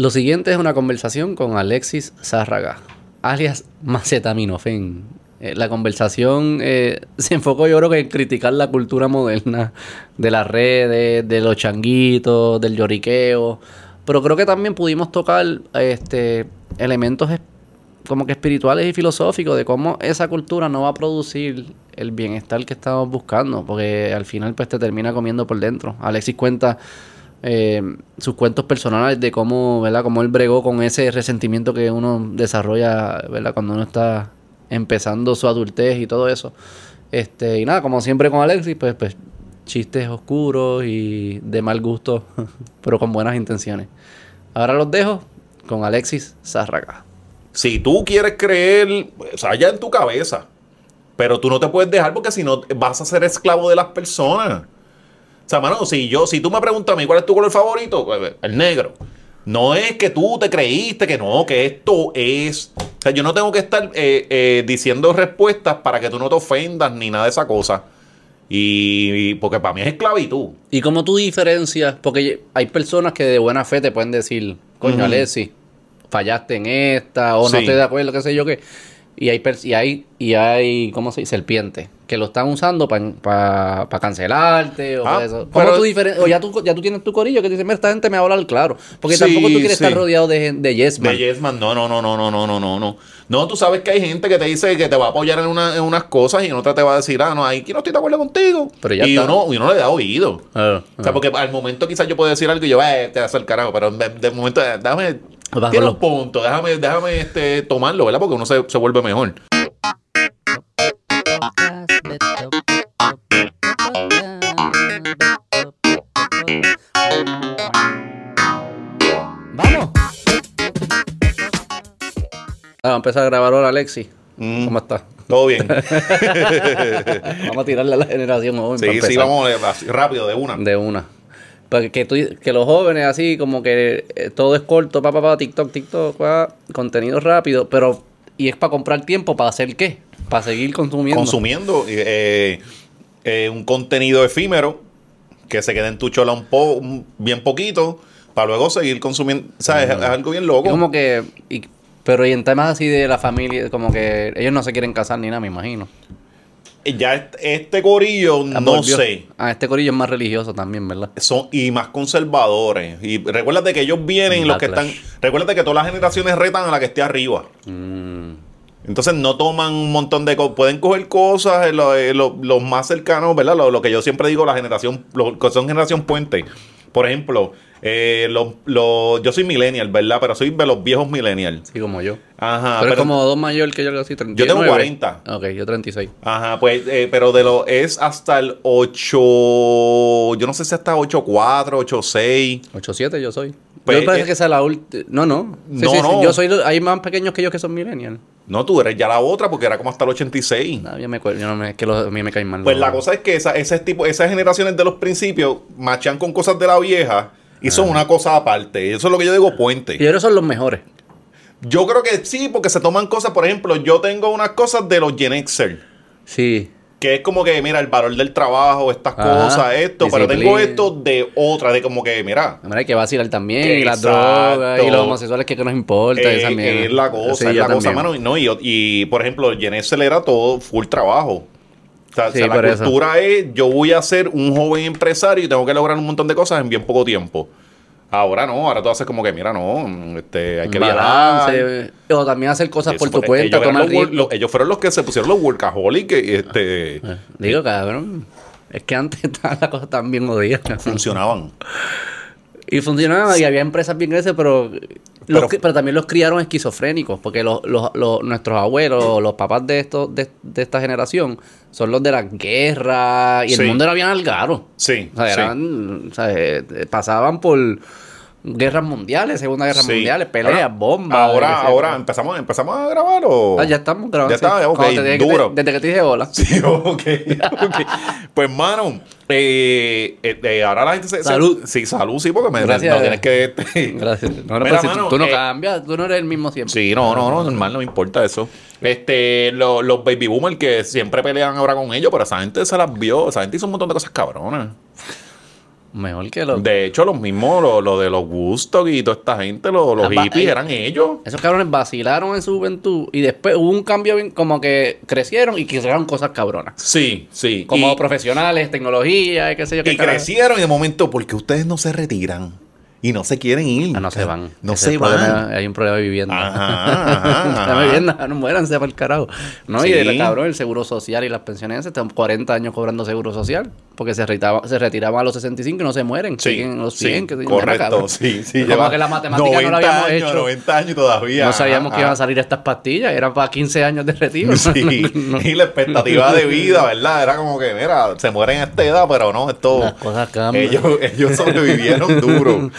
Lo siguiente es una conversación con Alexis Zárraga, alias Macetaminofen. Eh, la conversación eh, se enfocó yo creo que en criticar la cultura moderna de las redes, de los changuitos, del lloriqueo. Pero creo que también pudimos tocar este, elementos como que espirituales y filosóficos de cómo esa cultura no va a producir el bienestar que estamos buscando, porque al final pues te termina comiendo por dentro. Alexis cuenta eh, sus cuentos personales de cómo, ¿verdad? Él bregó con ese resentimiento que uno desarrolla. Cuando uno está empezando su adultez y todo eso. Este, y nada, como siempre con Alexis, pues, pues chistes oscuros y de mal gusto, pero con buenas intenciones. Ahora los dejo con Alexis Zárraga. Si tú quieres creer, o sea, en tu cabeza. Pero tú no te puedes dejar porque si no vas a ser esclavo de las personas. O sea, mano, si yo, si tú me preguntas a mí cuál es tu color favorito, pues, el negro. No es que tú te creíste que no, que esto es. O sea, yo no tengo que estar eh, eh, diciendo respuestas para que tú no te ofendas ni nada de esa cosa. Y, y porque para mí es esclavitud. ¿Y cómo tú diferencias? Porque hay personas que de buena fe te pueden decir, coño. Alexis, fallaste en esta, o no estoy de acuerdo, qué sé yo qué. Y hay, y hay, y hay, ¿cómo se dice? Serpientes, que lo están usando para cancelarte o Ah, pa' eso. ¿Cómo pero- tú o ya tú, ya tú tienes tu corillo que te dice, mira, esta gente me va a hablar claro. Porque Sí, tampoco tú quieres sí. estar rodeado de, de yes man. De Yes Man, no, no, no, no, no, no, no, no, no. No, tú sabes que hay gente que te dice que te va a apoyar en, una- en unas cosas y en otras te va a decir, ah, no, aquí no estoy de acuerdo contigo. Pero ya y está. uno, y uno le da oído. Ah, O sea, ah. porque al momento quizás yo puedo decir algo y yo, eh, te vas al carajo, pero de, de momento, eh, déjame, Bajo tiene los- un punto, déjame, déjame este, tomarlo, ¿verdad? Porque uno se, se vuelve mejor. Vamos. Ah, Vamos a empezar a grabar ahora, Alexis. Mm, ¿Cómo estás? todo bien. Vamos a tirarle a la generación para sí, sí, vamos eh, así, rápido, de una. De una. Porque que, tú- que los jóvenes así como que eh, todo es corto, pa, pa, pa, TikTok, TikTok, pa, contenido rápido, pero y es para comprar tiempo, para hacer qué? Para seguir consumiendo. Consumiendo eh, eh, un contenido efímero que se quede en tu chola un po, un- bien poquito, para luego seguir consumiendo. O sea, es, es algo bien Y loco. como que y- pero y en temas así de la familia, como que ellos no se quieren casar ni nada, me imagino. Ya este, corillo, no Volvió. sé. Ah, este corillo es más religioso también, ¿verdad? Son, y más conservadores. Y recuérdate que ellos vienen, los que están. Recuérdate que todas las generaciones retan a la que esté arriba. Mm. Entonces no toman un montón de cosas. Pueden coger cosas, eh, eh, lo- los más cercanos, ¿verdad? Lo, lo que yo siempre digo, la generación, lo que son generación puente. Por ejemplo, eh, los- los- yo soy millennial, ¿verdad? Pero soy de los viejos millennial. Sí, como yo. Ajá. pero, es como dos mayor que yo, algo así, 39. Yo tengo 40. Ok, yo 36. Ajá, pues, eh, pero de lo es hasta el 8. Yo no sé si hasta 8.4, 8.6. 87 yo soy. Pues, yo parece eh, que esa es la última. No, no. Sí, No, sí, sí. no. Yo soy. Hay más pequeños que yo que son millennials. No, tú eres ya la otra porque era como hasta el 86. No, yo me acuerdo. Yo no me, es que los- a mí me caen mal. Pues la cosa es que esa, ese tipo, esas generaciones de los principios machan con cosas de la vieja y son una cosa aparte. Eso es lo que yo digo puente. Y ellos son los mejores. Yo creo que sí, porque se toman cosas, por ejemplo, yo tengo unas cosas de los Gen Xer, Sí. que es como que, mira, el valor del trabajo, estas Ajá, cosas, esto, pero tengo esto de otra, de como que, mira, Hombre, hay que vacilar también. Y las drogas. Y los homosexuales que, que nos importa. eh, esa mierda. es la cosa, Sí, es la cosa, también. mano. Y, no, y, y, por ejemplo, Gen Xer era todo full trabajo. O sea, o Sí, sea, por la eso. cultura es, yo voy a ser un joven empresario y tengo que lograr un montón de cosas en bien poco tiempo. Ahora no, ahora tú haces como que, mira, no, este, hay que viajar. balance, O también hacer cosas por tu cuenta. ellos, Tomar los los- ellos fueron los que se pusieron los workaholics y este, Eh, Digo, cabrón. Es que antes estaban las cosas tan bien jodidas. funcionaban. Y funcionaba, y había empresas bien grandes, pero, los Pero- también los criaron esquizofrénicos, porque los, los, los- nuestros abuelos, los papás de estos de, de esta generación, son los de la guerra, y Sí. el mundo era bien algaro. Sí, O sea, sí. eran, o sea, eh, pasaban por guerras mundiales, segunda guerra Sí. mundiales, peleas, Ahora- bombas. Ahora, ahora empezamos, empezamos a grabar o. Ah, ya estamos grabando. Ya está, ok, te duro. desde que te dije hola. Sí, ok, ok. Pues, mano, eh, eh, eh, ahora la gente se. se- Salud. sí, salud, sí, porque me Gracias. no tienes que. este, Gracias. No, no, Mira, si mano, tú no eh, cambias, tú no eres el mismo siempre. Sí, no, no, no, normal, no me importa eso. Este, lo- los baby boomers que siempre pelean ahora con ellos, pero esa gente se las vio, esa gente hizo un montón de cosas cabronas. Mejor que los... De hecho, los mismos, lo, lo de los Woodstock y toda esta gente, lo- los hippies, eh, eran ellos. Esos cabrones vacilaron en su juventud y después hubo un cambio bien- como que crecieron y quisieron cosas cabronas. Sí, sí. Como y, profesionales, tecnología, y qué sé yo qué y carajo. crecieron y de momento, porque ustedes no se retiran y no se quieren ir. Ah, no se van. No Ese se el problema, van. hay un problema de vivienda. Ajá, ajá, ajá. vivienda, no muéranse para el carajo. No, y Sí. el cabrón, el seguro social y las pensiones, están 40 años cobrando seguro social. Porque se retiraban, se retiraban a los 65 y no se mueren. Sí, siguen los sí, 100. que se- correcto, sí, sí. Como lleva que la matemática no la 90 habíamos años, hecho. 90 años todavía. No sabíamos que iban a salir estas pastillas, eran para 15 años de retiro. Sí, No, no, y la expectativa de vida, ¿verdad? Era como que, mira, se mueren a esta edad, pero no, esto... Las cosas cambian. Ellos, ellos sobrevivieron duro.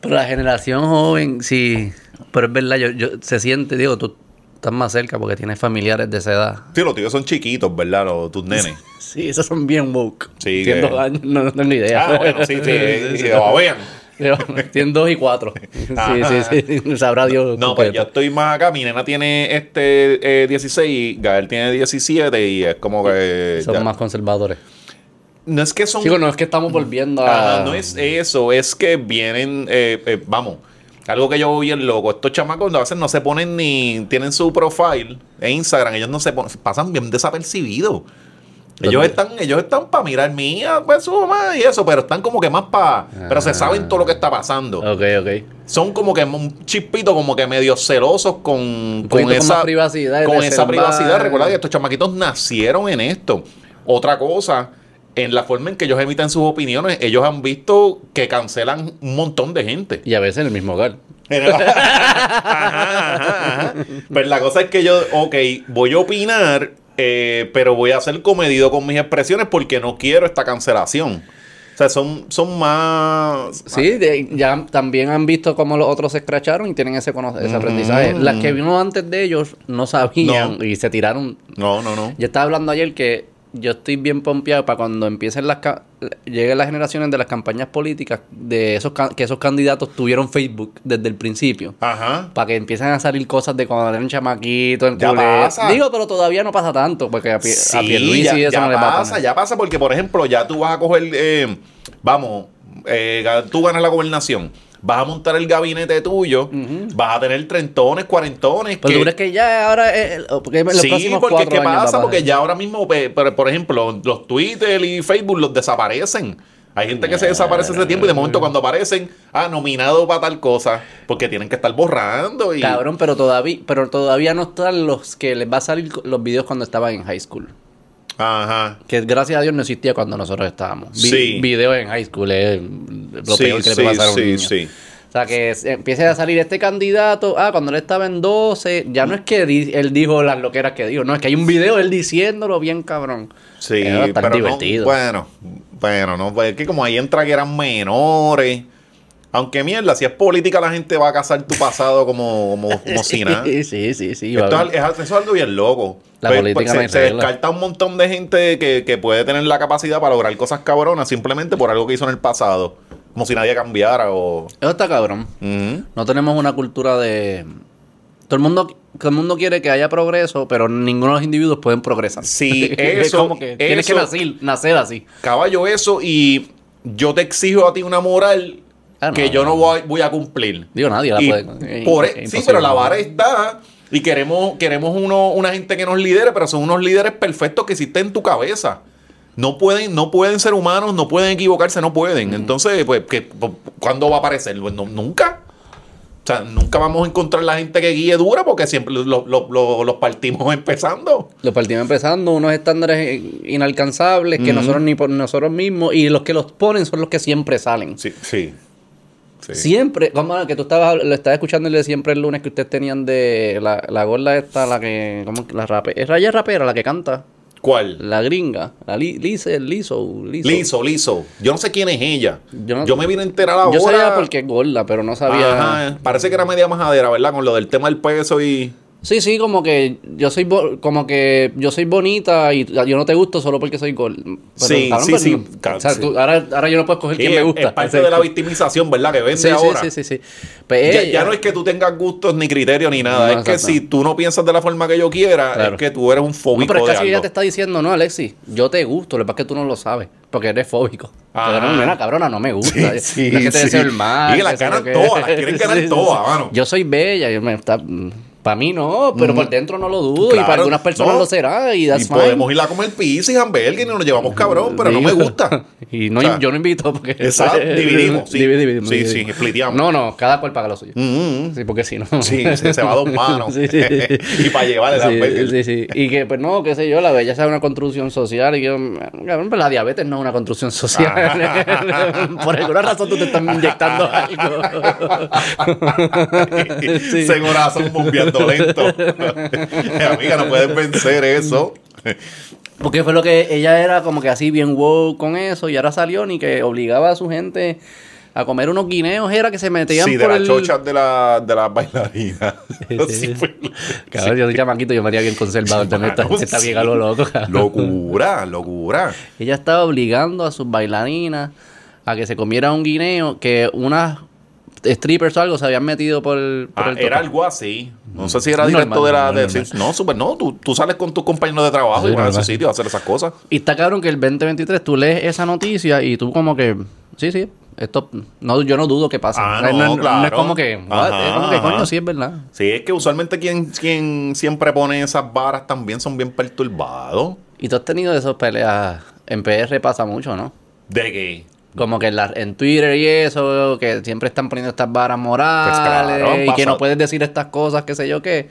Pero la generación joven, sí. Pero es verdad, yo, yo, se siente, digo, tú estás más cerca porque tienes familiares de esa edad. Sí, los tíos son chiquitos, ¿verdad? Los, tus nenes. Sí, esos son bien woke. Sí, Tienen dos años, no, no tengo ni idea. Ah, bueno, sí, sí, sí, vean. Pero Tienen dos y cuatro. Sí, Ajá. sí, sí. Sabrá Dios. No, pues yo estoy más acá. Mi nena tiene este eh, 16, Gael tiene 17 y es como que... Son ya- más conservadores. No es que son... Digo, no es que estamos volviendo a. No es eso, es que vienen, eh, eh, vamos, algo que yo voy bien loco. Estos chamacos a veces no se ponen ni, tienen su profile en Instagram, ellos no se ponen, pasan bien desapercibidos. Ellos están, ellos están para mirar mía, pues su mamá y eso, pero están como que más para. Pero se saben todo lo que está pasando. Ok, ok. Son como que un chispito, como que medio celosos con, con esa privacidad, Con esa privacidad. Recuerda que estos chamaquitos nacieron en esto. Otra cosa, en la forma en que ellos emiten sus opiniones, ellos han visto que cancelan un montón de gente. Y a veces en el mismo hogar. Ajá, ajá, ajá. Pero la cosa es que yo, ok, voy a opinar, eh, pero voy a ser comedido con mis expresiones porque no quiero esta cancelación. O sea, son, son más... Sí, de- ya también han visto cómo los otros se escracharon y tienen ese, ese aprendizaje. Las que vino antes de ellos no sabían No. y se tiraron. No, no, no. Yo estaba hablando ayer que yo estoy bien pompeado para cuando empiecen las ca- lleguen las generaciones de las campañas políticas de esos que esos candidatos tuvieron Facebook desde el principio. Ajá. Para que empiecen a salir cosas de cuando eran chamaquitos en pasa. Digo, pero todavía no pasa tanto, porque a, Pie- a Sí, Pierluisi ya, y eso ya no le pasa, poner. ya pasa porque, por ejemplo, ya tú vas a coger, eh, vamos, eh, tú ganas la gobernación, vas a montar el gabinete tuyo, vas a tener trentones, cuarentones. Pero que- tú crees que ya ahora, eh, porque en los sí, próximos porque cuatro ¿qué años pasa? Porque ya ahora mismo, por ejemplo, los Twitter y Facebook los desaparecen. Hay gente que se desaparece ese tiempo y de momento cuando aparecen, ah, nominado para tal cosa, porque tienen que estar borrando y... Cabrón, pero todavía, pero todavía no están los que les va a salir los videos cuando estaban en high school. Ajá. Que gracias a Dios no existía cuando nosotros estábamos. Vi- Sí. Videos en high school es lo Sí, peor que le sí, puede pasar a un sí, niño. sí. O sea, que empiece a salir este candidato. Ah, cuando él estaba en 12, ya no es que di- él dijo las loqueras que dijo, no, es que hay un video de él diciéndolo bien cabrón. Sí, no, divertido. bueno, bueno, no, pues es que como ahí entra que eran menores. Aunque mierda, si es política la gente va a casar tu pasado como, como, como si nada. Sí, sí, sí, sí. Esto es, es- es algo bien loco. La Pues, política pues, se, se descarta un montón de gente que, que puede tener la capacidad para lograr cosas cabronas simplemente por algo que hizo en el pasado. Como si nadie cambiara o... Eso está cabrón. No tenemos una cultura de... Todo el mundo, todo el mundo quiere que haya progreso, pero ninguno de los individuos pueden progresar. Sí, es eso- como que tienes que nacer, nacer así. Caballo, eso y yo te exijo a ti una moral Ah, no, que yo no. voy, voy a cumplir. Digo, nadie la Y puede. por es e- sí, imposible. pero la vara está y queremos, queremos uno, una gente que nos lidere, pero son unos líderes perfectos que existen en tu cabeza. No pueden, no pueden ser humanos, no pueden equivocarse, no pueden. Entonces, pues, ¿qué- pues, ¿cuándo va a aparecer? Pues, no- nunca. O sea, nunca vamos a encontrar la gente que guíe dura porque siempre lo- lo- lo- los partimos empezando. Los partimos empezando unos estándares inalcanzables que nosotros ni por nosotros mismos y los que los ponen son los que siempre salen. Sí, sí. Sí. Siempre, como que tú estabas, lo estabas escuchando el siempre el lunes que ustedes tenían de la, la gorda esta, la que, ¿cómo la rape? Es Raya Rapera, la que canta, ¿Cuál? la gringa, la li, Liso, Liso. Liso, liso. Yo no sé quién es ella. Yo Yo, no- me vine a enterar ahora. Yo sabía porque es gorda, pero no sabía. Ajá, parece que era media majadera, ¿verdad? Con lo del tema del peso y. Sí, sí, como que yo soy bo- como que yo soy bonita y yo no te gusto solo porque soy gol. Sí, sí, pues, sí, no- o sea, sí. tú- ahora, ahora yo no puedo escoger Sí, quién me gusta. Es parte de la victimización, ¿verdad? Que vende Sí, ahora. sí, sí, sí. Pues Ya, ella- ya no es que tú tengas gustos ni criterios ni nada. No, es que si tú no piensas de la forma que yo quiera, Claro. es que tú eres un No, fóbico pero es de casi ella te está diciendo, no, Alexis, yo te gusto, lo que pasa es que tú no lo sabes, porque eres fóbico. Ajá. Pero no, cabrona, no me gusta. Sí, sí, no es que te sí. el mal. Y que las que ganan que- todas, las quieren ganar todas, mano. Yo soy bella, yo me está... Para mí no, pero por dentro no lo dudo. y para algunas personas no. lo será. Y Y that's podemos ir a comer pizza y hamburguer y nos llevamos cabrón, pero no me gusta. Y no, O sea, yo no invito porque... Exacto, dividimos, sí. Divi- dividimos, Sí, dividimos. sí, spliteamos. No, no, cada cual paga lo suyo. Mm, mm. Sí, porque si no... Sí, se, se va a dos manos. Sí, sí. y para llevar el Sí, hamburger. sí, sí. Y que, pues no, qué sé yo, la belleza es una construcción social. Y yo, pero la diabetes no es una construcción social. Por alguna razón tú te estás inyectando algo. Sí. Ese corazón bombeando lento. Amiga, no puedes vencer eso. Porque fue lo que ella era como que así bien wow con eso. Y ahora salió ni que obligaba a su gente a comer unos guineos. Era que se metían Sí, de las el... chochas de la, de las bailarinas. Sí, Cabrón, yo soy chamaquito, yo me haría bien conservador. también está, está sí. bien a lo loco, cabrón. Locura, locura. Ella estaba obligando a sus bailarinas a que se comieran un guineo que unas strippers o algo se habían metido por el, por Ah, el era algo así. No sé si era Normal, directo de la. de- sí, no, súper no. Tú, tú sales con tus compañeros de trabajo Sí, y vas a esos sitios a hacer esas cosas. Y está cabrón que el 2023 tú lees esa noticia y tú como que, sí, sí, esto, no, yo no dudo que pase. Ah, no, no, no claro. es como que? Ajá, es como que, coño, sí es verdad. Sí, es que usualmente quien, quien siempre pone esas varas también son bien perturbados. Y tú has tenido esas peleas, en PR pasa mucho, ¿no? De que. Como que en, la- en Twitter y eso, que siempre están poniendo estas varas morales Pues claro, y que no puedes decir estas cosas, qué sé yo qué.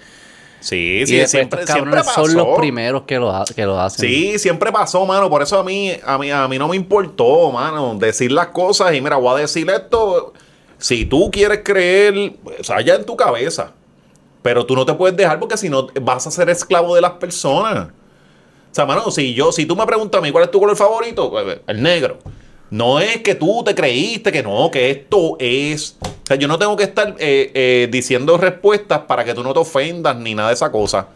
Sí, y sí, después siempre, siempre pasó. son los primeros que lo, ha- que lo hacen. Sí, siempre pasó, mano. Por eso a mí, a mí, a mí no me importó, mano, decir las cosas y mira, voy a decir esto. Si tú quieres creer, o sea, ya en tu cabeza. Pero tú no te puedes dejar porque si no vas a ser esclavo de las personas. O sea, mano, si yo, si tú me preguntas a mí cuál es tu color favorito, pues, el negro. No es que tú te creíste que no, que esto es. O sea, yo no tengo que estar eh, eh, diciendo respuestas para que tú no te ofendas ni nada de esa cosa.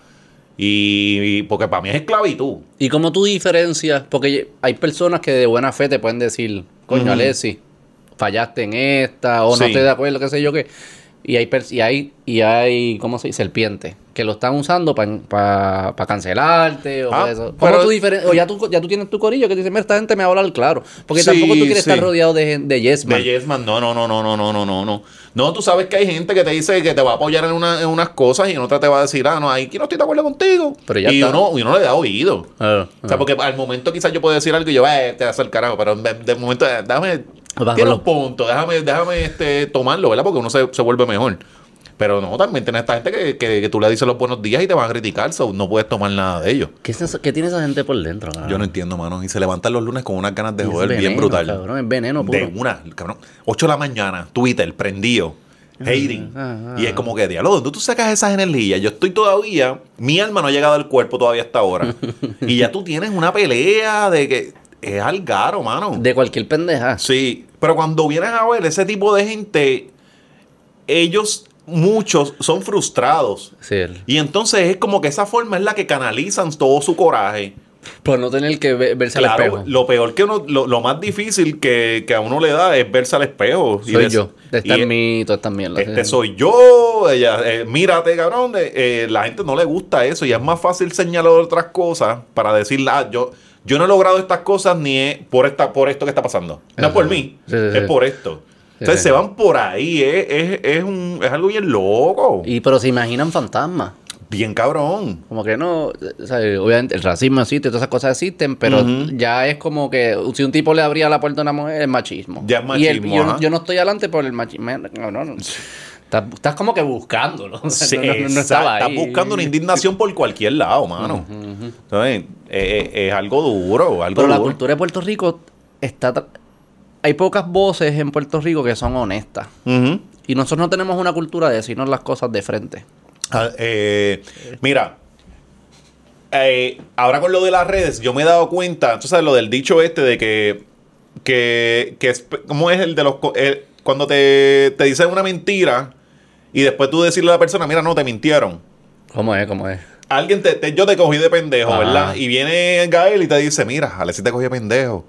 Y, y- porque para mí es esclavitud. ¿Y cómo tú diferencias? Porque hay personas que de buena fe te pueden decir, coño. Alexis, fallaste en esta, o no estoy de acuerdo, qué sé yo qué. Y hay, y hay, y hay, ¿cómo se dice? Serpientes, que lo están usando para cancelarte o Ah, pa eso. ¿Cómo pero- tú O ya tú, ya tú tienes tu corillo que dice, mira, esta gente me va a hablar claro. Porque Sí, tampoco tú quieres sí. estar rodeado de, de yes man. De Yes Man, no, no, no, no, no, no, no, no, no. No, tú sabes que hay gente que te dice que te va a apoyar en, una- en unas cosas y en otras te va a decir, ah, no, aquí no estoy de acuerdo contigo. Pero ya y, está. uno, y uno le da oído. Ah, O sea, ah. porque al momento quizás yo puedo decir algo y yo, eh, te vas al carajo, pero de, de momento, eh, déjame, tiene los- un punto, déjame, déjame este, tomarlo, ¿verdad? Porque uno se, se vuelve mejor. Pero no, también tienes esta gente que, que, que tú le dices los buenos días y te van a criticar, so no puedes tomar nada de ellos. ¿Qué, es eso- qué tiene esa gente por dentro? cabrón? Yo no entiendo, mano. Y se levantan los lunes con unas ganas de joder bien brutal. Cabrón, es veneno puro. De una, cabrón. 8 de la mañana, Twitter, prendido, hating. ah, y es como que, diablo, ¿dónde tú sacas esas energías? Yo estoy todavía, mi alma no ha llegado al cuerpo todavía hasta ahora. y ya tú tienes una pelea de que es algaro, mano. De cualquier pendeja. Sí, pero cuando vienes a ver ese tipo de gente, ellos, muchos, son frustrados. Sí, Y entonces es como que esa forma es la que canalizan todo su coraje. Por no tener que ve- verse al espejo. lo peor que uno, lo, lo más difícil que, que a uno le da es verse al espejo. y Soy yo. Esta es mi, toda esta mierda. Este soy yo, ella, eh, mírate, cabrón. eh, eh, la gente no le gusta eso y es más fácil señalar otras cosas para decir, ah, yo, yo no he logrado estas cosas ni por, esta, por esto que está pasando. No es por mí, Sí, sí, es sí. por esto. Entonces se van por ahí, es, es, es, un, es algo bien loco, Y pero se imaginan fantasmas. bien cabrón. Como que no, o sea, obviamente el racismo existe, todas esas cosas existen, pero ya es como que si un tipo le abría la puerta a una mujer es machismo. Ya es Y el- machismo, yo, no estoy adelante por el machismo. No, no, no. Estás, estás como que buscándolo. Sí, no, no- no exacto. estaba ahí. Estás buscando una indignación por cualquier lado, mano. ¿Sabes? Eh, eh, es algo duro, algo Pero la cultura de Puerto Rico está... Hay pocas voces en Puerto Rico que son honestas. Y nosotros no tenemos una cultura de decirnos las cosas de frente. Ah, eh, mira, eh, ahora con lo de las redes, yo me he dado cuenta, tú sabes, lo del dicho este de que, que, que es- ¿cómo es el de los, cuando te, te dicen una mentira y después tú decirle a la persona, mira, no, te mintieron. ¿Cómo es? ¿Cómo es? Alguien te, te- yo te cogí de pendejo. ¿verdad? Y viene Gael y te dice, mira, Alexis te cogí de pendejo.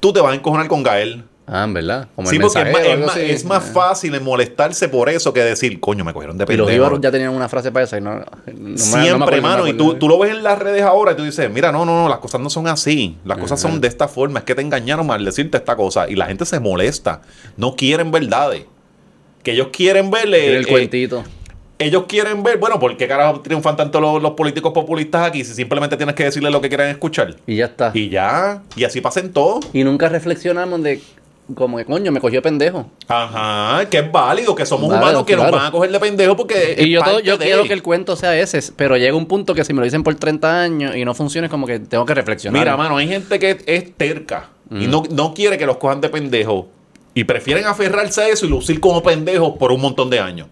Tú te vas a encojonar con Gael. Ah, en verdad. Como Sí, el porque es más, es más- es más fácil molestarse por eso que decir, coño, me cogieron de Y pendejo. los íbaros ya tenían una frase para eso y no, no Siempre, acuerdo, no hermano. y tú, tú lo ves en las redes ahora y tú dices, mira, no, no, no, las cosas no son así. Las cosas son de esta forma. Es que te engañaron al decirte esta cosa. Y la gente se molesta. No quieren verdades. Que ellos quieren verle. Tiene el eh, cuentito. ellos quieren ver, bueno, ¿por qué carajo triunfan tanto los, los políticos populistas aquí si simplemente tienes que decirles lo que quieren escuchar? Y ya está. Y ya, y así pasen todos. Y nunca reflexionamos de como que coño, me cogió pendejo. Ajá, que es válido, que somos Válido, humanos que claro. nos van a coger de pendejo porque. Y yo, todo, yo de- quiero que el cuento sea ese, pero llega un punto que si me lo dicen por 30 años y no funciona, es como que tengo que reflexionar. Mira, mano, hay gente que es terca y no, no quiere que los cojan de pendejo y prefieren aferrarse a eso y lucir como pendejos por un montón de años.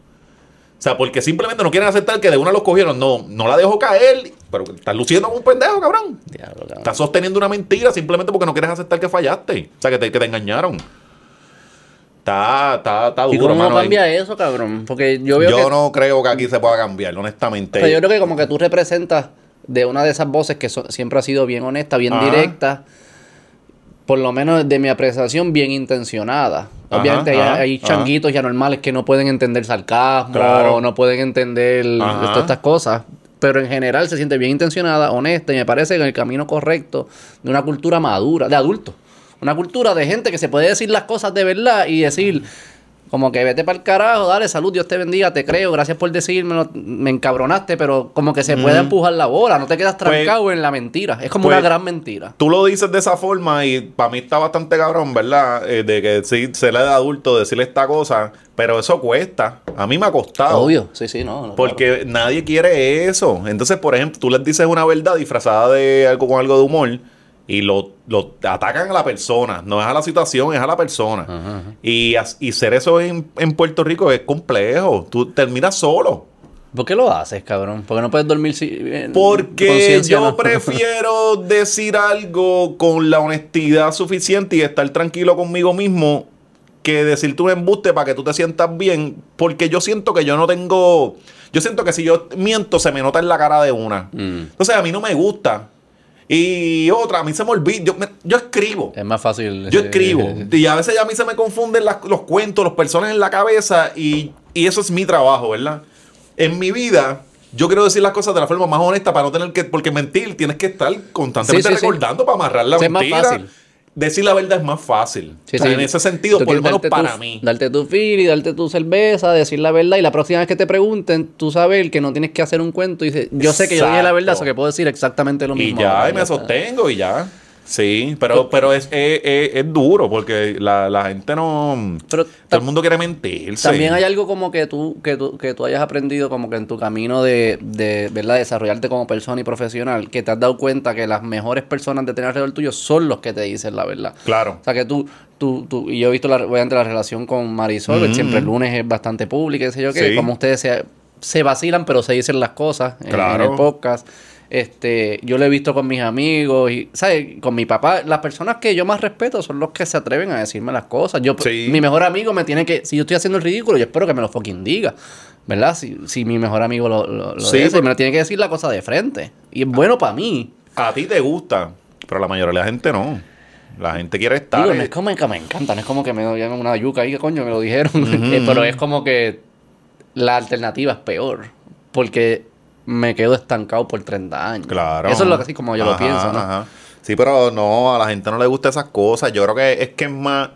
O sea, porque simplemente no quieren aceptar que de una los cogieron. No, no la dejo caer, pero estás luciendo como un pendejo, cabrón. Diablo, cabrón. Estás sosteniendo una mentira simplemente porque no quieres aceptar que fallaste. O sea, que te, que te engañaron. Está, está, está ¿Y duro, cómo mano. cambia eso, cabrón? Porque yo veo Yo que... no creo que aquí se pueda cambiar, honestamente. o sea, yo creo que como que tú representas de una de esas voces que so- siempre ha sido bien honesta, bien Ajá. directa, por lo menos de mi apreciación, bien intencionada. Ajá, Obviamente hay, ajá, hay ajá. changuitos ya normales que no pueden entender sarcasmo, Claro. no pueden entender todas estas cosas. Pero en general se siente bien intencionada, honesta, y me parece en el camino correcto de una cultura madura, de adultos. Una cultura de gente que se puede decir las cosas de verdad y decir, como que vete para el carajo, dale salud, Dios te bendiga, te creo, gracias por decírmelo, me encabronaste, pero como que se puede empujar la bola, no te quedas Pues- trancado en la mentira. Es como pues- una gran mentira. Tú lo dices de esa forma y para mí está bastante cabrón, ¿verdad? Eh, de que sí, se le da adulto decirle esta cosa, pero eso cuesta. A mí me ha costado. Obvio, sí, sí, no. no, Porque nadie quiere eso. Entonces, por ejemplo, tú les dices una verdad disfrazada de algo con algo de humor y lo, lo atacan a la persona. No es a la situación, es a la persona. claro. Ajá, ajá. Y, y ser eso en, en Puerto Rico es complejo. Tú terminas solo. ¿Por qué lo haces, cabrón? Porque no puedes dormir si, en Porque yo ¿no? prefiero decir algo con la honestidad suficiente y estar tranquilo conmigo mismo que decirte un embuste para que tú te sientas bien. Porque yo siento que yo no tengo. Yo siento que si yo miento, se me nota en la cara de una. Mm. Entonces a mí no me gusta. Y otra, a mí se me olvida. Yo, me- yo escribo. Es más fácil. Yo eh, escribo. eh, Y a veces a mí se me confunden las- los cuentos, los personajes en la cabeza. Y, y eso es mi trabajo, ¿verdad? En mi vida, yo quiero decir las cosas de la forma más honesta para no tener que. Porque mentir, tienes que estar constantemente Sí, sí, sí. recordando para amarrar la más mentira. fácil. Decir la verdad es más fácil. Sí, O sea, sí. En ese sentido, Tú por lo menos para tu- mí. Darte tu fili, darte tu cerveza, decir la verdad y la próxima vez que te pregunten, tú sabes que no tienes que hacer un cuento y dices, yo sé que yo dije la verdad, eso que puedo decir exactamente lo Y mismo. ya, ahora, y me sostengo y ya. Sí, pero, pero es, es, es- es duro porque la, la gente no. Pero todo el mundo quiere mentirse. También hay algo como que tú, que tú, que tú hayas aprendido como que en tu camino de, de ¿verdad? desarrollarte como persona y profesional, que te has dado cuenta que las mejores personas de tener alrededor tuyo son los que te dicen la verdad. Claro. O sea que tú, tú, tú, y yo he visto la, obviamente la relación con Marisol, que siempre el lunes es bastante pública, qué sé yo Sí. como ustedes se, se vacilan, pero se dicen las cosas en- en, Claro. el podcast. Este, yo lo he visto con mis amigos y, ¿sabes? Con mi papá. Las personas que yo más respeto son los que se atreven a decirme las cosas. Yo, Sí. mi mejor amigo me tiene que, si yo estoy haciendo el ridículo, yo espero que me lo fucking diga. ¿Verdad? Si, si mi mejor amigo lo, lo, lo Sí, dice, pero- me lo tiene que decir la cosa de frente. Y es bueno para mí. A ti te gusta, pero la mayoría de la gente no. La gente quiere estar. Digo, no eh, es como que me encanta, no es como que me dieron una yuca ahí, que coño, me lo dijeron. Eh, pero es como que la alternativa es peor. Porque me quedo estancado por 30 años. Claro. Eso es lo que así como yo lo pienso, ¿no? ajá. Sí, pero no, a la gente no le gusta esas cosas. Yo creo que es que es más,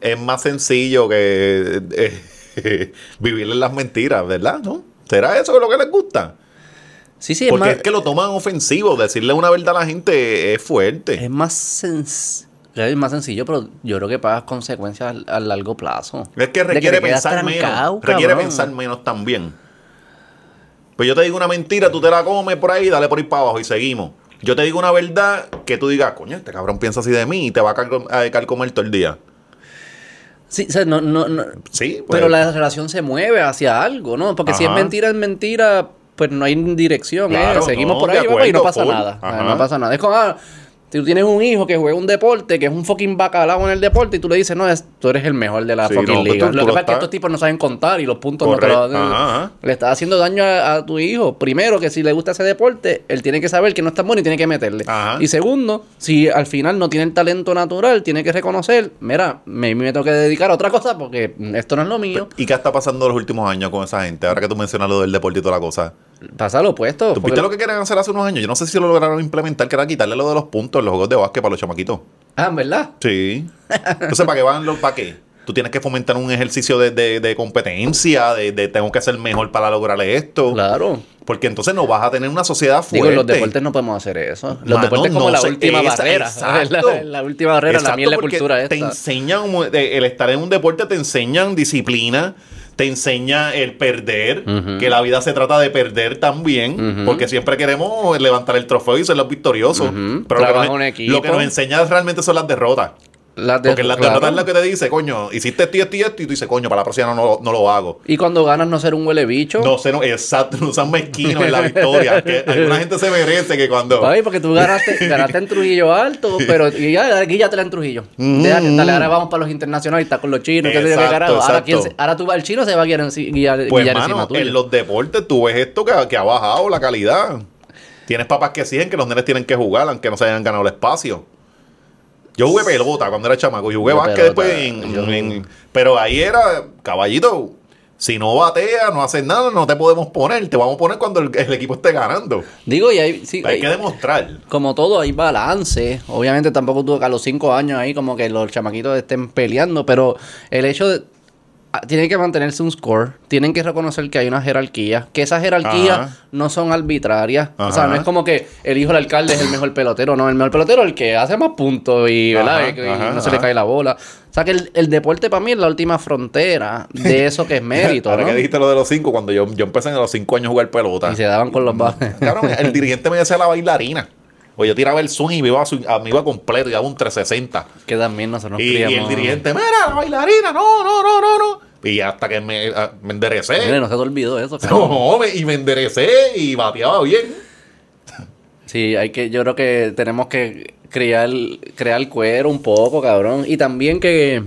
es más sencillo que eh, vivir en las mentiras, ¿verdad? ¿No? ¿Será eso lo que les gusta? Sí, sí, es Porque más, es que lo toman ofensivo. Decirle una verdad a la gente es fuerte. es más, sens- es más sencillo, pero yo creo que pagas consecuencias a, largo plazo. Es que requiere pensar menos. Requiere cabrón. pensar menos también. Pues yo te digo una mentira, tú te la comes por ahí, dale por ahí para abajo y seguimos. Yo te digo una verdad que tú digas, coño, este cabrón piensa así de mí y te va a cal- a dejar comer todo el día. Sí, o sea, no, no, no- Sí, pues. pero la relación se mueve hacia algo, ¿no? Porque si es mentira, es mentira, pues no hay dirección, ¿eh? Seguimos no, por ahí, y no pasa full. nada. Ajá. No pasa nada. Es como, ah, Si tú tienes un hijo que juega un deporte, que es un fucking bacalao en el deporte, y tú le dices, no, es, tú eres el mejor de la Sí, fucking no, pues liga. tú- lo que lo pasa es que estos tipos no saben contar y los puntos no te dan. Ajá, ajá. Le estás haciendo daño a, a tu hijo. Primero, que si le gusta ese deporte, él tiene que saber que no es tan bueno y tiene que meterle. Ajá. Y segundo, si al final no tiene el talento natural, tiene que reconocer, mira, me, me tengo que dedicar a otra cosa porque esto no es lo mío. ¿Y qué está pasando los últimos años con esa gente? Ahora que tú mencionas lo del deporte y toda la cosa. Pasa lo opuesto. ¿Tú viste lo que quieren hacer hace unos años? Yo no sé si lo lograron implementar, que era quitarle lo de los puntos en los juegos de básquet para los chamaquitos. Ah, ¿verdad? Sí. Entonces, ¿para qué van los para qué? Tú tienes que fomentar un ejercicio de, de- de competencia, de, de tengo que ser mejor para lograr esto. Claro. Porque entonces no vas a tener una sociedad fuerte. Digo, en los deportes no podemos hacer eso. Los Mano, deportes como no la última esa- barrera. exacto. La, la última barrera, la Exacto, miel de porque cultura Te esta. enseñan, como- de- el estar en un deporte te enseñan disciplina, te enseña el perder, que la vida se trata de perder también, porque siempre queremos levantar el trofeo y ser los victoriosos. Pero lo que, nos, lo que nos enseña realmente son las derrotas. Las de- Porque las claro. derrotas es lo que te dice, coño, hiciste esto y esto y esto, y tú dices, coño, para la próxima no, no, lo hago. Y cuando ganas no ser un huele bicho. No sé, no, exacto, no sean mezquinos en la victoria. que alguna gente se merece que cuando. Ay, porque tú ganaste, ganaste en Trujillo Alto, pero y ya, aquí ya te la en Trujillo. Mm. Deja que- dale, ahora vamos para los internacionales, está con los chinos, yo, qué Exacto. Ahora, exacto. quién se- ahora tú, el chino se va a guiar, enci- guiar, Pues, guiar mano, encima en los deportes tú ves esto que, que ha bajado la calidad. Tienes papás que exigen que los nenes tienen que jugar, aunque no se hayan ganado el espacio. Yo jugué pelota cuando era chamaco. Yo jugué Yo básquet pelota, después. en- yo- en- pero ahí era, caballito, si no bateas, no haces nada, no te podemos poner. Te vamos a poner cuando el, el equipo esté ganando. Digo, y hay, sí, Hay hay- que demostrar. como todo, hay balance. Obviamente tampoco tuvo que a los cinco años ahí como que los chamaquitos estén peleando, pero el hecho de... ah, Tiene que mantenerse un score, tienen que reconocer que hay una jerarquía, que esas jerarquías Ajá. no son arbitrarias. O sea, no es como que el hijo del alcalde es el mejor pelotero, no, el mejor pelotero es el que hace más puntos y, no se le cae la bola. O sea, que el, el deporte para mí es la última frontera de eso que es mérito, Ahora ¿no? que dijiste lo de los cinco, cuando yo, yo empecé a los cinco años a jugar pelota. Y se daban con los bajes. Cabrón, el dirigente me decía la bailarina. O yo tiraba el swing y me iba, a me iba completo y daba un 360. que también nosotros nos Y, y criamos. el dirigente, mira, la bailarina, no, no, no, no, no. Y hasta que me, a- me enderecé. Mire, no se te olvidó eso, cabrón. No, me- y me enderecé y bateaba bien. Sí, hay que, yo creo que tenemos que crear, crear cuero un poco, cabrón. Y también que,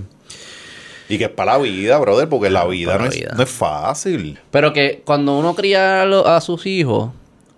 Y que es para la vida, brother, porque la vida, no, la es, no es fácil. pero que cuando uno cría a sus hijos,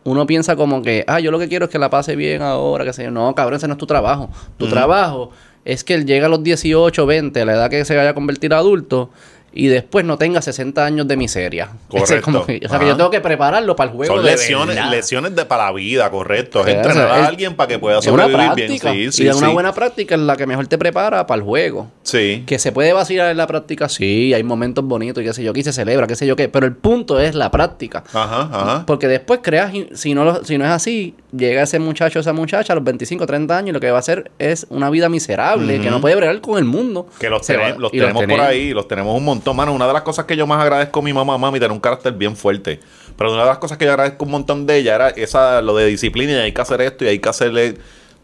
uno piensa como que, ah, yo lo que quiero es que la pase bien ahora, sé yo. No, cabrón, ese no es tu trabajo. Tu trabajo es que él llegue a los 18, 20, a la edad que se vaya a convertir adulto, y después no tenga 60 años de miseria. Ese es como Correcto. que- o sea, que yo tengo que prepararlo para el juego Son de lesiones, verdad. lesiones de para la vida, correcto. Es entrenar a alguien para que pueda Es una sobrevivir bien. práctica. Sí, sí, y es una buena práctica es la que mejor te prepara para el juego. Sí. Que se puede vacilar en la práctica, sí, hay momentos bonitos y qué sé yo, que se celebra, qué sé yo qué, pero el punto es la práctica. Ajá, ajá. Porque después creas, si no, lo- si no es así, llega ese muchacho o esa muchacha a los 25, 30 años y lo que va a hacer es una vida miserable, que no puede bregar con el mundo. Que los, va- los tenemos por ahí, los tenemos un montón. Mano, una de las cosas que yo más agradezco a mi mamá, mami, tener un carácter bien fuerte. Pero una de las cosas que yo agradezco un montón de ella era esa, lo de disciplina y hay que hacer esto y hay que hacerle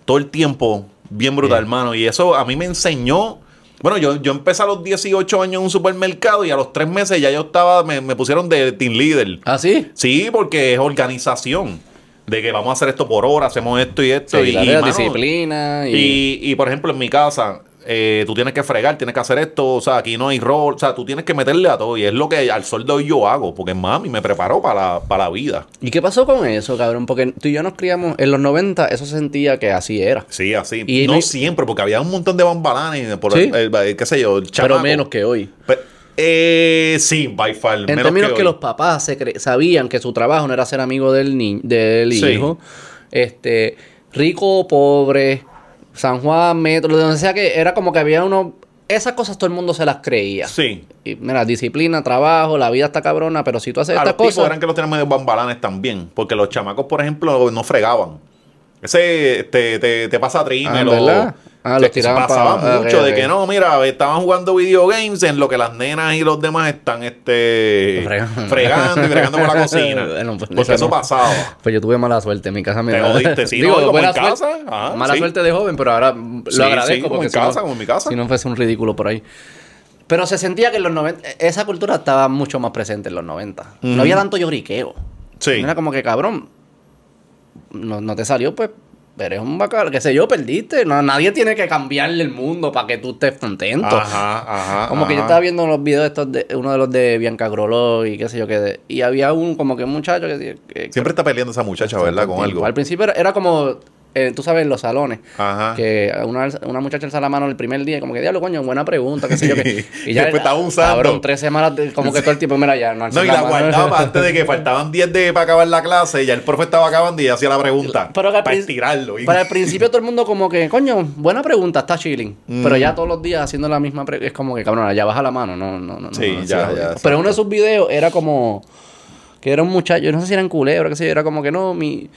todo el tiempo bien brutal, hermano. Y eso a mí me enseñó. Bueno, yo, yo empecé a los 18 años en un supermercado y a los 3 meses ya yo estaba, me, me pusieron de team leader. ¿Ah, sí? Sí, porque es organización. De que vamos a hacer esto por hora, hacemos esto y esto. Sí, y, mano, disciplina y... y, y, por ejemplo, en mi casa, eh, tú tienes que fregar, tienes que hacer esto, o sea, aquí no hay rol, o sea, tú tienes que meterle a todo. Y es lo que al sol de hoy yo hago, porque mami me preparó para la, para la vida. ¿Y qué pasó con eso, cabrón? Porque tú y yo nos criamos en los 90, eso se sentía que así era. Sí, así. Y no no hay- siempre, porque había un montón de bambalanes, por Sí. el, el- qué sé yo, el Pero menos que hoy. Eh, sí, by far. En menos términos que, los papás se cre- sabían que su trabajo no era ser amigo del, ni del Sí. hijo, este, rico o pobre, San Juan, Metro, de donde sea que era como que había uno, esas cosas todo el mundo se las creía. Sí. Y mira, disciplina, trabajo, la vida está cabrona, pero si tú haces A estas los tipos cosas, eran que los tenían medio bambalanes también, porque los chamacos, por ejemplo, no fregaban. Ese te, te, te pasa trímel Ah. Ah, los tiraban pasaba pa- ah, mucho ok, de que no, mira, estaban jugando video games en lo que las nenas y los demás están este Fregando. fregando y fregando con la cocina. Bueno, pues, porque eso no. pasaba. pues yo tuve mala suerte en mi casa. Me Te jodiste, sí, ¿no? Como en casa, suerte- ajá, mala sí. suerte de joven, pero ahora lo Sí, agradezco. sí, como porque en si no- casa, como en mi casa. Si no fuese un ridículo por ahí. Pero se sentía que en los 90, esa cultura estaba mucho más presente en los 90. Ujú. No había tanto lloriqueo. Sí. No Era como que, cabrón, no, no te salió, pues eres un bacalao, qué sé yo, perdiste. No, nadie tiene que cambiarle el mundo para que tú estés contento. Ajá, ajá. Como que yo estaba viendo los videos estos de uno de los de Bianca Groló y qué sé yo qué de- y había un como que un muchacho que, que- Siempre está peleando esa muchacha, ¿verdad? Con algo. al principio era, era como eh, tú sabes, en los salones. Ajá. Que una, una muchacha alza la mano el primer día, y como que, diablo, coño, buena pregunta, qué sé yo. Que, y ya, Después estaba usando. Cabrón, tres semanas, de- como que todo el tiempo, mira, ya, no No, y la mano. guardaba antes de que faltaban 10 de para acabar la clase. Ya el profe estaba acabando y hacía la pregunta. Pero para estirarlo. Y- Para el principio todo el mundo como que, coño, buena pregunta, está chilling. Mm. Pero ya todos los días haciendo la misma pregunta, es como que, cabrón, ya baja la mano, no, no, no. Sí, no, no, ya, ya. Pero uno de sus videos era como, que era un muchacho, yo no sé si era en culebra, qué sé yo, era como que no, mi,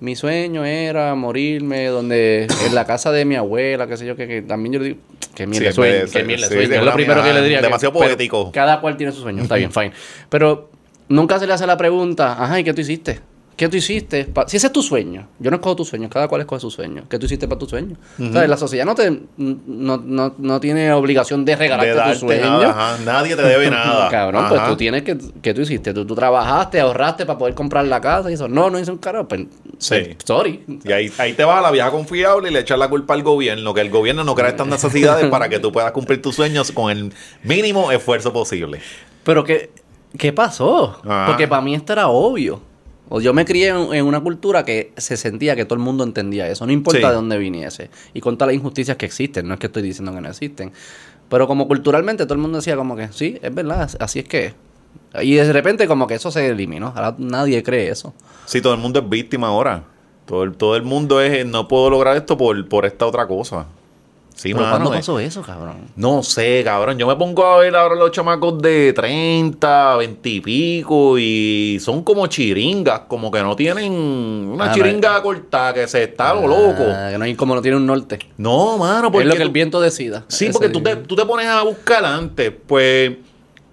mi sueño era morirme donde, en la casa de mi abuela, qué sé yo, que, que también yo le digo, que mil Sí, de es sueño, que mil de sí, sueño, sí, es lo primero que le diría. demasiado poético. Cada cual tiene su sueño, está bien, fine. Pero nunca se le hace la pregunta, ajá, ¿y qué tú hiciste? ¿Qué tú hiciste? Si ese es tu sueño, yo no escojo tu sueño, cada cual escoge su sueño. ¿Qué tú hiciste para tu sueño? ¿Sabes? La sociedad no, te, no, no, no tiene obligación de de regalarte tu sueño. nada, ajá. Nadie te debe nada. Cabrón, pues tú tienes que. ¿Qué tú hiciste? Tú, tú trabajaste, ahorraste para poder comprar la casa y eso. No, no hice un carajo. Pues, Sí. pues, sorry. Y ahí, ahí te vas a la vieja confiable y le echas la culpa al gobierno, que el gobierno no crea estas necesidades para que tú puedas cumplir tus sueños con el mínimo esfuerzo posible. Pero ¿qué, qué pasó? Ah. Porque para mí esto era obvio. O yo me crié en, en una cultura que se sentía que todo el mundo entendía eso, no importa Sí. de dónde viniese. Y con todas las injusticias que existen, no es que estoy diciendo que no existen. Pero como culturalmente todo el mundo decía como que, sí, es verdad, así es que es. Y de repente como que eso se eliminó. Ahora nadie cree eso. Sí, todo el mundo es víctima ahora. Todo el, todo el mundo es, no puedo lograr esto por, por esta otra cosa. Sí, Pero mano, ¿cuándo eh. pasó eso, cabrón? No sé, cabrón. Yo me pongo a ver ahora los chamacos de 30, 20 y pico y son como chiringas, como que no tienen una Ah, chiringa cortada, que se está lo loco. Ah, que no hay, como no tiene un norte. No, mano, porque es lo que tú- el viento decida. Sí, Ese- porque tú te, tú te pones a buscar antes, pues,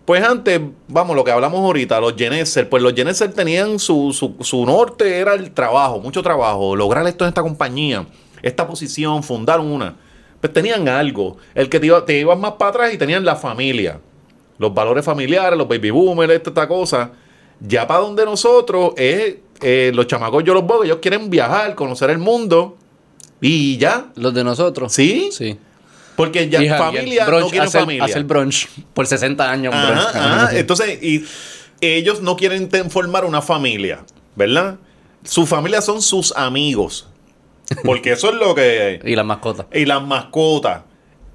pues antes, vamos, lo que hablamos ahorita, los Geneser, pues los Geneser tenían su, su, su norte, era el trabajo, mucho trabajo, lograr esto en esta compañía, esta posición, fundar una. Pues tenían algo, el que te, iba, te ibas más para atrás y tenían la familia, los valores familiares, los baby boomers, esta, esta cosa. Ya para donde nosotros es, eh, los chamacos yo los veo, ellos quieren viajar, conocer el mundo y ya. Los de nosotros. ¿Sí? Sí. Porque ya Y ja- familia brunch, no quieren hacer, familia. Hacer brunch por 60 años. un Ajá, brunch. ajá. Entonces, y ellos no quieren formar una familia, ¿verdad? Su familia son sus amigos. Porque eso es lo que... Y las mascotas. Y las mascotas.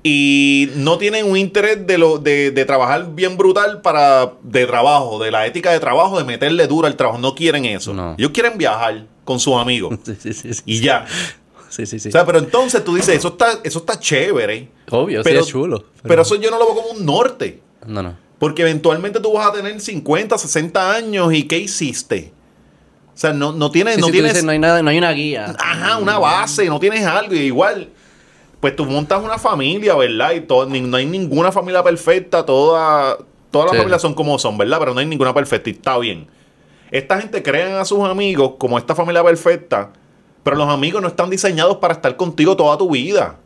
Y no tienen un interés de, lo, de, de trabajar bien brutal para de trabajo, de la ética de trabajo, de meterle duro al trabajo. No quieren eso. No. Ellos quieren viajar con sus amigos. Sí, sí, sí. sí. y ya. Sí, sí, sí. O sea, pero entonces tú dices, eso está, eso está chévere. Obvio, pero, sí es chulo. Pero eso yo no lo veo como un norte. No, no. Porque eventualmente tú vas a tener 50, 60 años y ¿qué hiciste? O sea, no, no tienes, Sí, no tienes dices, no hay nada, no hay una guía. ajá, una base, no tienes algo. Y igual, pues tú montas una familia, ¿verdad? Y todo, ni- no hay ninguna familia perfecta, toda, todas las Sí. familias son como son, ¿verdad? Pero no hay ninguna perfecta y está bien. Esta gente crean a sus amigos como esta familia perfecta, pero los amigos no están diseñados para estar contigo toda tu vida.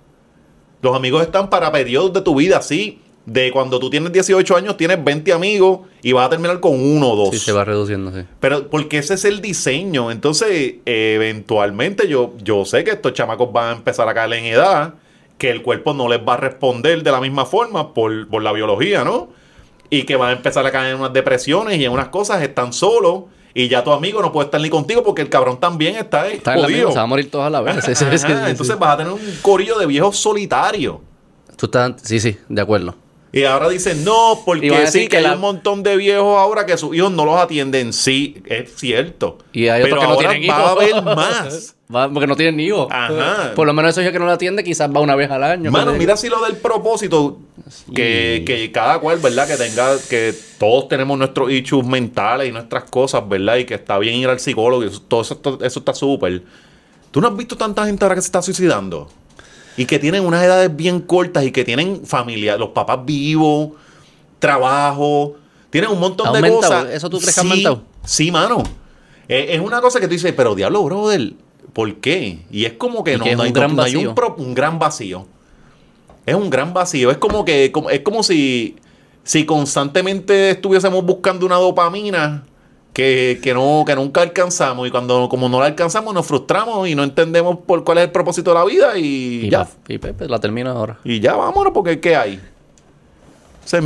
Los amigos están para periodos de tu vida, sí. De cuando tú tienes 18 años, tienes 20 amigos y vas a terminar con uno o dos. Sí, se va reduciendo, sí. Pero porque ese es el diseño. Entonces, eventualmente yo, yo sé que estos chamacos van a empezar a caer en edad, que el cuerpo no les va a responder de la misma forma por, por la biología, ¿no? Y que van a empezar a caer en unas depresiones y en unas cosas, están solos. Y ya tu amigo no puede estar ni contigo porque el cabrón también está, Está en la jodido. misma, se va a morir todos a la vez. Ajá, entonces vas a tener un corillo de viejos solitarios. Tú estás, sí, sí, de acuerdo. Y ahora dicen, no, porque sí, que, que hay la- un montón de viejos ahora que sus hijos no los atienden. Sí, es cierto. Y hay otros Pero que no ahora tienen va hijos. a haber más. Va- porque no tienen hijos. Ajá. Por lo menos esos hijos que no lo atiende, quizás va una vez al año. Mano, mira si lo del propósito, que, que cada cual, ¿verdad? Que tenga, que todos tenemos nuestros issues mentales y nuestras cosas, ¿verdad? Y que está bien ir al psicólogo y eso, todo eso, eso está súper. ¿Tú no has visto tanta gente ahora que se está suicidando? Y que tienen unas edades bien cortas y que tienen familia, los papás vivos, trabajo, tienen un montón ¿Ha de cosas. ¿Eso tú crees que ha Sí, aumentado? Sí, mano. Eh, es una cosa que tú dices, pero diablo, brother, ¿por qué? Y es como que no, que hay, no un, pro- un gran vacío. Es un gran vacío. Es como que como- es como si, si constantemente estuviésemos buscando una dopamina que, que no, que nunca alcanzamos. Y cuando como no la alcanzamos, nos frustramos y no entendemos por cuál es el propósito de la vida y, Y, ya. pa- y Pepe, la termino ahora. Y ya, vámonos, porque ¿qué hay? O sea,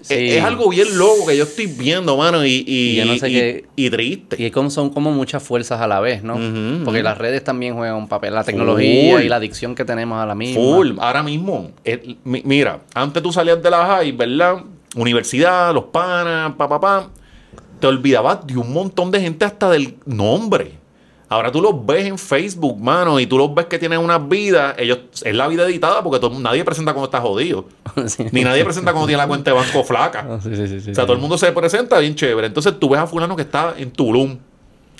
Sí. es, es algo bien loco que yo estoy viendo, mano, y, y, Y no sé y- qué- y triste. Y como son como muchas fuerzas a la vez, ¿no? Porque las redes también juegan un papel. La tecnología Full. y la adicción que tenemos a la misma. Full, ahora mismo. el- mira, antes tú salías de la high, ¿verdad? Universidad, los panas, pa, pa, pa. Te olvidabas de un montón de gente hasta del nombre. Ahora tú los ves en Facebook, mano, y tú los ves que tienen unas vidas. Ellos, es la vida editada porque todo- nadie presenta cuando está jodido. Sí. Ni nadie presenta cuando tiene la cuenta de banco flaca. Ah, sí, sí, O sea, todo el mundo se presenta bien chévere. Entonces tú ves a fulano que está en Tulum.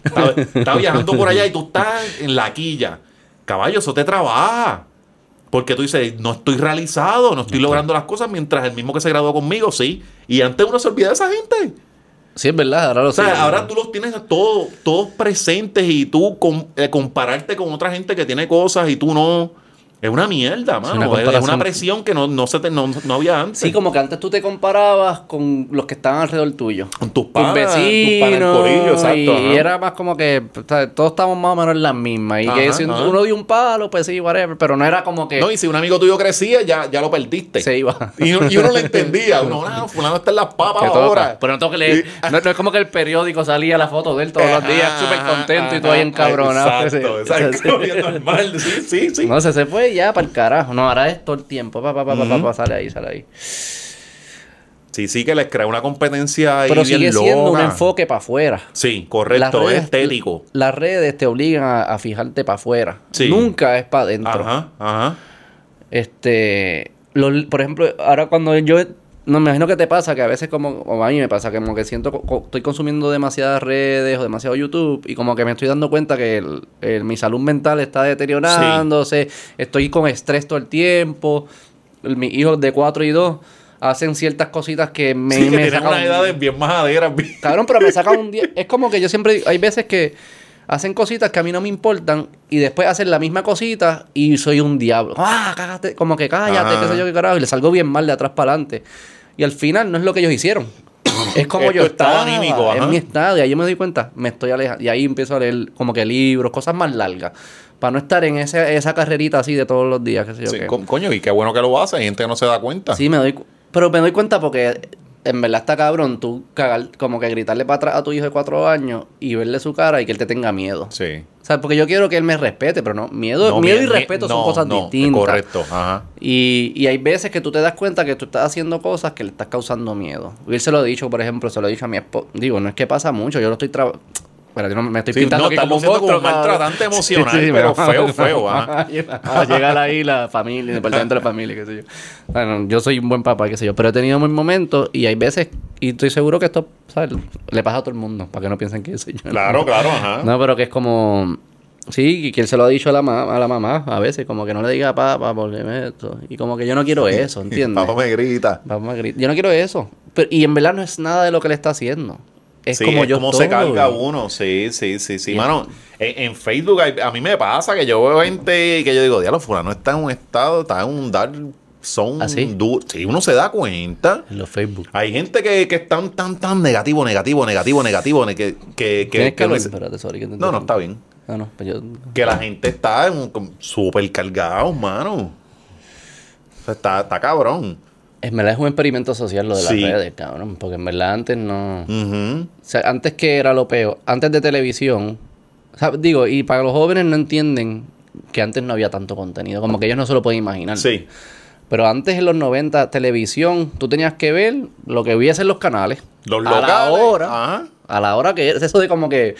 Está, está viajando por allá y tú estás en la quilla. Caballo, eso te trabaja. Porque tú dices, no estoy realizado, no estoy logrando las cosas mientras el mismo que se graduó conmigo, sí. Y antes uno se olvida de esa gente. Sí, es verdad, ahora lo O sea, sé. ahora tú los tienes todos, todos presentes y tú com- eh, compararte con otra gente que tiene cosas y tú no. Es una mierda, mano. una es, una presión que no, no, se te- no, no había antes. Sí, como que antes tú te comparabas con los que estaban alrededor tuyo. con tus Tus panas, tus vecinos. corillo, exacto, y ajá. era más como que o sea, todos estábamos más o menos en las mismas. Y que si ajá. uno dio un palo, pues sí, whatever. Pero no era como que No, y si un amigo tuyo crecía, ya, ya lo perdiste. se iba. Y, y uno lo entendía. Uno, no, fulano está en las papas Que todo- ahora. Pero no tengo que leer. No, no es como que el periódico salía la foto de él todos los días, Ajá, súper contento y tú ajá, ahí encabronado. Exacto, exacto. bien normal. Sí, sí, sí. No, se, se fue ya para el carajo. No, ahora es todo el tiempo. Pa, pa, pa, pa, sale ahí, sale ahí. Sí, sí, que les crea una competencia ahí Pero bien sigue siendo un loca. enfoque para afuera. Sí, correcto, es estético. Las redes te obligan a, a fijarte para afuera. Sí. Nunca es para adentro. Ajá, ajá. Este, por ejemplo, ahora cuando yo, no me imagino que te pasa que a veces como, o a mí me pasa que como que siento, co- estoy consumiendo demasiadas redes o demasiado YouTube y como que me estoy dando cuenta que el- el- mi salud mental está deteriorándose, estoy con estrés todo el tiempo, el- mis hijos de 4 y 2 hacen ciertas cositas que me, sí, que me sacan unas un- edades bien majaderas. Cabrón, pero me sacan un día. Es como que yo siempre. Hay veces que hacen cositas que a mí no me importan y después hacen la misma cosita y soy un diablo. ¡Ah, cágate! Como que cállate, Ajá. qué sé yo, qué carajo. Y le salgo bien mal de atrás para adelante. Y al final no es lo que ellos hicieron. Es como Es yo tu estado estaba, anímico, es ajá. mi estado. Y ahí yo me doy cuenta, me estoy alejando. Y ahí empiezo a leer como que libros, cosas más largas. Para no estar en ese, esa carrerita así de todos los días, qué sé yo. Sí, qué. co- coño, y qué bueno que lo hace. Hay gente que no se da cuenta. Sí, me doy cu- Pero me doy cuenta porque en verdad está cabrón tú cagar, como que gritarle para atrás a tu hijo de cuatro años y verle su cara y que él te tenga miedo. Sí. O sea, porque yo quiero que él me respete, pero no. Miedo, No, miedo mi- y mi- respeto son no, cosas no, distintas. Correcto, ajá. Y, y hay veces que tú te das cuenta que tú estás haciendo cosas que le estás causando miedo. Y él se lo ha dicho, por ejemplo, se lo ha dicho a mi esposo. Digo, no es que pasa mucho, yo lo estoy trabajando. Espérate, no, me estoy Sí, pintando no, estamos como un como cabrón. maltratante emocional, me pero va- feo, feo, ajá. Va a llegar ahí la familia, el departamento de la familia, qué sé yo. Bueno, yo soy un buen papá, qué sé yo. Pero he tenido mis momentos y hay veces, y estoy seguro que esto, ¿sabes? Le pasa a todo el mundo, para que no piensen que soy yo. Claro, claro, ajá. No, pero que es como... Sí, que él se lo ha dicho a la, ma- a la mamá a veces, como que no le diga papá porque me esto. Y como que yo no quiero eso, ¿entiendes? Papá me grita. Vamos a gritar. Yo no quiero eso. Pero, y en verdad no es nada de lo que le está haciendo. Es sí, como es yo como estoy. se carga uno, sí, sí, sí, sí. Y- Mano, en, en Facebook hay- a mí me pasa que yo veo gente que yo digo, diablo, fulano está en un estado, está en un dark zone ¿Ah, sí? uno se da cuenta. En los Facebook. Hay gente que, que están tan, tan negativo, negativo, negativo, negativo, ne- que, que, que, Espérate, sorry, que No, no, está bien. Ah, no, pues yo... Que la gente está súper cargado, mano. O sea, está, está cabrón. En verdad es un experimento social lo de las Sí. redes, cabrón. Porque en verdad antes no... O sea, antes que era lo peor, antes de televisión, o sea, digo, y para los jóvenes no entienden que antes no había tanto contenido, como que ellos no se lo pueden imaginar. Sí. Pero antes en los 90, televisión, tú tenías que ver lo que hubiese en los canales. Los a la locales, hora, ajá. a la hora que es eso de como que,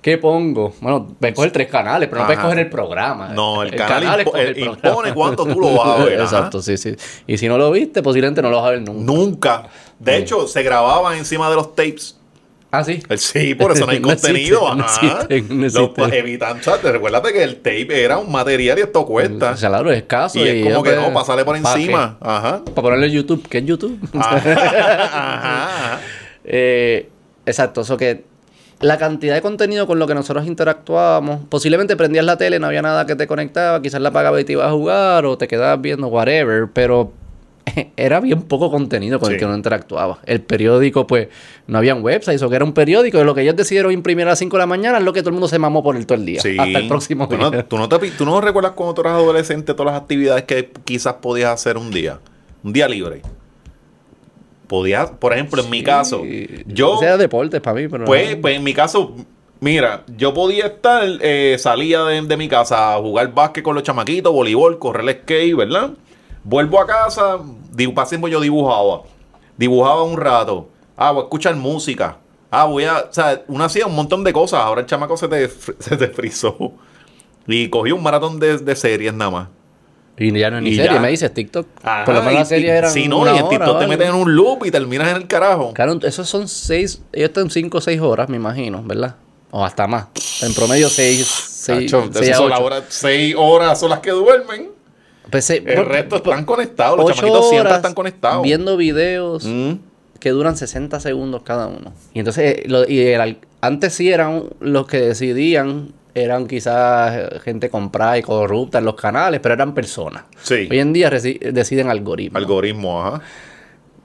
¿qué pongo? Bueno, puedes coger tres canales, pero no puedes coger el programa. No, el canal impo- escoge el- impone cuánto tú lo vas a ver, ajá. Exacto, sí, sí. Y si no lo viste, posiblemente no lo vas a ver nunca. Nunca. De hecho, se grababan encima de los tapes. Ah, sí. El- Sí, por eso no hay No existe, contenido. no ajá. existe, no Los existe. pa- evitan, recuérdate que el tape era un material y esto cuesta. O sea, claro, es escaso. y es como que pues, no, pasarle por encima. Ajá. Para ponerlo en YouTube. ¿Qué es YouTube? Ajá. ajá. Eh, exacto, eso que la cantidad de contenido con lo que nosotros interactuábamos, posiblemente prendías la tele, no había nada que te conectaba, quizás la apagabas y te ibas a jugar o te quedabas viendo whatever, pero era bien poco contenido con el que uno interactuaba. El periódico, pues, no habían websites o que era un periódico. Y lo que ellos decidieron imprimir a las 5 de la mañana es lo que todo el mundo se mamó por el todo el día. Sí. Hasta el próximo ¿Tú día. no, tú, no te tú no recuerdas cuando tú eras adolescente todas las actividades que quizás podías hacer un día? Un día libre. Podías, por ejemplo, en mi caso, yo, O sea, deportes para mí, pero. pues, no. pues en mi caso, mira, yo podía estar, eh, salía de, de mi casa a jugar básquet con los chamaquitos, voleibol, correr el skate, ¿verdad? Vuelvo a casa, tiempo yo dibujaba. Dibujaba un rato. Ah, voy a escuchar música. Ah, voy a. O sea, uno hacía un montón de cosas. Ahora el chamaco se te, se te frizó. Y cogí un maratón de, de series nada más. Y ya no es ni serie, ya. me dices TikTok. Ajá, por lo menos y- series y- eran. Sí, no, y en TikTok te meten en un loop y terminas en el carajo. Claro, esos son seis. Ellos están cinco o seis horas, me imagino, ¿verdad? O hasta más. En promedio, seis. seis, seis son las horas- seis horas son las que duermen. Pues, seis- El resto están conectados. Los chamaquitos siempre están conectados. Viendo videos Mm. que duran 60 segundos cada uno. Y entonces, eh, lo- y el antes sí eran los que decidían, eran quizás eh, gente comprada y corrupta en los canales, pero eran personas. Sí. Hoy en día deciden algoritmos. Algoritmo, ajá.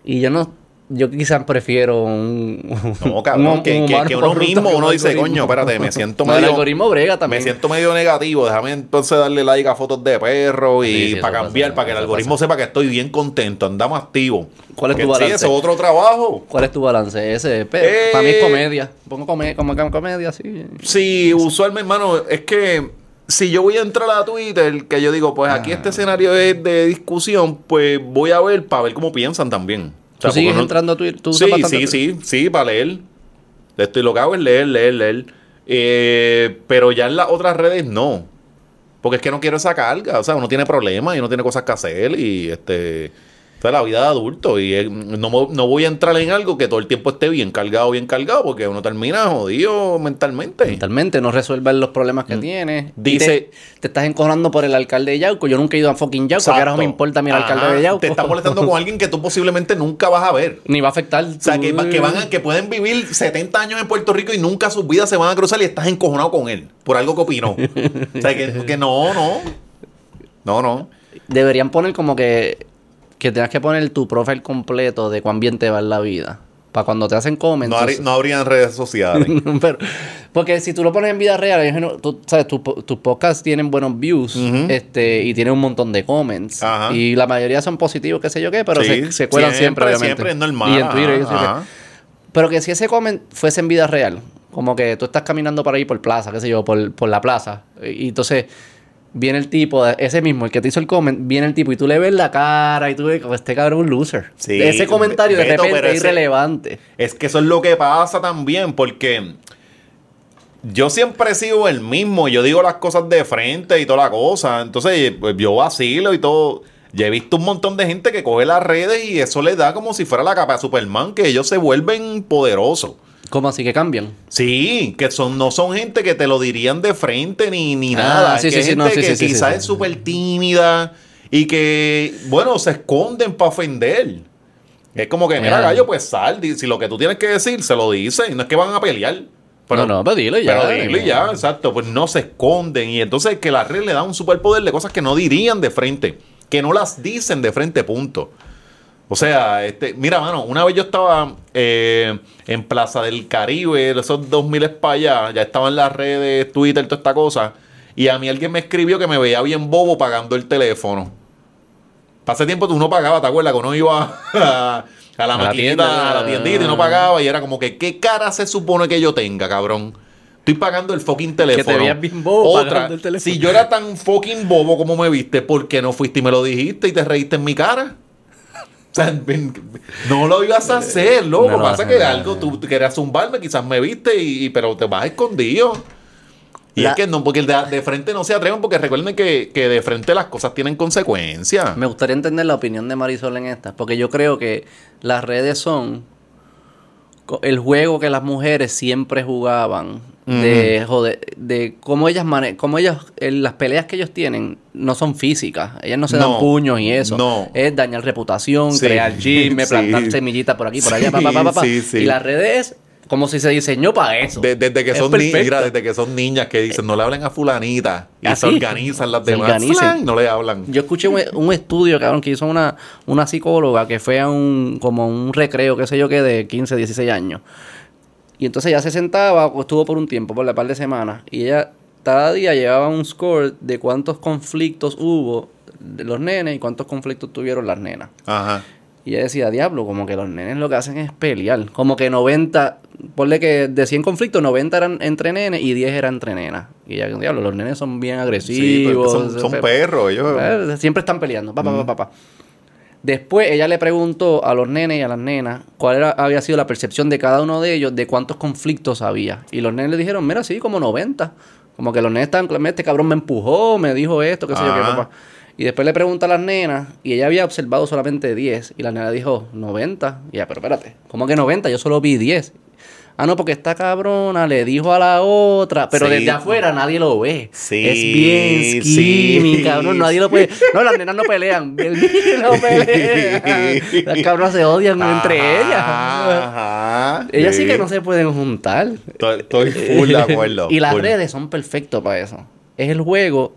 y yo no, yo quizás prefiero un. No, cabrón, un- que, un que- humano que uno mismo, uno dice, algoritmo. coño, espérate, me siento No, el medio... algoritmo brega Me también. siento medio negativo, déjame entonces darle like a fotos de perros y Sí, sí, para cambiar, pasa, para que el algoritmo sepa que estoy bien contento, andamos activos. ¿Cuál es tu Sí, balance? eso es otro trabajo. ¿Cuál es tu balance? Ese, Eh. para mí es comedia. Pongo come- como como comedia, sí. Sí, usualmente, hermano, es que si yo voy a entrar a Twitter, que yo digo, pues aquí Ah. este escenario es de discusión, pues voy a ver para ver cómo piensan también. O sea, ¿Tú sigues no- entrando a Twitter? ¿Tú Sí, sí, sí, sí, para leer. Estoy lo que hago es leer, leer, leer. Eh, pero ya en las otras redes no. Porque es que no quiero esa carga. O sea, uno tiene problemas y uno tiene cosas que hacer. Y este. Esta es la vida de adulto. Y eh, no, no voy a entrar en algo que todo el tiempo esté bien cargado, bien cargado. Porque uno termina jodido mentalmente. Mentalmente no resuelves los problemas que tienes. Mm. Dice- Y te, te estás encojonando por el alcalde de Yauco. Yo nunca he ido a fucking Yauco. ¿Qué Exacto. carajo me importa Ajá, alcalde de Yauco? Te está molestando con alguien que tú posiblemente nunca vas a ver. Ni va a afectar. O sea, que, va- que van a- que pueden vivir 70 años en Puerto Rico y nunca sus vidas se van a cruzar y estás encojonado con él por algo que opinó. o sea, que, que no, no. No, no. Deberían poner como que... Que tengas que poner tu profile completo de cuán bien te va en la vida. Para cuando te hacen comments. No, habrí- no habrían redes sociales. Pero- porque si tú lo pones en vida real, tú sabes, tu po- tus podcasts tienen buenos views este, y tienen un montón de comments. Ajá. Y la mayoría son positivos, qué sé yo qué, pero Sí, se, se cuelan siempre, obviamente. Siempre es normal. Y en Twitter. y ajá, eso. Pero que si ese comment fuese en vida real, como que tú estás caminando por ahí por plaza, qué sé yo, por, por la plaza, y entonces viene el tipo, ese mismo, el que te hizo el comment, viene el tipo y tú le ves la cara y tú ves este cabrón es un loser. Sí, ese comentario de repente es irrelevante. Es que eso es lo que pasa también, porque yo siempre he sido el mismo. Yo digo las cosas de frente y toda la cosa. Entonces, pues, yo vacilo y todo. Ya he visto un montón de gente que coge las redes y eso le da como si fuera la capa de Superman, que ellos se vuelven poderosos. ¿Cómo así que cambian? Sí, que son, no son gente que te lo dirían de frente ni, ni Ah, nada. sí, que sí, es sí, gente no, sí, que quizás es súper tímida y que, bueno, se esconden para ofender. Es como que, mira, Ah. gallo, pues sal. Si lo que tú tienes que decir, se lo dices. No es que van a pelear. Pero, no, no, pero dilo ya. Pero dilo y ya, exacto. Pues no se esconden. Y entonces que la red le da un superpoder de cosas que no dirían de frente. Que no las dicen de frente, punto. O sea, este, mira, mano, una vez yo estaba eh, en Plaza del Caribe, esos 2000 para allá, ya estaba en las redes, Twitter, toda esta cosa, y a mí alguien me escribió que me veía bien bobo pagando el teléfono. Hace tiempo tú no pagabas, ¿te acuerdas? Que uno iba a, a la A la maquinita, tienda. a la tiendita y no pagaba, y era como que, ¿qué cara se supone que yo tenga, cabrón? Estoy pagando el fucking teléfono. veías bien bobo Otra, pagando el teléfono. si yo era tan fucking bobo como me viste, ¿por qué no fuiste y me lo dijiste y te reíste en mi cara? O sea, ven- no lo ibas a hacer, loco. No lo Pasa que no. algo, tú querías zumbarme, quizás me viste, y, pero te vas escondido. Y La- es que no, porque el de, de frente no se atreven, porque recuerden que, que de frente las cosas tienen consecuencias. Me gustaría entender la opinión de Marisol en esta, porque yo creo que las redes son el juego que las mujeres siempre jugaban de joder, de cómo ellas mane cómo ellas las peleas que ellos tienen no son físicas, ellas no se dan puños y eso, no. es dañar reputación, Sí, crear chisme, sí. plantar semillitas por aquí, por allá, pa, pa, y las redes es como si se diseñó para eso. De- desde que Es son ni- mira, desde que son niñas que dicen no le hablen a fulanita y Así. se organizan las Se demás organizan. y no le hablan. Yo escuché un, un estudio, cabrón, que hizo una, una psicóloga que fue a un, como un recreo, qué sé yo qué, de 15, 16 años. Y entonces ella se sentaba, o estuvo por un tiempo, por la par de semanas, y ella cada día llevaba un score de cuántos conflictos hubo de los nenes y cuántos conflictos tuvieron las nenas. Ajá. Y ella decía, diablo, como que los nenes lo que hacen es pelear. Como que 90, ponle que de 100 conflictos, 90 eran entre nenes y 10 eran entre nenas. Y ella, diablo, los nenes son bien agresivos. Sí, son, son perros, ellos. eh, Siempre están peleando. Pa, pa, pa, pa, pa. Después ella le preguntó a los nenes y a las nenas cuál era, había sido la percepción de cada uno de ellos de cuántos conflictos había. Y los nenes le dijeron, mira, sí, como 90. Como que los nenes estaban, "Mira, este cabrón me empujó, me dijo esto, qué sé yo qué, Ajá. papá. Y después le pregunta a las nenas, y ella había observado solamente 10. Y la nena dijo, 90. Y ella, pero espérate, ¿cómo que 90? Yo solo vi 10. Ah, no, porque esta cabrona le dijo a la otra, pero Sí. desde afuera nadie lo ve. Sí, es bien sí. skinny, cabrón, nadie lo puede. No, las nenas no pelean, el no pelea. Las cabras se odian entre ellas. Ajá. Ellas sí que no se pueden juntar. Estoy, estoy full de acuerdo. y las full. redes son perfectos para eso. Es el juego.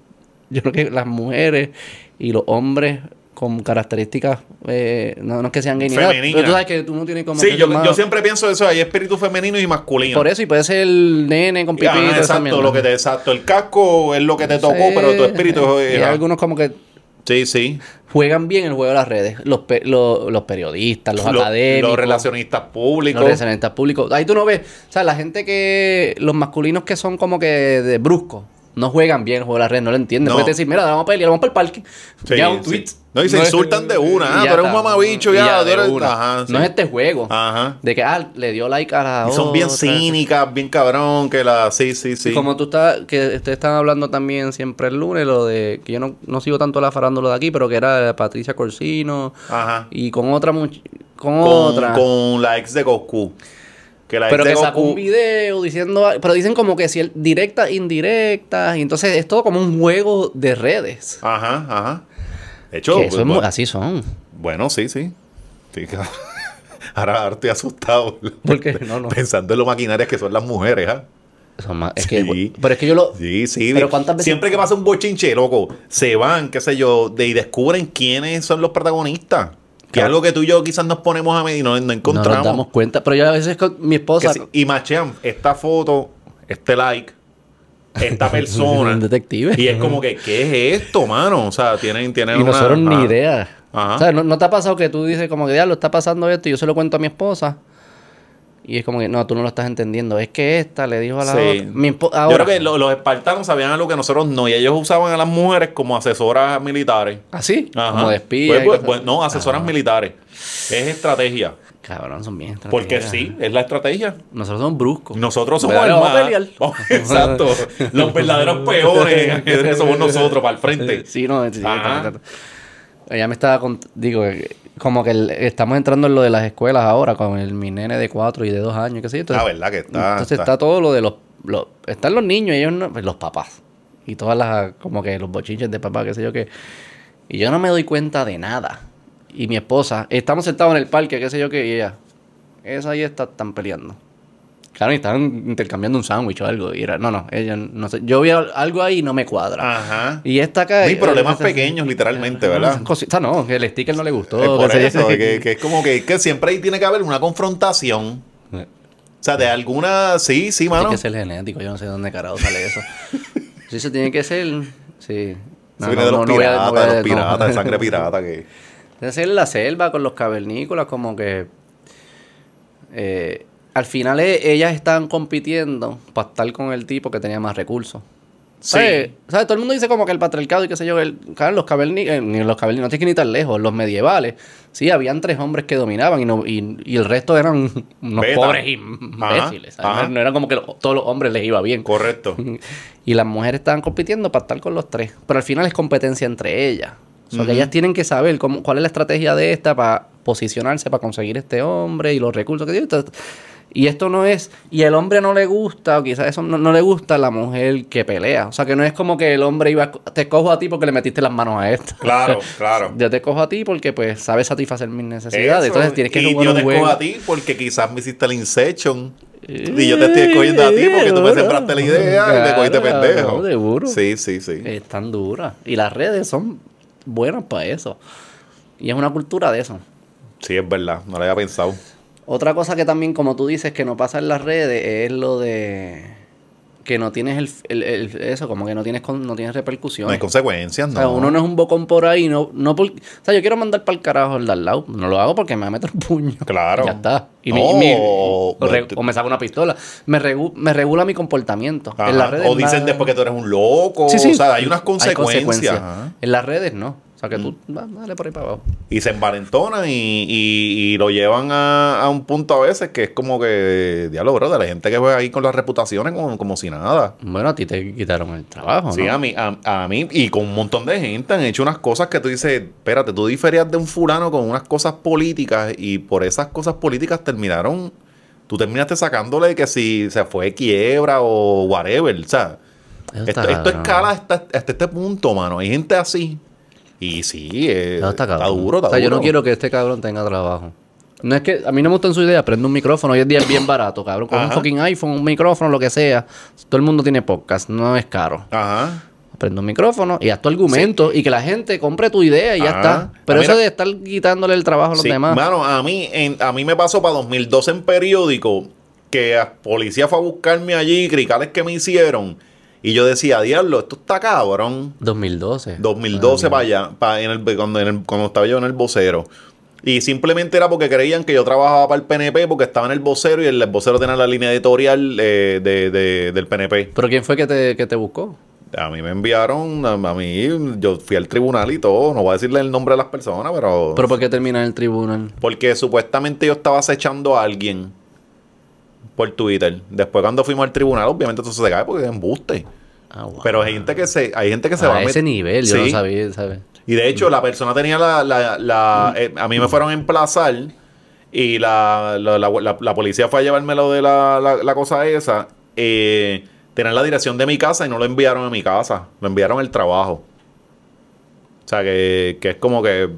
Yo creo que las mujeres y los hombres con características, eh, no, no es que sean gay ni nada, pero tú sabes que tú no tienes como Sí, yo, yo siempre pienso eso, hay espíritu femenino y masculino. Por eso, y puede ser el nene con pipí. Ah, exacto, lo que te, exacto. El casco es lo que te tocó, pero tu espíritu es. Y hay algunos como que Sí, sí. juegan bien el juego de las redes. Los, pe- lo- los periodistas, los Lo- académicos. Los relacionistas públicos. Los relacionistas públicos. Ahí tú no ves. O sea, la gente que. Los masculinos que son como que de brusco. No juegan bien el juego de las redes, no lo entienden. No. Puedes decir, mira, vamos a pelear, vamos para el parque. Sí, ya un sí. tweet. No, y se es- insultan de una. Ah, tú eres un mamabicho, ya, tú de una. ajá, sí. No es este juego. Ajá. De que, ah, le dio like a la Y son bien otra. cínicas, bien cabrón, que la. Sí, sí, sí. Y como tú estás, que ustedes están hablando también siempre el lunes, lo de que yo no, no sigo tanto la farándula de aquí, pero que era Patricia Corsino Ajá. y con otra con, Con, otra. con la ex de Goku. Que la pero que de sacó Goku. un video diciendo, pero dicen como que si el directas, indirectas, y entonces es todo como un juego de redes. Ajá, ajá. De hecho, pues, bueno, así son. bueno, sí, sí. Sí, claro. Ahora, ahora estoy asustado. ¿Por qué? No, no. Pensando en lo maquinarias que son las mujeres, ¿ah? Es Sí. que, pero es que yo lo... Sí, sí. Pero ¿cuántas veces- Siempre que pasa un bochinche, loco, se van, qué sé yo, de, y descubren quiénes son los protagonistas. Que Claro. algo que tú y yo quizás nos ponemos a medir y no, no No encontramos. nos damos cuenta. Pero yo a veces con mi esposa... y machean esta foto, este like, esta persona. Un detective. y es como que, ¿qué es esto, mano? O sea, tienen, tienen Y una- nosotros ni idea. Ajá. O sea, ¿no, no te ha pasado que tú dices como que ya lo está pasando esto y yo se lo cuento a mi esposa? Y es como que no, tú no lo estás entendiendo. Es que esta le dijo a la Sí. otra. Mi espo- Yo creo que lo- los espartanos sabían algo que nosotros no, y ellos usaban a las mujeres como asesoras militares. ¿Así? Ajá. Como de. Pues, pues, pues, no, asesoras Ah, militares. Es estrategia. Cabrón, son bien Porque sí, es la estrategia. Nosotros somos bruscos. Nosotros somos Pero el vamos a más- pelear. Oh, Exacto. Los verdaderos peores somos nosotros para el frente. Sí, no, sí, Ajá. Ella me estaba cont- digo, como que el- estamos entrando en lo de las escuelas ahora con el, mi nene de 4 y de 2 años, qué sé yo. Entonces, Ah, verdad que está. entonces está. todo lo de los, los- están los niños y ellos no- pues, los papás y todas las como que los bochinches de papá, qué sé yo qué. Y yo no me doy cuenta de nada. Y mi esposa, estamos sentados en el parque, qué sé yo qué, y ella, esa ahí está, están peleando. Claro, y estaban intercambiando un sándwich o algo. Y era, no, no, ella no sé. Yo vi al- algo ahí y no me cuadra. Ajá. Y esta acá. Hay problemas pequeños, literalmente, ¿verdad? Cositas, no, que el sticker no le gustó. Es por sé eso, que, que es como que, que siempre ahí tiene que haber una confrontación. O sea, de alguna. Sí, sí, Tiene mano. que ser genético, yo no sé de dónde carajo sale eso. sí, eso tiene que ser. Sí. Eso viene de los piratas, no a- de los no. piratas, de sangre pirata. Que... Debe ser la selva con los cavernícolas, como que. eh, al final e- ellas estaban compitiendo para estar con el tipo que tenía más recursos. ¿Sabes? ¿Sabes? Todo el mundo dice como que el patriarcado y qué sé yo, el, claro, los cavernícolas, ni los cavernícolas, no tienes que ni tan lejos, los medievales, sí, habían tres hombres que dominaban y, no, y, y el resto eran unos Beta. pobres imbéciles. ¿sabes? ajá. No era como que lo- todos los hombres les iba bien. Correcto. Y las mujeres estaban compitiendo para estar con los tres. Pero al final es competencia entre ellas. O sea, que ellas tienen que saber cómo, cuál es la estrategia de esta para posicionarse, para conseguir este hombre y los recursos que tiene. Entonces, Y esto no es, y el hombre no le gusta, o quizás eso no, no le gusta a la mujer que pelea. O sea, que no es como que el hombre iba, te cojo a ti porque le metiste las manos a esta. Claro, claro. Yo te cojo a ti porque pues sabes satisfacer mis necesidades. Eso, Entonces tienes que y jugar yo te juego. a ti porque quizás me hiciste el Inception. Y yo te estoy escogiendo a ti porque tú me sembraste la idea y me cogiste pendejo. seguro. Sí, sí, sí. Están duras. Y las redes son buenas para eso. Y es una cultura de eso. Sí, es verdad. No lo había pensado. Otra cosa que también, como tú dices, que no pasa en las redes es lo de que no tienes el, el- el- eso, como que no tienes con- no tienes No hay repercusiones. consecuencias, o no. sea, uno no es un bocón por ahí, no, no por, o sea, yo quiero mandar para el carajo el de al lado, no lo hago porque me va a meter un puño. Claro. Ya está. Y No, mi- o- o, re- o me saco una pistola. Me, regu- me regula mi comportamiento. Ajá. En las redes o dicen después que tú eres un loco. Sí, sí. O sea, hay unas consecuencias. consecuencias. Ajá. En las redes no. O sea, que tú, va, dale por ahí para abajo. Y se envalentonan y, y- y lo llevan a, a un punto a veces que es como que, diablo, bro, de la gente que juega ahí con las reputaciones como, como si nada. Bueno, a ti te quitaron el trabajo, Sí, ¿no? a mí, a, a mí y con un montón de gente han hecho unas cosas que tú dices, espérate, tú diferías de un fulano con unas cosas políticas y por esas cosas políticas terminaron, tú terminaste sacándole que si se fue quiebra o whatever, o sea, esto, esto escala hasta, hasta este punto, mano. Hay gente así y sí, eh, Eso está, está, duro, está o sea, yo no duro. quiero que este cabrón tenga trabajo. No es que a mí no me gustan su idea, prende un micrófono, hoy en día es bien barato, cabrón. Con un Ajá. fucking iPhone, un micrófono, lo que sea. Todo el mundo tiene podcast, no es caro. Ajá. Prende un micrófono y haz tu argumento y que la gente compre tu idea y ya Ajá. está. Pero Ah, eso mira. de estar quitándole el trabajo a los Sí, demás. Mano, a mí, en- a mí me pasó para 2012 en periódico que la policía fue a buscarme allí, cricales que me hicieron. Y yo decía, diablo, esto está cabrón. 2012. 2012 Ah, para allá, para en el, cuando, en el- cuando estaba yo en el vocero. Y simplemente era porque creían que yo trabajaba para el PNP porque estaba en el vocero y el, vocero tenía la línea editorial eh, de, de- del PNP. ¿Pero quién fue que te, que te buscó? A mí me enviaron, a, a mí, yo fui al tribunal y todo. No voy a decirle el nombre de las personas, pero... ¿Pero por qué termina en el tribunal? Porque supuestamente yo estaba acechando a alguien por Twitter. Después cuando fuimos al tribunal, obviamente eso se cae porque es embuste. Ah, wow. Pero hay gente que se, hay gente que se va a a ese nivel, yo no Sí. sabía, ¿sabes? Y de hecho, la persona tenía la, la, la- eh, a mí me fueron a emplazar y la, la, la- la- la policía fue a llevarme lo de la, la- la cosa esa. Eh, tenían la dirección de mi casa y no lo enviaron a mi casa, lo enviaron al trabajo. O sea, que, que es como que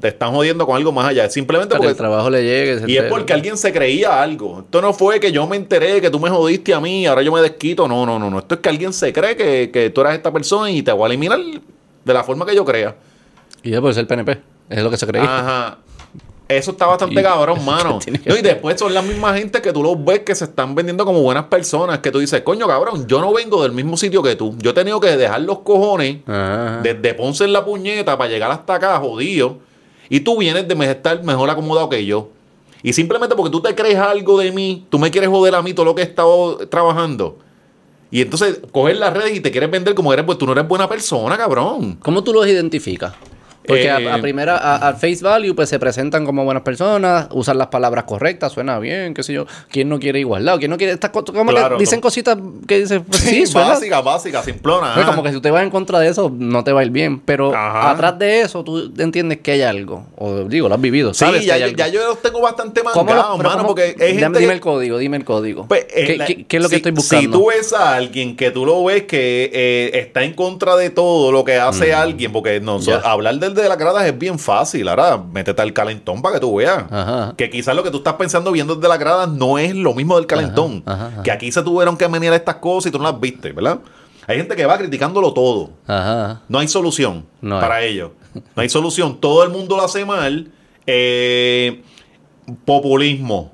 te están jodiendo con algo más allá. Simplemente Para porque el trabajo le llegue. y es porque alguien se creía algo. Esto no fue que yo me enteré que tú me jodiste a mí, ahora yo me desquito. No, no, no, no. Esto es que alguien se cree que, que tú eras esta persona y te voy a eliminar de la forma que yo crea. Y yo por ser PNP. Es lo que se creía. Ajá. Eso está bastante Y- cabrón, mano. No, y después son las mismas gente que tú los ves que se están vendiendo como buenas personas. Que tú dices, coño, cabrón, yo no vengo del mismo sitio que tú. Yo he tenido que dejar los cojones Ajá. desde Ponce en la puñeta para llegar hasta acá, jodido. Y tú vienes de estar mejor acomodado que yo. Y simplemente porque tú te crees algo de mí, tú me quieres joder a mí todo lo que he estado trabajando. Y entonces coger las redes y te quieres vender como eres, pues tú no eres buena persona, cabrón. ¿Cómo tú los identificas? Porque Eh, a, a primera, a, al face value, pues se presentan como buenas personas, usan las palabras correctas, suena bien, qué sé yo. ¿Quién no quiere igualdad? ¿Quién no quiere estas cosas? Como Claro, que dicen no. cositas que dicen, pues sí, suena. básica, básica, simplona. Pues como que si tú vas en contra de eso, no te va a ir bien. Pero Ajá. atrás de eso, tú entiendes que hay algo. O digo, lo has vivido, Sí, sabes ya, ya, yo los tengo bastante ¿Cómo lo- mangados, pero mano, porque hay dime, gente dime que- el código, dime el código. Pues, eh, ¿Qué, la- qué- qué es lo que estoy buscando? Si tú ves a alguien que tú lo ves que eh, está en contra de todo lo que hace alguien, porque no, Mm. Hablar del de las gradas es bien fácil, ahora métete al calentón para que tú veas. Ajá. Que quizás lo que tú estás pensando viendo desde las gradas no es lo mismo del calentón. Ajá, ajá, ajá. Que aquí se tuvieron que venir estas cosas y tú no las viste, ¿verdad? Hay gente que va criticándolo todo. Ajá. No hay solución No hay. para ello. No hay solución. Todo el mundo lo hace mal. Eh, populismo.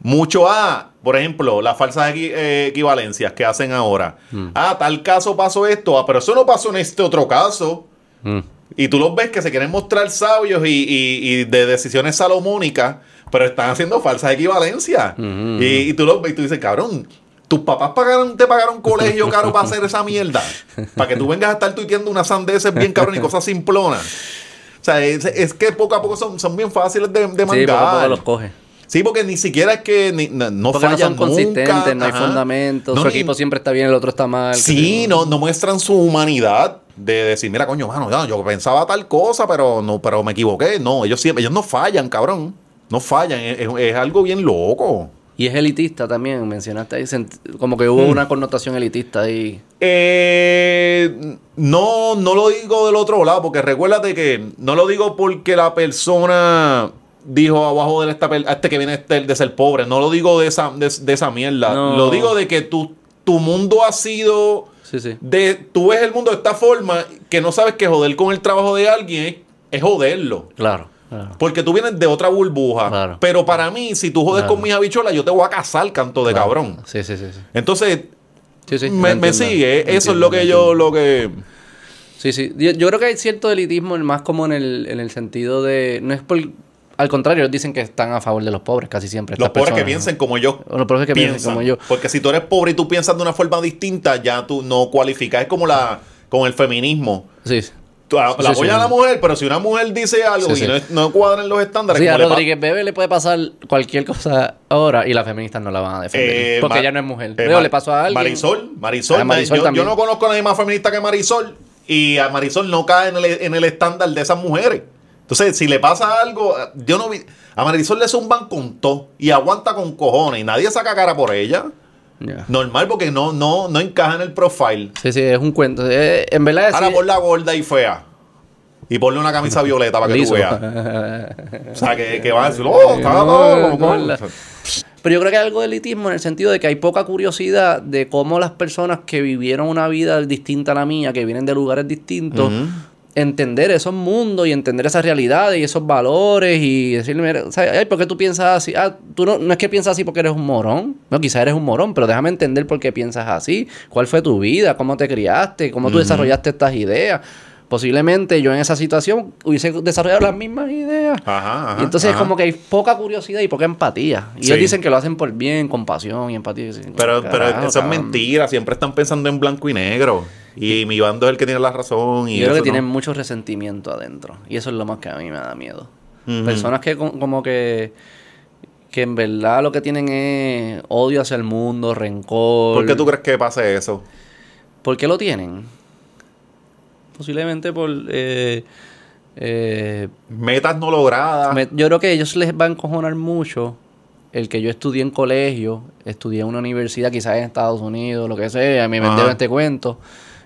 Mucho A, por ejemplo, las falsas equi- eh, equivalencias que hacen ahora. Mm. Ah, tal caso pasó esto, ah, pero eso no pasó en este otro caso. Mm. Y tú los ves que se quieren mostrar sabios y, y- y de decisiones salomónicas, pero están haciendo falsas equivalencias. Y, y tú los ves y tú dices, cabrón, tus papás pagaron, te pagaron colegio caro para hacer esa mierda. Para que tú vengas a estar tuiteando unas sandeces bien cabrón y cosas simplonas. O sea, es, es que poco a poco son, son bien fáciles de, de Sí, poco a poco los coge. Sí, porque ni siquiera es que ni- no, no Porque no fallan son consistentes, no hay fundamentos, No, su ni- equipo siempre está bien, el otro está mal. Sí, no, no muestran su humanidad de decir, mira, coño, mano, ya, yo pensaba tal cosa, pero no, pero me equivoqué. No, ellos siempre, ellos no fallan, cabrón. No fallan. Es, algo bien loco. Y es elitista también, mencionaste ahí, como que hubo una connotación elitista ahí. Eh, no, no lo digo del otro lado, porque recuérdate que no lo digo porque la persona dijo abajo de esta este que viene este de ser pobre. No lo digo de esa, de, de esa mierda. No. Lo digo de que tu, tu mundo ha sido. Sí, sí. De, tú ves el mundo de esta forma que no sabes que joder con el trabajo de alguien es, es joderlo. Claro, claro. Porque tú vienes de otra burbuja. Claro. Pero para mí, si tú jodes Claro. con mis habichuelas, yo te voy a casar, canto de cabrón. Sí, sí, sí. sí. Entonces, Sí, me, me sigue. Eso es lo que yo, lo que. Sí, sí. Yo, yo creo que hay cierto elitismo, más como en el, en el sentido de... No es por... Al contrario, ellos dicen que están a favor de los pobres casi siempre. Los pobres que piensen como yo. Los pobres que piensan como yo. Porque si tú eres pobre y tú piensas de una forma distinta, ya tú no cualificas. Es como la con el feminismo. Sí. Tú la, sí, sí. a la mujer, pero si una mujer dice algo y no, cuadran los estándares, Sí, a Rodríguez Bebe le puede pasar cualquier cosa ahora y las feministas no la van a defender. Eh, porque ella no es mujer. eh, Luego Mar- le pasó a alguien. Marisol, Marisol, Ah, Marisol yo, también. yo no conozco a nadie más feminista que Marisol y a Marisol no cae en el, en el estándar de esas mujeres. Entonces, si le pasa algo, yo no vi. A Marisol le zumban con todo y aguanta con cojones y nadie saca cara por ella. Normal porque no, no, no encaja en el profile. Sí, sí, es un cuento. Eh, en verdad es... Ahora ponla gorda y fea. Y ponle una camisa violeta para que liso. tú veas. O sea, que, que van a decir, oh, está No, no, la- Pero yo creo que hay algo de elitismo en el sentido de que hay poca curiosidad de cómo las personas que vivieron una vida distinta a la mía, que vienen de lugares distintos. Entender esos mundos y entender esas realidades y esos valores y decirle, mira, ay, ¿por qué tú piensas así? Ah, tú no, no es que piensas así porque eres un morón. No, quizás eres un morón, pero déjame entender por qué piensas así. ¿Cuál fue tu vida? ¿Cómo te criaste? ¿Cómo tú desarrollaste estas ideas? Posiblemente yo en esa situación hubiese desarrollado las mismas ideas. Ajá, ajá, y entonces ajá. es como que hay poca curiosidad y poca empatía. Y Sí. ellos dicen que lo hacen por bien, compasión y empatía. Y dicen, Pero, pero "Carajo, eso es cabrón". mentira. Siempre están pensando en blanco y negro. Y mi bando es el que tiene la razón. Y Yo creo que tienen mucho resentimiento adentro. Y eso es lo más que a mí me da miedo. Personas que co- como que que en verdad lo que tienen es odio hacia el mundo, rencor. ¿Por qué tú crees que pase eso? ¿Por qué lo tienen? Posiblemente por... eh, eh, Metas no logradas. me- yo creo que a ellos les va a encojonar mucho el que yo estudié en colegio, estudié en una universidad, quizás en Estados Unidos, lo que sea, me Ajá. vendieron este cuento.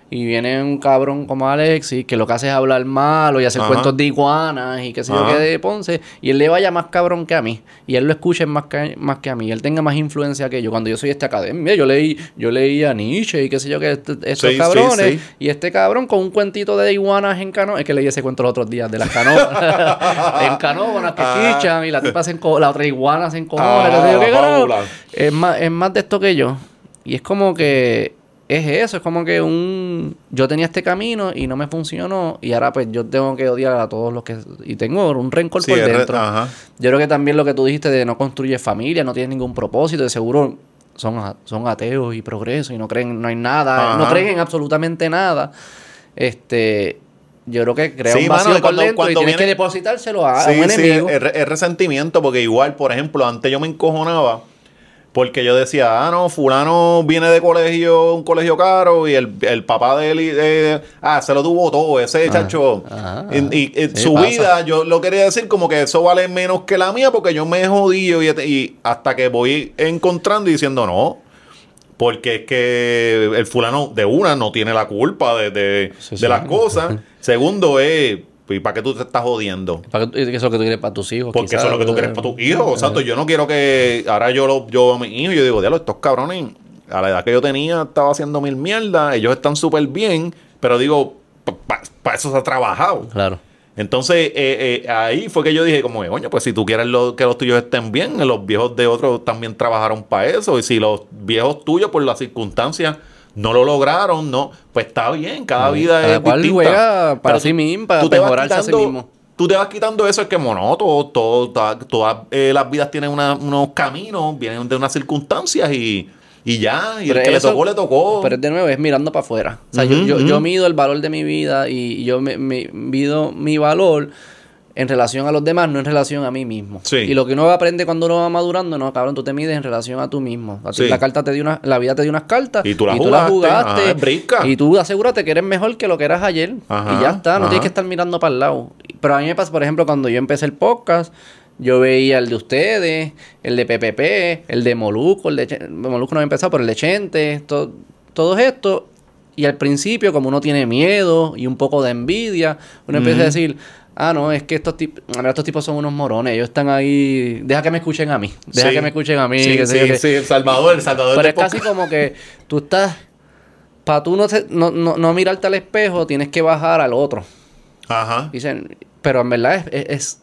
Y viene un cabrón como Alexis, que lo que hace es hablar malo y hacer Ajá. cuentos de iguanas y qué sé yo qué de Ponce. Y él le vaya más cabrón que a mí. Y él lo escuche más que, más que a mí. Y él tenga más influencia que yo. Cuando yo soy este academia, yo leí, yo leí a Nietzsche y qué sé yo qué, este- estos Sí, cabrones. sí. Y este cabrón con un cuentito de iguanas en cano. Es que leí ese cuento los otros días de las canóbanas. en canóbanas que Ah. y la tipa se la otra iguana se encojona. Ah, fábula. Es más, es más de esto que yo. Y es como que es eso, es como que un yo tenía este camino y no me funcionó y ahora pues yo tengo que odiar a todos los que y tengo un rencor Sí, por dentro. ajá. Yo creo que también lo que tú dijiste de no construye familia, no tienes ningún propósito, de seguro son, a- son ateos y progreso y no creen, no hay nada, no creen en absolutamente nada. Este, yo creo que crea Sí, un vacío mano, por cuando- y cuando tienes viene- que depositárselo a, a Sí, un sí, enemigo. es resentimiento porque igual, por ejemplo, antes yo me encojonaba porque yo decía, ah, no, fulano viene de colegio, un colegio caro y el, el papá de él, eh, ah, se lo tuvo todo, ese chacho. ajá, y, y- y sí, su pasa. vida, yo lo quería decir como que eso vale menos que la mía porque yo me he jodido y, y hasta que voy encontrando y diciendo, no, porque es que el fulano de una no tiene la culpa de, de- Sí, de sí. las cosas. Segundo es, ¿y para qué tú te estás jodiendo? Para tú- eso es lo que tú quieres para tus hijos. Porque quizás, eso es lo que tú quieres para tus hijos. Exacto. Yo no quiero que. Ahora yo lo, yo a mis hijos, yo digo, diablo, estos cabrones, a la edad que yo tenía, estaba haciendo mil mierdas. Ellos están súper bien. Pero digo, para eso se ha trabajado. Claro. Entonces, eh, eh, ahí fue que yo dije, como, coño, pues si tú quieres lo- que los tuyos estén bien, los viejos de otros también trabajaron para eso. Y si los viejos tuyos, por las circunstancias, no lo lograron, no, pues está bien, cada vida Cada es cual distinta. juega para sí mismo, para tú te vas mejorarse a sí mismo. Tú te vas quitando eso, es que no, todo, todo, toda- todas eh, las vidas tienen una- unos caminos, vienen de unas circunstancias y, y ya, y Pero el que eso- le tocó, le tocó. Pero de nuevo, es mirando para afuera. O sea, yo, yo, yo mido el valor de mi vida y yo me, me- mido mi valor en relación a los demás, no en relación a mí mismo. Sí. Y lo que uno aprende cuando uno va madurando, no, cabrón, tú te mides en relación a tú mismo. A ti Sí. La carta te dio una, la vida te dio unas cartas Y tú las jugaste, brisca. y tú asegúrate que eres mejor que lo que eras ayer. Ajá, y ya está, no ajá. tienes que estar mirando para el lado. Pero a mí me pasa, por ejemplo, cuando yo empecé el podcast, yo veía el de ustedes, el de PPP, el de Moluco, el de Ch- Moluco no había empezado, pero el de Chente, to- todos estos. Y al principio, como uno tiene miedo y un poco de envidia, uno empieza a decir, ah, no, es que estos, tipos estos tipos son unos morones, ellos están ahí, deja que me escuchen a mí, deja Sí. que me escuchen a mí. Sí, que sí, yo qué". sí, El Salvador, El Salvador. Pero es casi como que tú estás, para tú no, se- no, no, no mirarte al espejo, tienes que bajar al otro. Ajá. Dicen, pero en verdad es, es- es-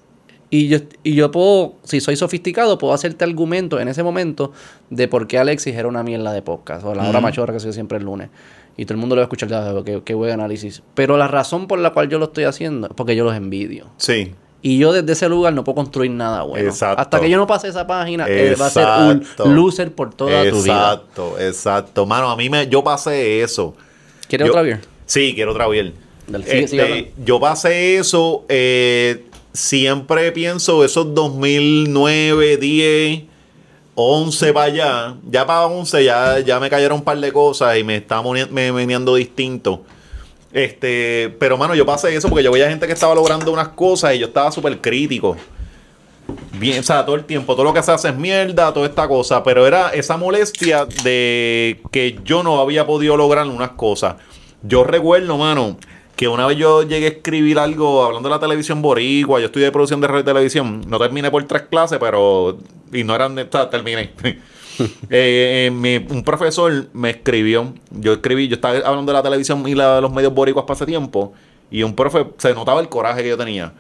y yo y yo puedo, si soy sofisticado, puedo hacerte argumentos en ese momento de por qué Alexis era una mierda de podcast o la hora Ujú. machorra que se siempre el lunes. Y todo el mundo lo va a escuchar, "Ah, qué, qué buen análisis. Pero la razón por la cual yo lo estoy haciendo es porque yo los envidio. Sí. Y yo desde ese lugar no puedo construir nada bueno. Exacto. Hasta que yo no pase esa página, eh, va a ser Exacto. un loser por toda tu vida. Exacto, exacto. Mano, a mí me, yo pasé eso. ¿Quieres Yo- otra beer? Sí, quiero otra beer. Sigue, Este, sigue yo pasé eso, eh, siempre pienso esos 2009, 10, 11 para allá. Ya para 11 ya, ya me cayeron un par de cosas y me me meneando distinto. Este, pero mano, yo pasé eso porque yo veía gente que estaba logrando unas cosas y yo estaba súper crítico. Bien, o sea, todo el tiempo, todo lo que se hace es mierda, toda esta cosa, pero era esa molestia de que yo no había podido lograr unas cosas. Yo recuerdo, mano, que una vez yo llegué a escribir algo hablando de la televisión boricua, yo estudié producción de radio y televisión, no terminé por tres clases, pero, y no eran, de- sea, terminé. Eh, eh, mi- un profesor me escribió, yo escribí, yo estaba hablando de la televisión y la- los medios boricuas para ese tiempo, y un profe, se notaba el coraje que yo tenía.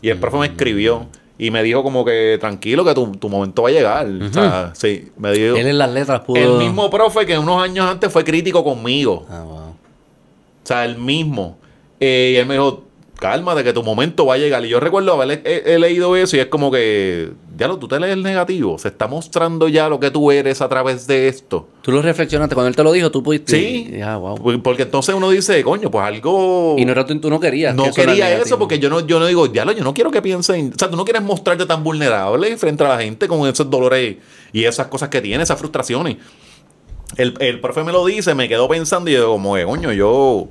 Y el profe me escribió y me dijo como que tranquilo que tu, tu momento va a llegar. O sea, sí, me dijo. Él en las letras pudo... El mismo profe que unos años antes fue crítico conmigo. Ah, wow. O sea, el mismo. Eh, y él me dijo, cálmate que tu momento va a llegar. Y yo recuerdo haber he- he leído eso y es como que, ya lo, tú te lees el negativo. Se está mostrando ya lo que tú eres a través de esto. Tú lo reflexionaste. Cuando él te lo dijo, tú pudiste... Sí. Ah, wow. Porque- entonces uno dice, coño, pues algo... Y no era tú, tú no querías. No que quería eso porque yo no, yo no digo, diablo, yo no quiero que piensen. O sea, tú no quieres mostrarte tan vulnerable frente a la gente con esos dolores y esas cosas que tiene, esas frustraciones. El, el profe me lo dice, me quedo pensando y yo, como, coño, yo,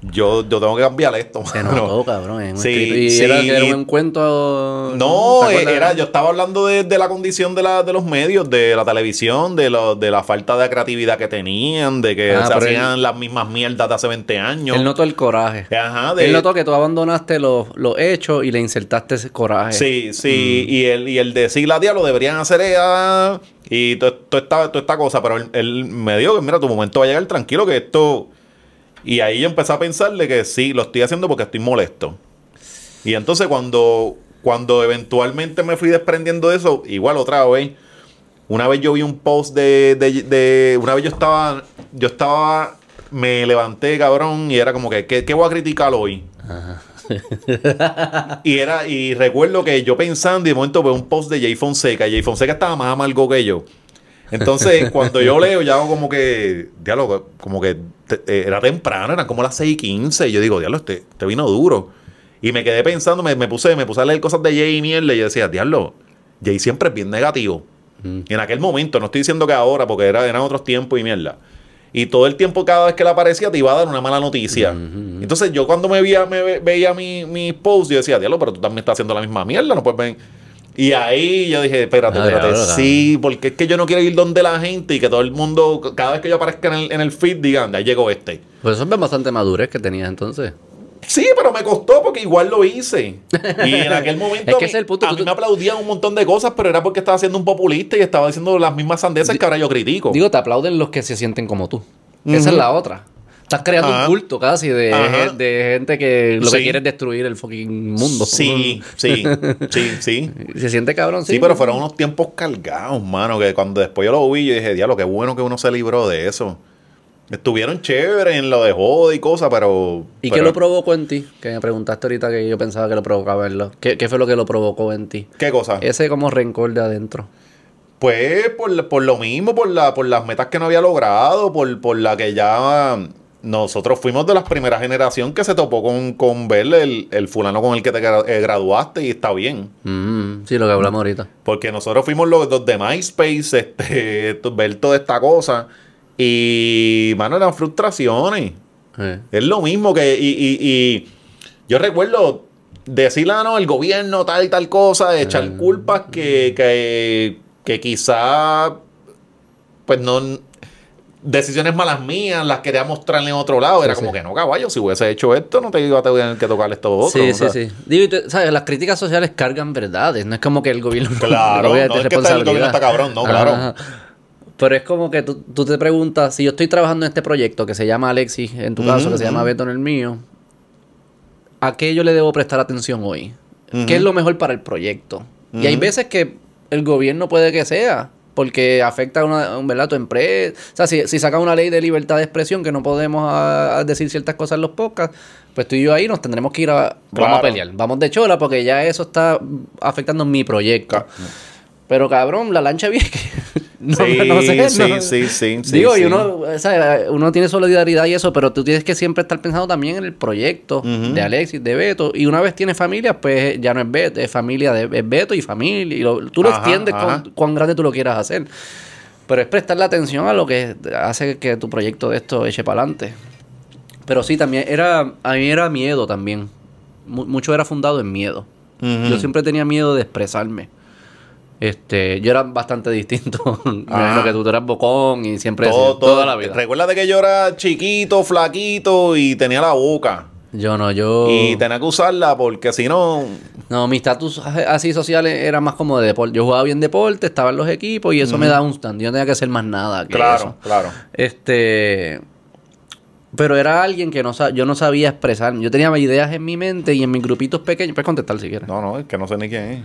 yo, yo tengo que cambiar esto. Se mano". notó, cabrón. un Sí, escrito. y sí. era, que era un cuento... No, era, yo estaba hablando de, de la condición de, la, de los medios, de la televisión, de, lo- de la falta de creatividad que tenían, de que Ah, se hacían él- las mismas mierdas de hace 20 años. Él notó el coraje. Ajá, de- Él notó que tú abandonaste los los hechos y le insertaste ese coraje. Sí, sí, Mm. y, el, y el decir a diablo deberían hacer ella y to- toda esta, esta cosa, pero él, él me dijo que mira, tu momento va a llegar tranquilo, que esto... Y ahí yo empecé a pensarle que sí, lo estoy haciendo porque estoy molesto. Y entonces cuando, cuando eventualmente me fui desprendiendo de eso, igual otra vez, una vez yo vi un post de, de, de- una vez yo estaba, yo estaba, me levanté, cabrón, y era como que, ¿qué, qué voy a criticar hoy? y era, y recuerdo que yo pensando y de momento veo un post de Jay Fonseca, y Jay Fonseca estaba más amargo que yo. Entonces, cuando yo leo, ya hago como que, diálogo, como que te- eh, era temprano, eran como las 6 y 15. Y yo digo, diablo, este, este vino duro. Y me quedé pensando, me, me puse, me puse a leer cosas de Jay y mierda. Y yo decía, diablo, Jay siempre es bien negativo. Mm. Y en aquel momento, no estoy diciendo que ahora, porque era, eran otros tiempos y mierda. Y todo el tiempo, cada vez que le aparecía, te iba a dar una mala noticia. Entonces, yo cuando me veía, me ve- veía mi, mi post, yo decía, diablo, pero tú también estás haciendo la misma mierda, no puedes ver. Y ahí yo dije, espérate, Ah, espérate, sí, porque es que yo no quiero ir donde la gente y que todo el mundo, cada vez que yo aparezca en el, en el feed, digan, ya llegó este. Pues eso es bastante madurez que tenías entonces. Sí, pero me costó porque igual lo hice. Y en aquel momento Es que es el punto, a tú- mí me aplaudían un montón de cosas, pero era porque estaba siendo un populista y estaba diciendo las mismas sandeces que ahora yo critico. Digo, te aplauden los que se sienten como tú. Esa es la otra. Estás creando Ajá. un culto casi de, Ajá. de gente que lo que quiere es destruir el fucking mundo. Sí, sí, sí, sí. Se siente cabrón, sí. Sí, pero fueron unos tiempos cargados, mano, que cuando después yo lo vi, yo dije, diablo, qué bueno que uno se libró de eso. Estuvieron chéveres en lo de joda y cosas, pero... ¿Y qué lo provocó en ti? Que me preguntaste ahorita que yo pensaba que lo provocaba verlo. ¿Qué, qué fue lo que lo provocó en ti? ¿Qué cosa? Ese como rencor de adentro. Pues por, por lo mismo, por, la, por las metas que no había logrado, por, por la que ya nosotros fuimos de la primera generación que se topó con, con ver el, el fulano con el que te eh, graduaste y está bien. Mm, sí, lo que hablamos ahorita. Porque nosotros fuimos los, los de MySpace, este, ver toda esta cosa. Y, mano, eran frustraciones. Eh. Es lo mismo que. Y, y- y yo recuerdo. decirle, ah, no, el gobierno tal y tal cosa, echar culpas que, que, que quizá, pues no, decisiones malas mías, las quería mostrarle en otro lado. Era como que no, caballo, si hubiese hecho esto, no te iba a tener que tocar esto otro. Sí, sí, sí. Digo, tú- ¿sabes? Las críticas sociales cargan verdades. No es como que el gobierno. Claro, no es que está- el gobierno está cabrón, no, claro. Ajá. Pero es como que tú, tú te preguntas, si yo estoy trabajando en este proyecto que se llama Alexis, en tu caso, que se llama Beto en el mío, ¿a qué yo le debo prestar atención hoy? ¿Qué es lo mejor para el proyecto? Y hay veces que el gobierno puede que sea, porque afecta a una, ¿verdad? tu empresa. O sea, si, si saca una ley de libertad de expresión que no podemos ah, decir ciertas cosas en los podcasts, pues tú y yo ahí nos tendremos que ir a... Vamos a pelear. Vamos de chola porque ya eso está afectando mi proyecto. Pero cabrón, la lancha que... no, Sí, no sé, sí, no- sí, sí, sí, Digo, y uno, ¿sabes? uno tiene solidaridad y eso, pero tú tienes que siempre estar pensando también en el proyecto de Alexis, de Beto. Y una vez tienes familia, pues ya no es Beto, es familia de es Beto y familia. Y lo- tú lo Ajá, extiendes ajá. cuán grande tú lo quieras hacer. Pero es prestarle atención a lo que hace que tu proyecto de esto eche para adelante. Pero sí, también era, a mí era miedo también. Mu- mucho era fundado en miedo. Yo siempre tenía miedo de expresarme. Este, yo era bastante distinto. Ah. que tú, eras bocón y siempre Todo, así, todo- toda la vida. Recuerda que yo era chiquito, flaquito y tenía la boca. Yo no, yo. Y tenía que usarla porque si no. No, mi estatus así social era más como de deporte. Yo jugaba bien deporte, estaba en los equipos y eso me daba un stand. Yo no tenía que hacer más nada que Claro, eso. claro. Este. Pero era alguien que no yo no sabía expresarme. Yo tenía ideas en mi mente y en mis grupitos pequeños. Puedes contestar si quieres. No, no, es que no sé ni quién es.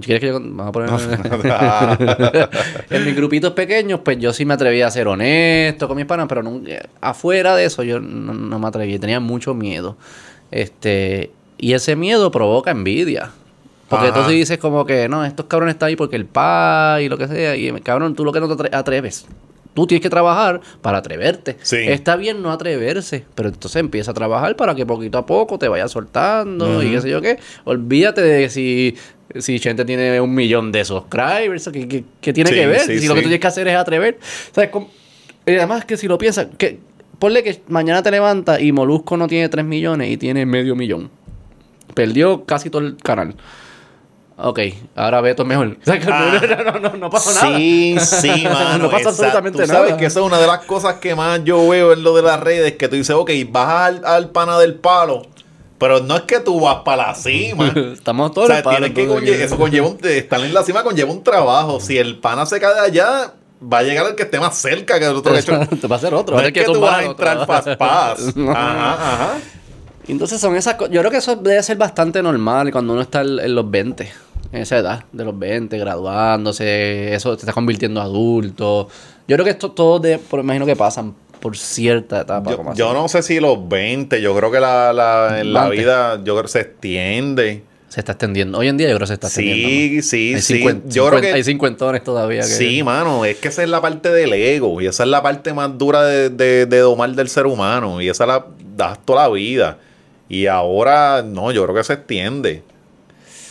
¿Quieres que yo Vamos a poner. en mis grupitos pequeños, pues yo sí me atrevía a ser honesto con mis panas, pero nunca, afuera de eso yo no, no me atreví. Tenía mucho miedo. Este. Y ese miedo provoca envidia. Porque Ajá. tú sí dices como que, no, estos cabrones están ahí porque el pa y lo que sea. Y cabrón, tú lo que no te atre- atreves. Tú tienes que trabajar para atreverte. Sí. Está bien no atreverse, pero entonces empieza a trabajar para que poquito a poco te vayas soltando y qué sé yo qué. Olvídate de si, si Chente tiene un millón de subscribers, ¿qué, qué- qué tiene Sí, que ver? sí, si lo que tú tienes que hacer es atrever. ¿Sabes? Y además que si lo piensas, que ponle que mañana te levantas y Molusco no tiene 3 millones y tiene medio millón. Perdió casi todo el canal. Ok, ahora Beto es mejor. O sea, que Ah. no, no, no, no pasa nada. Sí, sí, mano. No pasa exacto. absolutamente Tú sabes nada. que esa es una de las cosas que más yo veo en lo de las redes, que tú dices, ok, vas al, al pana del palo, pero no es que tú vas para la cima. Estamos O todos sea, en palo, tienes que conlle- eso conlleva un, estar en la cima conlleva un trabajo. Si el pana se cae de allá, va a llegar el que esté más cerca que el otro. hecho- va a hacer otro. No es que tú vas a entrar fast pass. Ajá, ajá. Entonces son esas cosas. Yo creo que eso debe ser bastante normal cuando uno está en en los 20. En esa edad, de los 20, graduándose. Eso te está convirtiendo adulto. Yo creo que esto todo, de, por, imagino que pasan por cierta etapa. Yo, como así. yo no sé si los 20, yo creo que la, la- en la vida, yo creo se extiende. Se está extendiendo. Hoy en día yo creo que se está extendiendo. Sí, sí, Hay sí. Yo creo que Hay cincuentones todavía. Que, Sí, mano, es que esa es la parte del ego y esa es la parte más dura de, de, de domar del ser humano y esa la das toda la vida. Y ahora, no, yo creo que se extiende.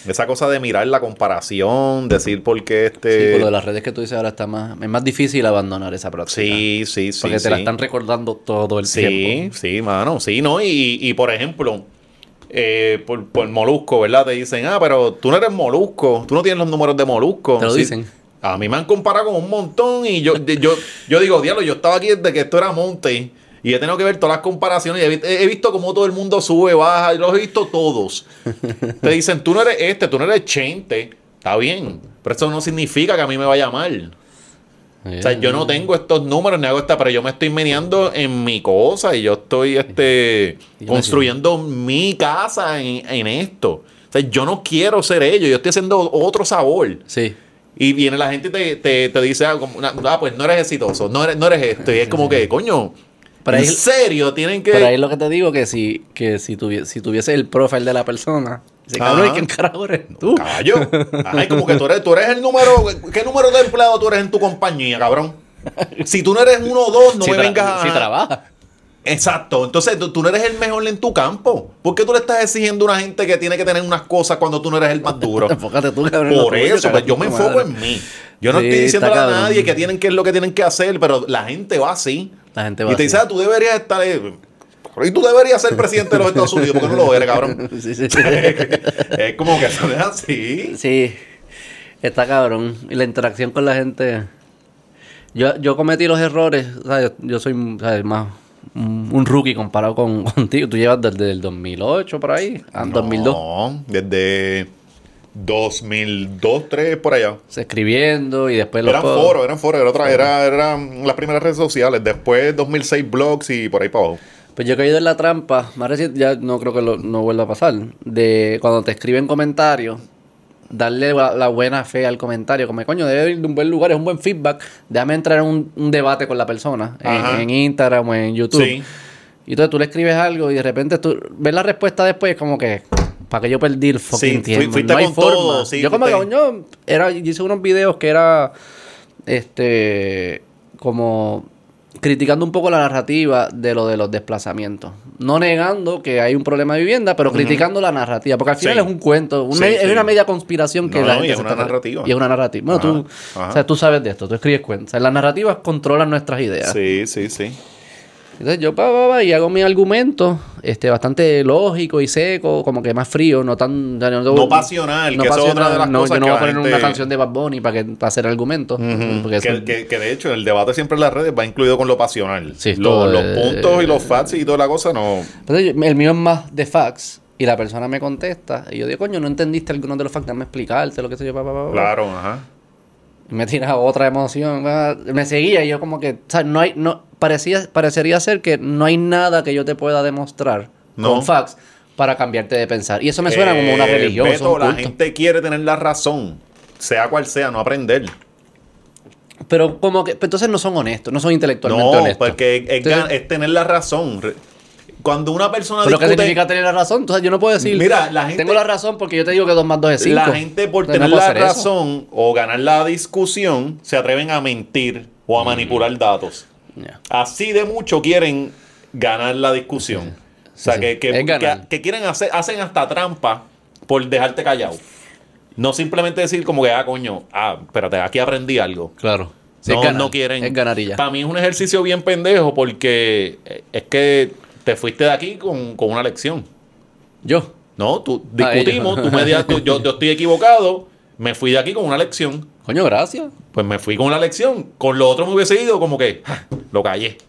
Esa cosa de mirar la comparación, decir por qué Sí, este... por lo de las redes que tú dices ahora está más... Es más difícil abandonar esa práctica. sí, sí, sí. Porque te sí. la están recordando todo el Sí, tiempo. sí, mano, sí, ¿no? Y, y por ejemplo, eh, por, por Molusco, ¿verdad? Te dicen, ah, pero tú no eres Molusco, tú no tienes los números de Molusco. Te lo Sí. dicen. A mí me han comparado con un montón y yo, yo, yo digo, diablo, yo estaba aquí desde que esto era monte y he tenido que ver todas las comparaciones y he, vi- he visto cómo todo el mundo sube, baja, y los he visto todos. Te dicen, tú no eres este, tú no eres Chente, está bien, pero eso no significa que a mí me vaya mal. O sea, yo no tengo estos números ni hago esta, pero yo me estoy meneando en mi cosa y yo estoy este, construyendo mi casa en, en esto. O sea, yo no quiero ser ellos, yo estoy haciendo otro sabor. Sí. Y viene la gente y te, te, te dice, ah, ah, pues no eres exitoso, no eres, no eres esto. Y es como que, coño, Pero en ahí- serio, tienen que... Pero ahí es lo que te digo, que si, que si, tuviese, si tuviese el profile de la persona, dice, cabrón, ¿y quién carajo eres tú? Caballo. Ay, como que tú eres, tú eres el número... ¿Qué número de empleado tú eres en tu compañía, cabrón? Si tú no eres uno o dos, no si me vengas a... Si trabaja. Exacto, entonces tú, tú no eres el mejor en tu campo. ¿Por qué tú le estás exigiendo a una gente que tiene que tener unas cosas cuando tú no eres el más duro? Enfócate tú, cabrón. en Por tuyo, eso, pues, yo me enfoco en mí. Yo no Sí, estoy diciéndole está a nadie que tienen que es lo que tienen que hacer, pero la gente va así. La gente y va te dice, ah, tú deberías estar. eh, Y tú deberías ser presidente de los Estados Unidos porque no lo eres, cabrón. Sí, sí, sí. es como que eso es así. Sí, está cabrón. Y la interacción con la gente. Yo, yo cometí los errores. Yo soy ¿sabes? más un rookie comparado con, contigo. Tú llevas desde el 2008 por ahí, ah, 2002. No, desde 2002, 2003, por allá. Escribiendo y después los Eran foros, eran foros, era otra, era, eran las primeras redes sociales. Después 2006 blogs y por ahí para abajo. Pues yo he caído en la trampa, más reciente, ya no creo que lo, no vuelva a pasar, de cuando te escriben comentarios, darle la, la buena fe al comentario, como coño, debe ir de un buen lugar, es un buen feedback, déjame entrar en un, un debate con la persona, en Instagram o en YouTube. Sí. Y entonces tú le escribes algo y de repente tú ves la respuesta después, como que, para que yo perdí el fucking Sí, tiempo. fuiste no hay con forma. todo, sí, yo como que, coño, era, yo hice unos videos que era, este, como criticando un poco la narrativa de lo de los desplazamientos. No negando que hay un problema de vivienda, pero criticando la narrativa. Porque al final Sí. es un cuento, Sí, es sí. una media conspiración que No, la no, gente y es se una está- narrativa. Y es una narrativa. Bueno, tú, Ajá, o sea, tú sabes de esto, tú escribes cuentos. O sea, las narrativas controlan nuestras ideas. Sí, sí, sí. Entonces yo pa, pa, pa, y hago mi argumento este, bastante lógico y seco, como que más frío, no tan... o sea, No pasional, que eso es otra de las no, cosas Yo no que voy a poner gente- una canción de Bad Bunny para, que, para hacer argumentos. Porque eso- que, que- que de hecho el debate siempre en las redes va incluido con lo pasional. Sí, Lo- todo, los eh, puntos y los facts y toda la cosa no. Entonces, el mío es más de fax y la persona me contesta y yo digo, coño, no entendiste algunos de los facts, dame explicarte lo que sé yo, pa, pa, pa, pa". Claro, ajá. Me tira otra emoción. Me seguía y yo como que, o sea, no hay, no, parecía, parecería ser que no hay nada que yo te pueda demostrar No. con fax para cambiarte de pensar. Y eso me suena como una Eh, religión. Beto, un la gente quiere tener la razón, sea cual sea, no aprender. Pero como que, pero entonces no son honestos, no son intelectualmente No, honestos. porque es, Entonces, gan- es tener la razón. Cuando una persona pero ¿qué discute, significa tener la razón? Entonces yo no puedo decir, Mira, la gente- tengo la razón porque yo te digo que 2 más 2 es 5. la gente por tener la razón o ganar la discusión se atreven a mentir o a Mm. manipular datos. Así de mucho quieren ganar la discusión. O sea, Sí, que, que, que, que quieren hacer, hacen hasta trampa por dejarte callado. No simplemente decir como que, ah, coño, ah, espérate, aquí aprendí algo. Claro. Sí, no, ganar, no quieren. Es ganar y ya. Para mí es un ejercicio bien pendejo porque eh, es que te fuiste de aquí con, con una lección. Yo. No, tú Ah, discutimos, tú me di- tú- yo, yo estoy equivocado, me fui de aquí con una lección. Coño, gracias. Pues me fui con una lección. Con lo otro me hubiese ido como que "Ja, lo callé.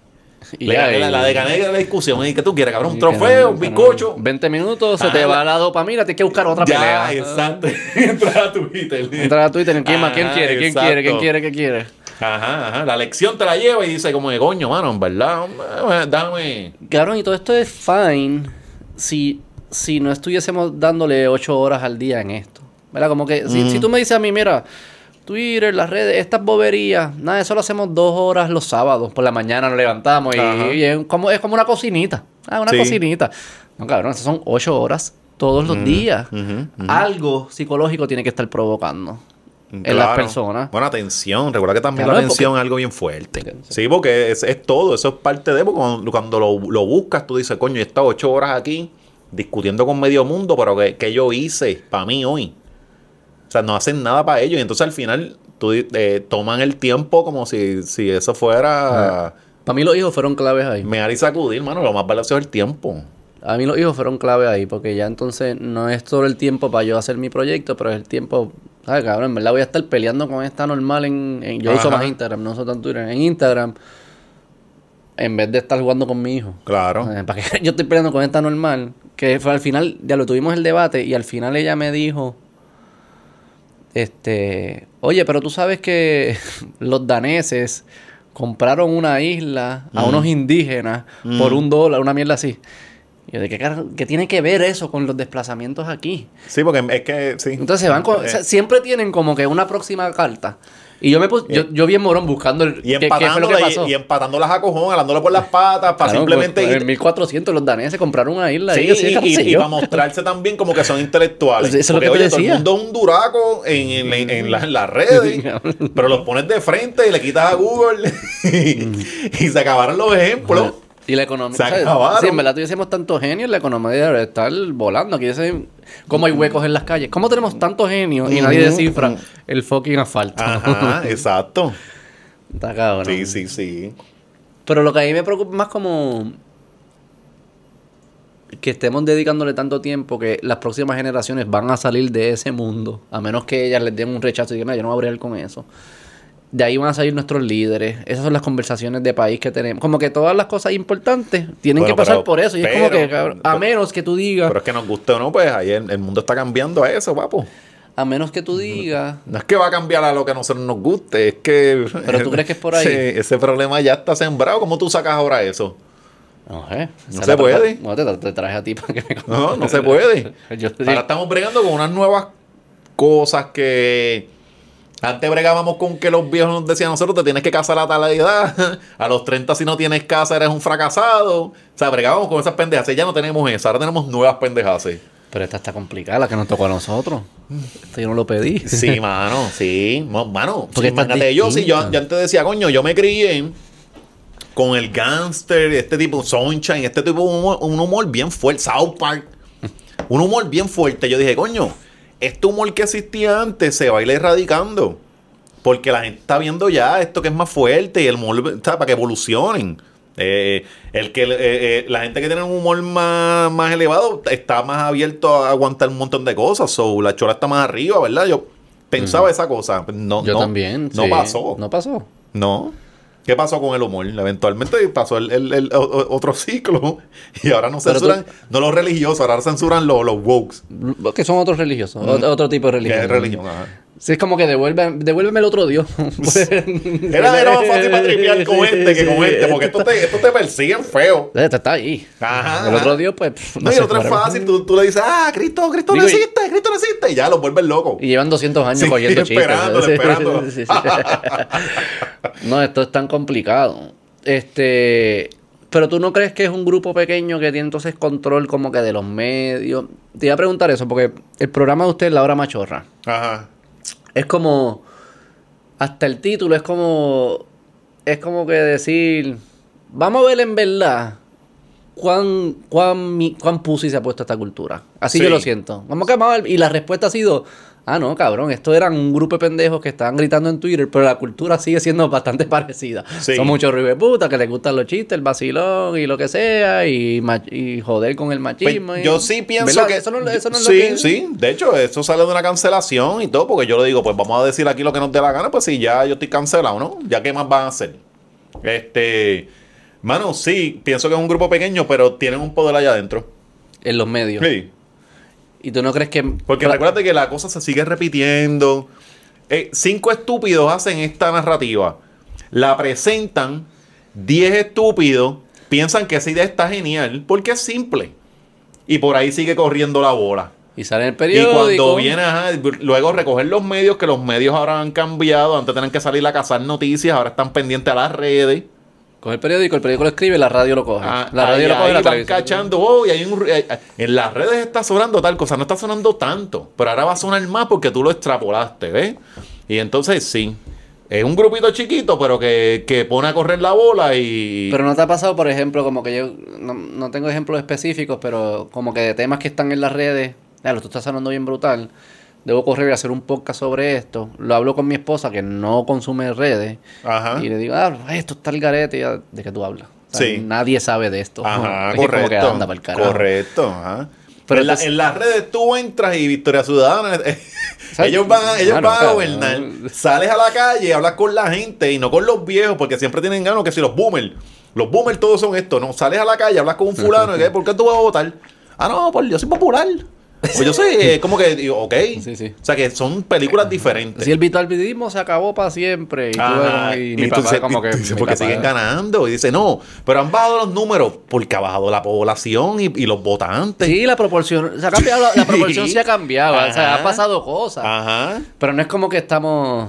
Y la, la de gané la discusión. ¿Y qué tú quieres, cabrón? Un trofeo, que un bizcocho. 20 minutos, se Ah, te va la- dopamina, tienes que buscar otra Ya, pelea. exacto. Entra a Twitter. Entrar a Twitter, ¿quién más? ¿Quién quiere? ¿Quién exacto. quiere? ¿Quién quiere? ¿Qué quiere? Ajá, ajá. La lección te la lleva y dice como de coño, mano, en verdad, dame. Cabrón, y todo esto es fine si, si no estuviésemos dándole 8 horas al día en esto. ¿Verdad? Como que si, si tú me dices a mí, mira, Twitter, las redes, estas boberías, nada, eso lo hacemos dos horas los sábados. Por la mañana nos levantamos y, es, como, es como una cocinita. Ah, una Sí. cocinita. No, cabrón, esas son 8 horas todos los días. ujú, Algo psicológico tiene que estar provocando en las personas. Bueno, atención. Recuerda que también Claro, la atención es algo bien fuerte. Sí, porque es, es todo. Eso es parte de. Porque cuando, cuando lo, lo buscas, tú dices, coño, yo he estado ocho horas aquí discutiendo con medio mundo, pero ¿qué, qué yo hice para mí hoy? O sea, no hacen nada para ellos. Y entonces al final tú, eh, toman el tiempo como si, si eso fuera Para mí los hijos fueron claves ahí. mear y sacudir, mano. Lo más valioso es el tiempo. A mí los hijos fueron clave ahí, porque ya entonces no es solo el tiempo para yo hacer mi proyecto, pero es el tiempo, ¿sabes, cabrón? En verdad voy a estar peleando con esta normal en... en- yo uso más Instagram, no uso tanto Twitter. En Instagram, en vez de estar jugando con mi hijo. Claro. Eh, ¿Para qué yo estoy peleando con esta normal? Que fue al final, ya lo tuvimos el debate y al final ella me dijo, este, oye, pero tú sabes que los daneses compraron una isla a Mm. unos indígenas por un dólar, una mierda así. Y yo, ¿de qué, qué tiene que ver eso con los desplazamientos aquí? Sí, porque es que sí. Entonces se van con, Eh, o sea, siempre tienen como que una próxima carta. Y yo me puse, yo, yo bien morón buscando el, y qué, qué fue lo que empatándola pasó. y, y empatándolas a cojón, jalándole por las patas, para Claro, simplemente pues, ir- en 1400 los daneses compraron una isla Sí, así, y, y, yo. para mostrarse también como que son intelectuales. Eso es lo que te oye, todo el decía. mundo es un duraco en, en, en- en la- en las redes, pero los pones de frente y le quitas a Google y, y se acabaron los ejemplos. Y la economía. Se ¿sabes? acabaron. Sí, en verdad tuviésemos tantos genios, la economía debe estar volando. Aquí dicen cómo hay huecos en las calles. ¿Cómo tenemos tantos genios y nadie descifra el fucking asfalto? Ajá, exacto. Está cabrón. Sí, sí, sí. Pero lo que a mí me preocupa más como... que estemos dedicándole tanto tiempo que las próximas generaciones van a salir de ese mundo, a menos que ellas les den un rechazo y digan, "No, yo no voy a bregar con eso. De ahí van a salir nuestros líderes. Esas son las conversaciones de país que tenemos. Como que todas las cosas importantes tienen Bueno, que pasar pero- por eso. Y es como que, cabrón, a menos que tú digas, Pero es que nos guste o no, pues ahí el, el mundo está cambiando a eso, papo. a menos que tú digas, No es que va a cambiar a lo que a nosotros nos guste, es que... Pero tú crees que es por ahí. Sí, ese problema ya está sembrado. ¿Cómo tú sacas ahora eso? no sé. No se puede. No, te, te traje a ti para que me No, no se puede. Ahora estamos bregando con unas nuevas cosas que antes bregábamos con que los viejos nos decían nosotros te tienes que casar a tal edad. A los 30 si no tienes casa eres un fracasado. O sea, bregábamos con esas pendejas. Ya no tenemos eso. Ahora tenemos nuevas pendejas. pero esta está complicada, la que nos tocó a nosotros. Esto yo no lo pedí. Sí, mano, sí. Mano, Porque imagínate, yo, sí, yo, yo antes decía, coño, yo me crié con el gangster, este tipo, Sunshine, este tipo, un humor, un humor bien fuerte, South Park, un humor bien fuerte. Yo dije, coño, este humor que existía antes se va a ir erradicando. Porque la gente está viendo ya esto que es más fuerte y el humor, o sea, para que evolucionen. Eh, el que eh, eh, la gente que tiene un humor más, más elevado está más abierto a aguantar un montón de cosas. So, la chola está más arriba, ¿verdad? Yo pensaba esa cosa. No, Yo no, también. No sí. pasó. No pasó. No. ¿Qué pasó con el humor? Eventualmente pasó el, otro ciclo y ahora no tú- censuran, no los religiosos, ahora censuran los, los wokes. Que son otros religiosos. ot- Otro tipo de religión. es religión. ajá. Sí, es como que devuelve, devuélveme el otro Dios. Era, era más fácil para tripear con este que con este, porque estos te, estos te persiguen feo. Este está ahí. Ajá, El otro Dios, pues. No, y el otro es fácil, tú, tú le dices, ah, Cristo, Cristo no Digo, y- Cristo no existe, y ya los vuelves locos. Y llevan 200 años Sí, cogiendo chistes. esperándolo, Sí, esperándolo. no, esto es tan complicado. Este. Pero tú no crees que es un grupo pequeño que tiene entonces control como que de los medios. Te iba a preguntar eso, porque el programa de usted, La Hora Machorra, Ajá. Es como. Hasta el título es como. Es como que decir. Vamos a ver en verdad cuán, cuán, cuán pussy se ha puesto esta cultura. Así Sí. yo lo siento. Vamos a ver. Y la respuesta ha sido. Ah, no, cabrón, esto eran un grupo de pendejos que estaban gritando en Twitter, pero la cultura sigue siendo bastante parecida. Sí. Son muchos puta que les gustan los chistes, el vacilón y lo que sea, y, joder con el machismo. Pues, y- yo sí pienso ¿Verdad? que. Eso no, eso no es sí, lo que... sí. De hecho, eso sale de una cancelación y todo, porque yo le digo, pues vamos a decir aquí lo que nos dé la gana, pues si ya yo estoy cancelado, ¿no? Ya qué más van a hacer. Este. Mano, sí, pienso que es un grupo pequeño, pero tienen un poder allá adentro. En los medios. Sí. ¿Y tú no crees que... Porque recuérdate que la cosa se sigue repitiendo. Eh, cinco estúpidos hacen esta narrativa. La presentan. Diez estúpidos piensan que esa idea está genial porque es simple. Y por ahí sigue corriendo la bola. Y sale en el Y periódico. cuando viene, ajá, luego recoger los medios, que los medios ahora han cambiado. Antes tenían que salir a cazar noticias, ahora están pendientes a las redes. Coge el periódico, el periódico lo escribe, la radio lo coge. Ah, la radio ahí- lo coge, ahí la van televisión. cachando, oh, y hay un- eh, eh, en las redes está sonando tal cosa, no está sonando tanto, pero ahora va a sonar más porque tú lo extrapolaste, ¿ves? Y entonces sí, es un grupito chiquito, pero que, que pone a correr la bola y... Pero no te ha pasado, por ejemplo, como que yo no, no tengo ejemplos específicos, pero como que de temas que están en las redes, claro, tú estás sonando bien brutal. Debo correr y hacer un podcast sobre esto. Lo hablo con mi esposa que no consume redes. Ajá. Y le digo, ah, esto está el garete. Y ella, ¿De qué tú hablas? O sea, Sí. Nadie sabe de esto. Ajá, Es como que correcto. anda pa'l carajo. correcto, ajá. Pero en, la- entonces- en las redes tú entras y Victoria Ciudadana, eh, ellos van, a- ellos van a claro. gobernar. Sales a la calle y hablas con la gente y no con los viejos, porque siempre tienen ganas que si los boomers, los boomers todos son esto, ¿no? Sales a la calle, hablas con un fulano y ¿por qué tú vas a votar? Ah, no, por yo soy popular. Pues yo soy, eh, como que, digo, ok. Sí, sí. O sea que son películas diferentes. Si el bipartidismo se acabó para siempre. Y, tú Ajá, y y mi papá como que... porque papá- siguen ganando. Y dice, no, pero han bajado los números porque ha bajado la población y, y los votantes. Sí, la proporción, se ha cambiado, la, la proporción Sí. ha cambiado, o sea, ha pasado cosas. Ajá. Pero no es como que estamos...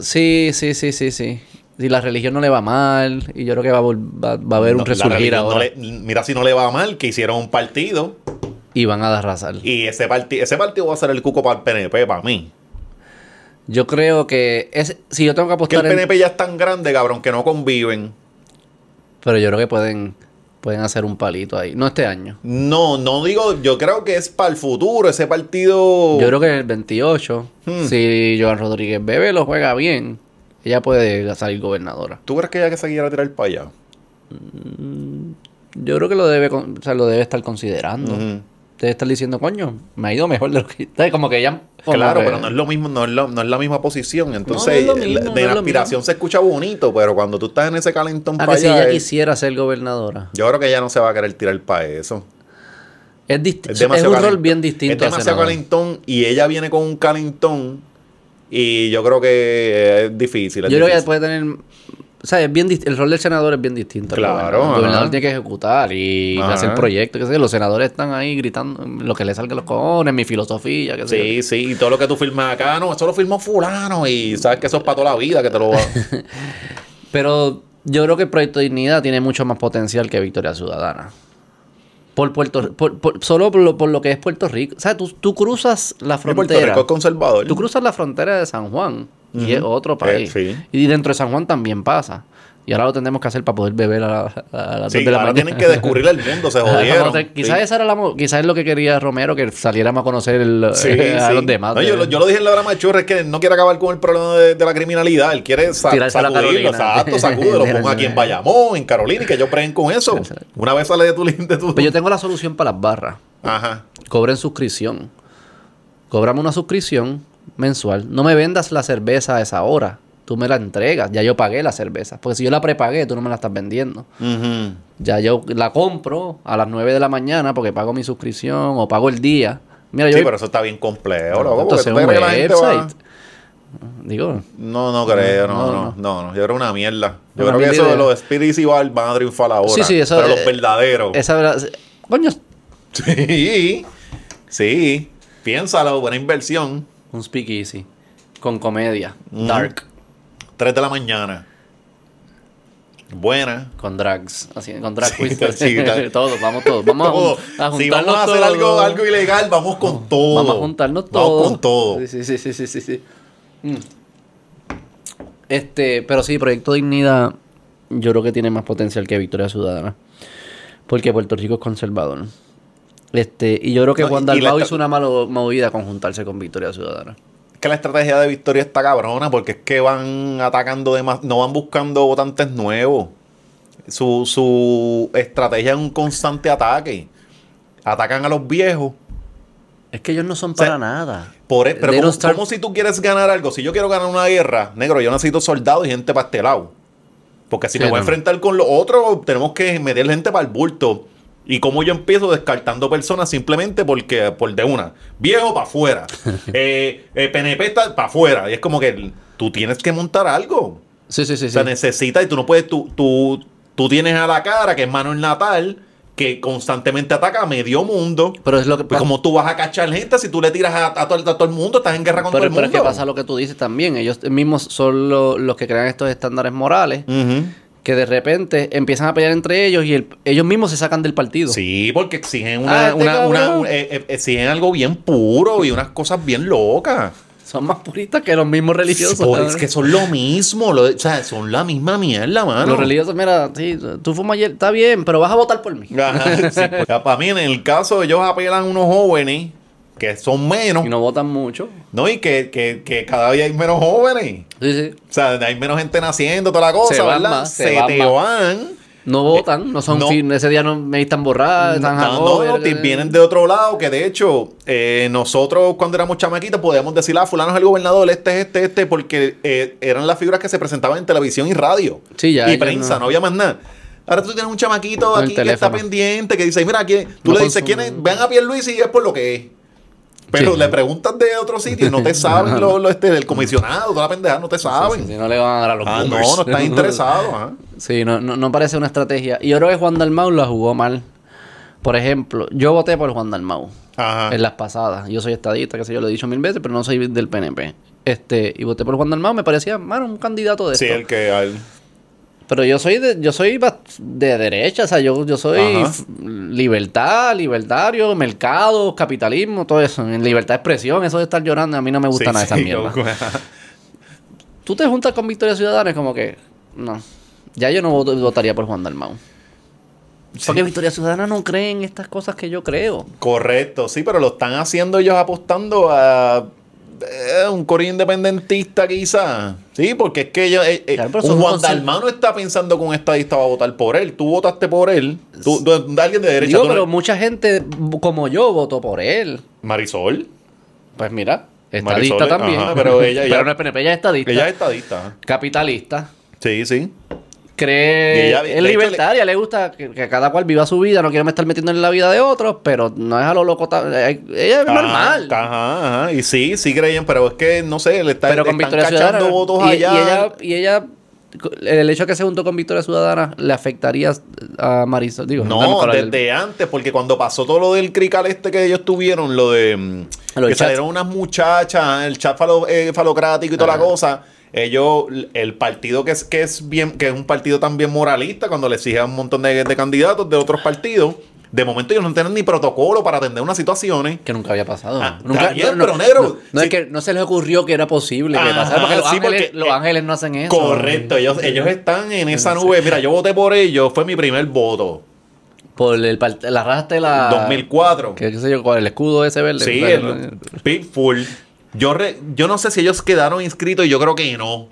Sí, sí, sí, sí, sí. Si la religión no le va mal, y yo creo que va va, va a haber No, un la resurgir no ahora. le- mira si no le va mal, que hicieron un partido Y van a arrasar. y ese, parti ese partido va a ser el cuco para el PNP, para mí. Yo creo que... Es, si yo tengo que Que el apostar en... PNP ya es tan grande, cabrón, que no conviven. Pero yo creo que pueden, pueden hacer un palito ahí. No este año. No, no digo, yo creo que es para el futuro, ese partido. Yo creo que en el 28, Hmm. si Joan Rodríguez Bebe lo juega bien, ella puede salir gobernadora. ¿Tú crees que ella que se quiera tirar para allá? yo creo que lo debe, o sea, lo debe estar considerando. Ujú. Debe estar diciendo, coño, me ha ido mejor de lo que... ¿sabes? Como que ya... como Claro, que- pero no es lo mismo, no es, lo- no es la misma posición. Entonces, no lo mismo, la- no de la aspiración se escucha bonito, pero cuando tú estás en ese calentón Ah, para que si allá, ella es- quisiera ser gobernadora. yo creo que ella no se va a querer tirar para eso. Es, dist- Es un rol bien distinto Es demasiado calentón y ella viene con un calentón y yo creo que es difícil. es Yo creo que difícil. puede tener... O sea, es bien el rol del senador es bien distinto. Claro, gobernador. El ajá. gobernador tiene que ejecutar y Ajá. hacer proyectos. Que sé, yo, los senadores están ahí gritando lo que les salga a los cojones, mi filosofía. Que sé yo. Sí, sí, y todo lo que tú firmas acá, no, eso lo firmó fulano y sabes que eso es para toda la vida que te lo va. Pero yo creo que el Proyecto de Dignidad tiene mucho más potencial que Victoria Ciudadana. Por Puerto por- por- solo por lo, por lo que es Puerto Rico. O sea, tú, tú cruzas la Puerto frontera. Rico es conservador. Tú cruzas la frontera de San Juan y es otro país. Eh, sí. Y dentro de San Juan también pasa. Y ahora lo tendremos que hacer para poder beber a, la- a las Sí, de la ahora mañana. tienen que descubrir el mundo, se jodieron. Quizás Sí. esa era la quizás es lo que quería Romero, que saliéramos a conocer el- Sí, a los demás. No, yo, lo- yo lo dije en la broma de churra, es que no quiere acabar con el problema de, de la criminalidad. Él quiere sa Tirarse sacudirlo, exacto, sacúdelo. Ponga aquí en Bayamón, en Carolina, y que ellos preguen con eso. Una vez sale de tu... De tu... Pero yo tengo la solución para las barras. Ajá. cobren suscripción. Cóbrame una suscripción mensual. No me vendas la cerveza a esa hora. Tú me la entregas. Ya yo pagué la cerveza. Porque si yo la prepagué, tú no me la estás vendiendo. Ya yo la compro a las 9 de la mañana porque pago mi suscripción o pago el día. Mira, yo Sí, pero eso está bien complejo, porque entonces un va- website. Digo, No, no creo, no, No, no, no. no, no. Yo creo una mierda. Yo Una creo que eso de los Spirits y Bar van a triunfar ahora. Sí, sí, eso Pero los verdaderos. esa verdad. Coño, Sí, sí. Piénsalo, buena inversión. Un speakeasy con comedia, dark, 3 de la mañana. Buena. con drags, así, con drag Sí, sí, todos, vamos todos. Vamos Todo. a, si juntarnos vamos a hacer algo, algo ilegal, vamos con todo. Vamos a juntarnos Vamos todos. con todo. Sí, sí, sí, sí, sí, sí. Mm. Este, pero sí, Proyecto Dignidad, yo creo que tiene más potencial que Victoria Ciudadana. Porque Puerto Rico es conservador. Este, y yo creo que No, Juan Dalmau hizo una mala movida con juntarse con Victoria Ciudadana. que la estrategia de Victoria está cabrona porque es que van atacando demás, no van buscando votantes nuevos. Su, su estrategia es un constante ataque. Atacan a los viejos. Es que ellos no son sea, para nada. Por, e- pero como, start- si tú quieres ganar algo, si yo quiero ganar una guerra, negro, yo necesito soldados y gente para este lado. Porque si Sí, me voy a enfrentar con los otros, tenemos que meter gente para el bulto. Y como yo empiezo descartando personas simplemente porque, por de una, viejo para afuera, eh, eh, PNP está para afuera. Y es como que tú tienes que montar algo. Sí, sí, sí. O sea, sí. necesitas, y tú no puedes, tú, tú, tú tienes a la cara, que es Manuel Natal, que constantemente ataca a medio mundo. Pero es lo que Pues pasa. como tú vas a cachar gente si tú le tiras a, a todo, a todo el mundo, estás en guerra con Pero, todo el pero es mundo. que pasa lo que tú dices también. Ellos mismos son lo- los que crean estos estándares morales. Ujú. Que de repente empiezan a pelear entre ellos y el- ellos mismos se sacan del partido. Sí, porque exigen una, Ah, este una, una- eh, eh, exigen algo bien puro y unas cosas bien locas. Son más puristas que los mismos religiosos. ¿sabes? es que son lo mismo, lo- o sea, son la misma mierda, mano. Los religiosos, mira, sí, tú fumas ayer, está bien, pero vas a votar por mí. Ajá, sí. Ya, para mí, en el caso, ellos apelan a unos jóvenes que son menos, Y no votan mucho. ¿no? Y que, que, que cada día hay menos jóvenes. Sí, sí. O sea, hay menos gente naciendo, toda la cosa, Se van ¿verdad? más, se te más. van. No votan, no son no. fin- ese día no me están borrados, están No, no, te que- vienen de otro lado, que de hecho, eh, nosotros cuando éramos chamaquitos podíamos decir, ah, fulano es el gobernador, este, este, este, porque eh, eran las figuras que se presentaban en televisión y radio. Sí, ya, Y prensa, no. no. había más nada. Ahora tú tienes un chamaquito aquí que está pendiente, que dice, mira, ¿quién? tú No le dices, consume. ¿quién es? Vean a Pierluisi y es por lo que es. Pero Sí. le preguntas de otro sitio y no te saben lo, lo, este, del comisionado, toda la pendeja, no te saben. Sí, sí, no le van a dar a los Ah, no, boomers. no están interesados. Sí, no, no, no parece una estrategia. Y yo creo que Juan Dalmau la jugó mal. Por ejemplo, yo voté por Juan Dalmau Ajá. en las pasadas. Yo soy estadista, que sé yo, lo he dicho mil veces, pero no soy del PNP. Este, y voté por Juan Dalmau, me parecía, mano, un candidato de Sí, esto. el que... al- Pero yo soy de, yo soy de derecha, o sea, yo, yo soy Ajá. libertad, libertario, mercado, capitalismo, todo eso. En libertad de expresión, eso de estar llorando, a mí no me gusta Sí, nada de esa sí, mierda. como- Tú te juntas con Victoria Ciudadana, es como que, no. Ya yo no votaría por Juan Dalmau. Porque Victoria Ciudadana no cree en estas cosas que yo creo. Correcto, sí, pero lo están haciendo ellos apostando a eh, un corillo independentista quizás. Sí, porque es que ellos, eh, eh, Claro, un Juan cel- Dalmano está pensando que un estadista va a votar por él. Tú votaste por él. Tú, tú- alguien de derecha. Digo, tú pero mucha gente como yo votó por él. Marisol. Pues mira, estadista Marisol, también. ajá, pero ella- ella- Pero no es PNP, ella es estadista. Ella es estadista. Capitalista. Sí, sí. Cree Y ella- es hecho, libertaria, le gusta que, que cada cual viva su vida, no quiere estar metiendo en la vida de otros, pero no es a lo loco. eh, Ella es normal. Ajá, ajá. Y sí, sí creían, pero es que no sé, le, está, pero con están Victoria cachando Ciudadana. votos y, allá. y ella, y ella, el hecho de que se juntó con Victoria Ciudadana le afectaría a Marisol. Digo, No, el- desde antes, porque cuando pasó todo lo del crical este que ellos tuvieron, lo de mm, que salieron unas muchachas, el chat falo- eh, falocrático y toda la cosa, ellos, el partido que es, que es bien, que es un partido también moralista, cuando le exigen a un montón de, de candidatos de otros partidos, de momento ellos no tienen ni protocolo para atender unas situaciones. Que nunca había pasado. Ah, nunca, bien, pero negro, No, no sí. es que no se les ocurrió que era posible que pasara, porque los, sí, ángeles, porque, los eh, ángeles no hacen eso. Correcto, ellos, ellos están en esa nube. Mira, yo voté por ellos, fue mi primer voto. Por el, la raza de la... 2004. Que, qué sé yo, el escudo ese verde. Sí, Bueno, el Pitbull. Yo, re- yo no sé si ellos quedaron inscritos y yo creo que no.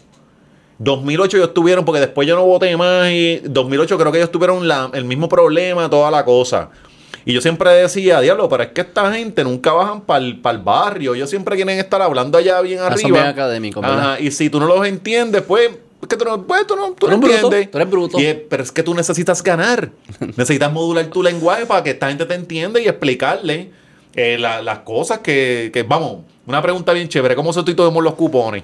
2008 ellos tuvieron, porque después yo no voté más y 2008 creo que ellos tuvieron la- el mismo problema, toda la cosa. Y yo siempre decía, diablo, pero es que esta gente nunca bajan para el barrio. Ellos siempre quieren estar hablando allá bien Ah, arriba. bien académicos, ¿verdad? Ajá, y si tú no los entiendes, pues, es que tú no, pues, tú no, tú bruto, entiendes. tú eres bruto. Y es- pero es que tú necesitas ganar. necesitas modular tu lenguaje para que esta gente te entienda y explicarle eh, la- las cosas que, que, vamos, una pregunta bien chévere, ¿cómo sustituimos los cupones?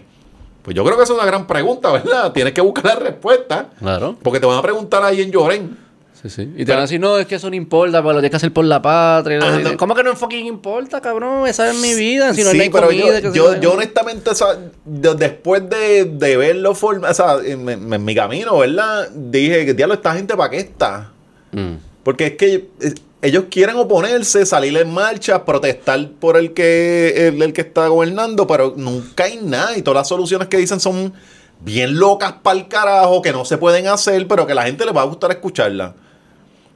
Pues yo creo que esa es una gran pregunta, ¿verdad? Tienes que buscar la respuesta. Claro. Porque te van a preguntar ahí en Lloren. Sí, sí. Y te van a decir, no, es que eso no importa, pero lo tienes que hacer por la patria. Ah, no. ¿Cómo que no fucking importa, cabrón? Esa es mi vida. Si no sí, hay pero comida, yo, yo, yo honestamente, o sea, de- después de, de verlo, form- o sea, en, en- en mi camino, ¿verdad? Dije, diablo, esta gente para qué está? Mm. Porque es que eh, ellos quieren oponerse, salir en marcha, protestar por el que, el, el que está gobernando, pero nunca hay nada. Y todas las soluciones que dicen son bien locas para el carajo, que no se pueden hacer, pero que a la gente le va a gustar escucharla.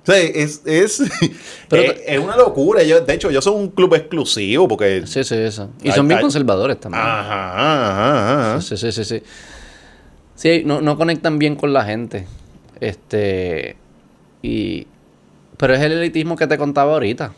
O sea, es, es, Pero es, es una locura. Ellos- de hecho, yo soy un club exclusivo porque... Sí, sí, eso. Y son bien conservadores también. Ajá, ajá, ajá. Sí, sí, sí, sí. Sí, no, no conectan bien con la gente. Este. Y. Pero es el elitismo que te contaba ahorita.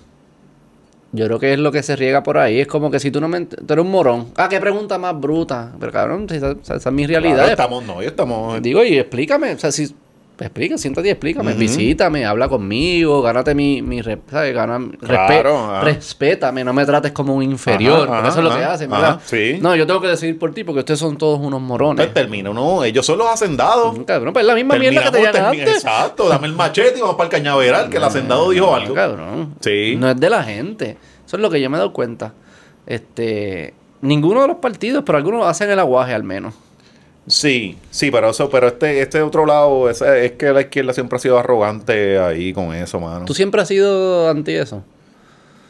Yo creo que es lo que se riega por ahí. Es como que si tú no me. Tú eres un morón. Ah, qué pregunta más bruta. Pero cabrón, esa, esa- esa es mi realidad. Claro, estamos, no, estamos... Digo, y explícame. O sea, si. Explica, siéntate y explícame. Ujú. Visítame, habla conmigo, gánate mi, mi ¿sabes? Gana, Claro, ajá. respétame, no me trates como un inferior. Ajá, porque ajá, eso es lo que hacen, ¿verdad? sí. No, yo tengo que decidir por ti porque ustedes son todos unos morones. Pues termina, no, ellos son los hacendados. Cabrón, pues es la misma mierda que te antes. Exacto, dame el machete y vamos para el cañaveral, que el hacendado dijo algo. Cabrón. Sí. No es de la gente. Eso es lo que yo me he dado cuenta. Este. Ninguno de los partidos, pero algunos hacen el aguaje al menos. Sí, sí, pero eso, pero este, este otro lado, es que la izquierda siempre ha sido arrogante ahí con eso, mano. ¿Tú siempre has sido anti eso?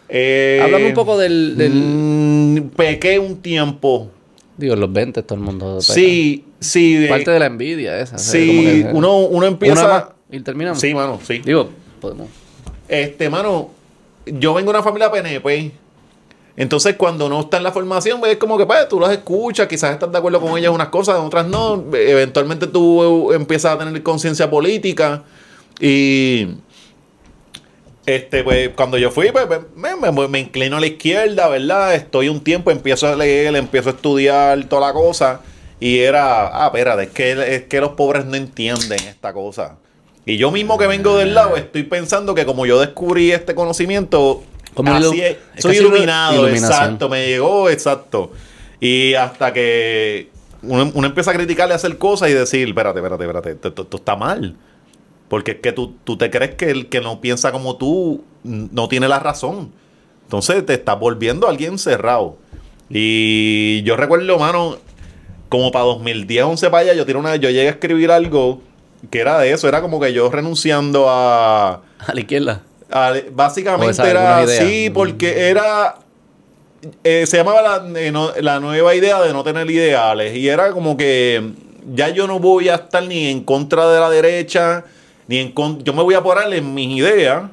Eh, Háblame un poco del- del- mm, pequé un tiempo. Digo, en los 20 todo el mundo. Sí, sí. Parte de la envidia esa. sí, que- uno, uno Una empieza. más y terminamos. Sí, mano, sí. Digo, podemos. Este, mano, yo vengo de una familia PNP. Entonces, cuando no está en la formación, pues, es como que pues, tú las escuchas, quizás estás de acuerdo con ellas unas cosas, otras no. Eventualmente tú empiezas a tener conciencia política. Y este, pues, cuando yo fui, pues, pues, me, me- me inclino a la izquierda, ¿verdad? Estoy un tiempo, empiezo a leer, empiezo a estudiar toda la cosa. Y era, ah, espérate, es que, es que los pobres no entienden esta cosa. Y yo mismo que vengo del lado, estoy pensando que como yo descubrí este conocimiento, Como así ilu- es, es soy iluminado, exacto, me llegó, exacto. Y hasta que uno, uno empieza a criticarle a hacer cosas y decir, espérate, espérate, espérate, esto, esto- esto está mal. Porque es que tú, tú te crees que el que no piensa como tú no tiene la razón. Entonces te estás volviendo alguien cerrado. Y yo recuerdo, mano, como para 2010, 11 para allá, yo, tiré una, yo llegué a escribir algo que era de eso. Era como que yo renunciando a... A la izquierda. Básicamente esa, era alguna idea. sí, porque era... eh, se llamaba la, eh, no- la nueva idea de no tener ideales. Y era como que ya yo no voy a estar ni en contra de la derecha, ni en contra... Yo me voy a parar en mis ideas,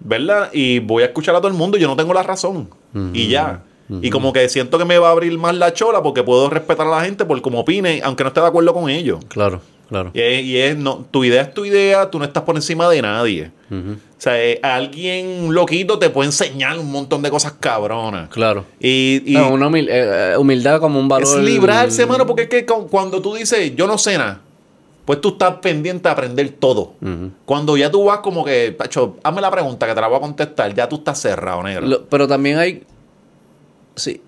¿verdad? Y voy a escuchar a todo el mundo. Yo no tengo la razón. Y ya. Y como que siento que me va a abrir más la chola porque puedo respetar a la gente por como opine, aunque no esté de acuerdo con ellos. Claro, claro. Y es, y es- no, tu idea es tu idea, tú no estás por encima de nadie. O sea, eh, alguien loquito te puede enseñar un montón de cosas cabronas. Claro. Y, y No, una humil- eh, eh, humildad como un valor. es librarse, mano, porque es que cu- cuando tú dices, yo no sé nada, pues tú estás pendiente a aprender todo. Cuando ya tú vas como que, Pacho, hazme la pregunta que te la voy a contestar, ya tú estás cerrado, negro. Lo- pero también hay. Sí.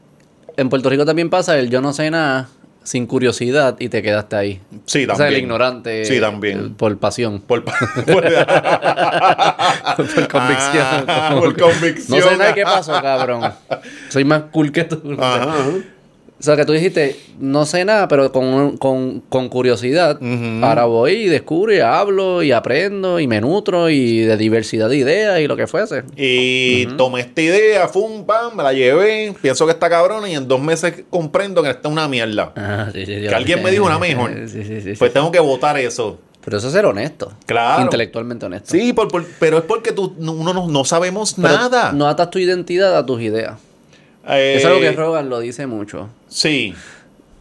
En Puerto Rico también pasa el yo no sé nada sin curiosidad y te quedaste ahí. sí, O sea, también. el ignorante. Sí, también. eh, Por pasión. Por, por- por convicción. Ah, por convicción. No sé nada qué pasó, cabrón. Soy más cool que tú. Ajá, ajá. O sea, que tú dijiste, no sé nada, pero con, con, con curiosidad. Ujú. Ahora voy y descubro y hablo y aprendo y me nutro y de diversidad de ideas y lo que fuese. Y tomé esta idea, fum, pam, me la llevé, pienso que está cabrona y en dos meses comprendo que está una mierda. Ah, sí, sí, Que alguien me dijo una mejor. Pues tengo que votar eso. Pero eso es ser honesto. Claro. Intelectualmente honesto. Sí, por- por- pero es porque tú, no- uno no, no sabemos Pero nada. No atas tu identidad a tus ideas. Eh, es algo que Rogan lo dice mucho. Sí,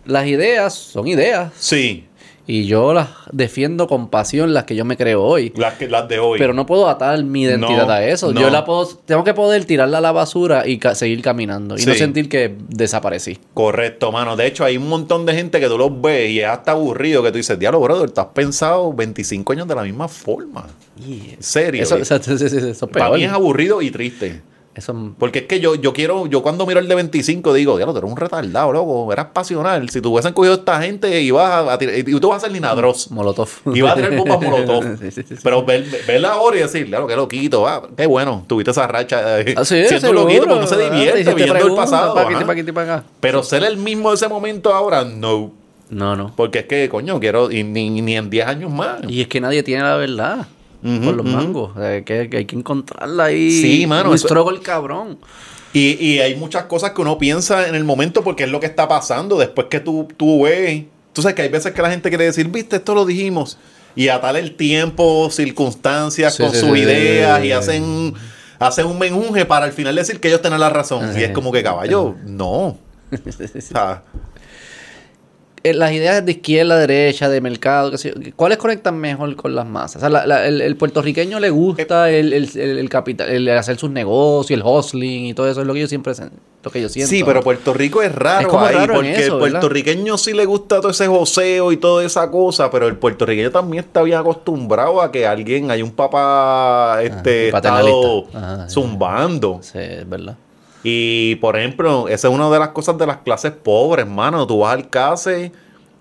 Las ideas son ideas. sí, Y yo las defiendo con pasión, las que yo me creo hoy. las, que, las de hoy. Pero no puedo atar mi identidad No, a eso. no. Yo la puedo, tengo que poder tirarla a la basura y ca- seguir caminando. Y no sentir que desaparecí. Correcto, mano. De hecho, hay un montón de gente que tú los ves y es hasta aburrido que tú dices, diablo, brother, tú has pensado 25 años de la misma forma. En serio. Eso, eso, eso- eso- eso es Para mí es aburrido y triste. Eso- Porque es que yo, yo quiero, yo cuando miro el de 25 digo, diablo, tú eres un retardado, loco, eras pasional. Si tú hubiesen cogido a esta gente y vas a, tirar- y tú vas a ser linadros. Molotov. Y vas a tener bombas molotov. Sí, sí, sí. Pero ver, verla ahora y decir, claro, qué loquito, ah, qué bueno, tuviste esa racha eh, Ah, siendo loquito, porque no se te divierte viendo el pasado. pa' aquí, pa' aquí, pa' acá. Pero ser el mismo de ese momento ahora, no. No, no. Porque es que, coño, quiero, y ni, ni en 10 años más. Y es que nadie tiene la verdad. Ujú, por los mangos. O sea, que, que hay que encontrarla ahí. Sí, mano, Un struggle cabrón. Y, y hay muchas cosas que uno piensa en el momento porque es lo que está pasando después que tú, tú ves. Tú sabes que hay veces que la gente quiere decir, viste, esto lo dijimos. Y atar el tiempo, circunstancias Sí, con sí, sus sí, ideas y hacen, hacen un menjunje para al final decir que ellos tienen la razón. Y es como que, caballo, no. O sea, Las ideas de izquierda, derecha, de mercado, qué sé yo, ¿cuáles conectan mejor con las masas? O sea, la- la- el, el puertorriqueño le gusta el, el, el- el capital, el hacer sus negocios, el hustling y todo eso es lo que yo siempre sen- lo que yo siento. sí, pero Puerto Rico es raro Es como ahí, raro porque eso, el puertorriqueño sí le gusta todo ese joseo y toda esa cosa, pero el puertorriqueño también está bien acostumbrado a que alguien, hay un papá este, estado. Ajá, zumbando. Sí, es verdad. Y por ejemplo, esa es una de las cosas de las clases pobres, hermano. Tú vas al CASE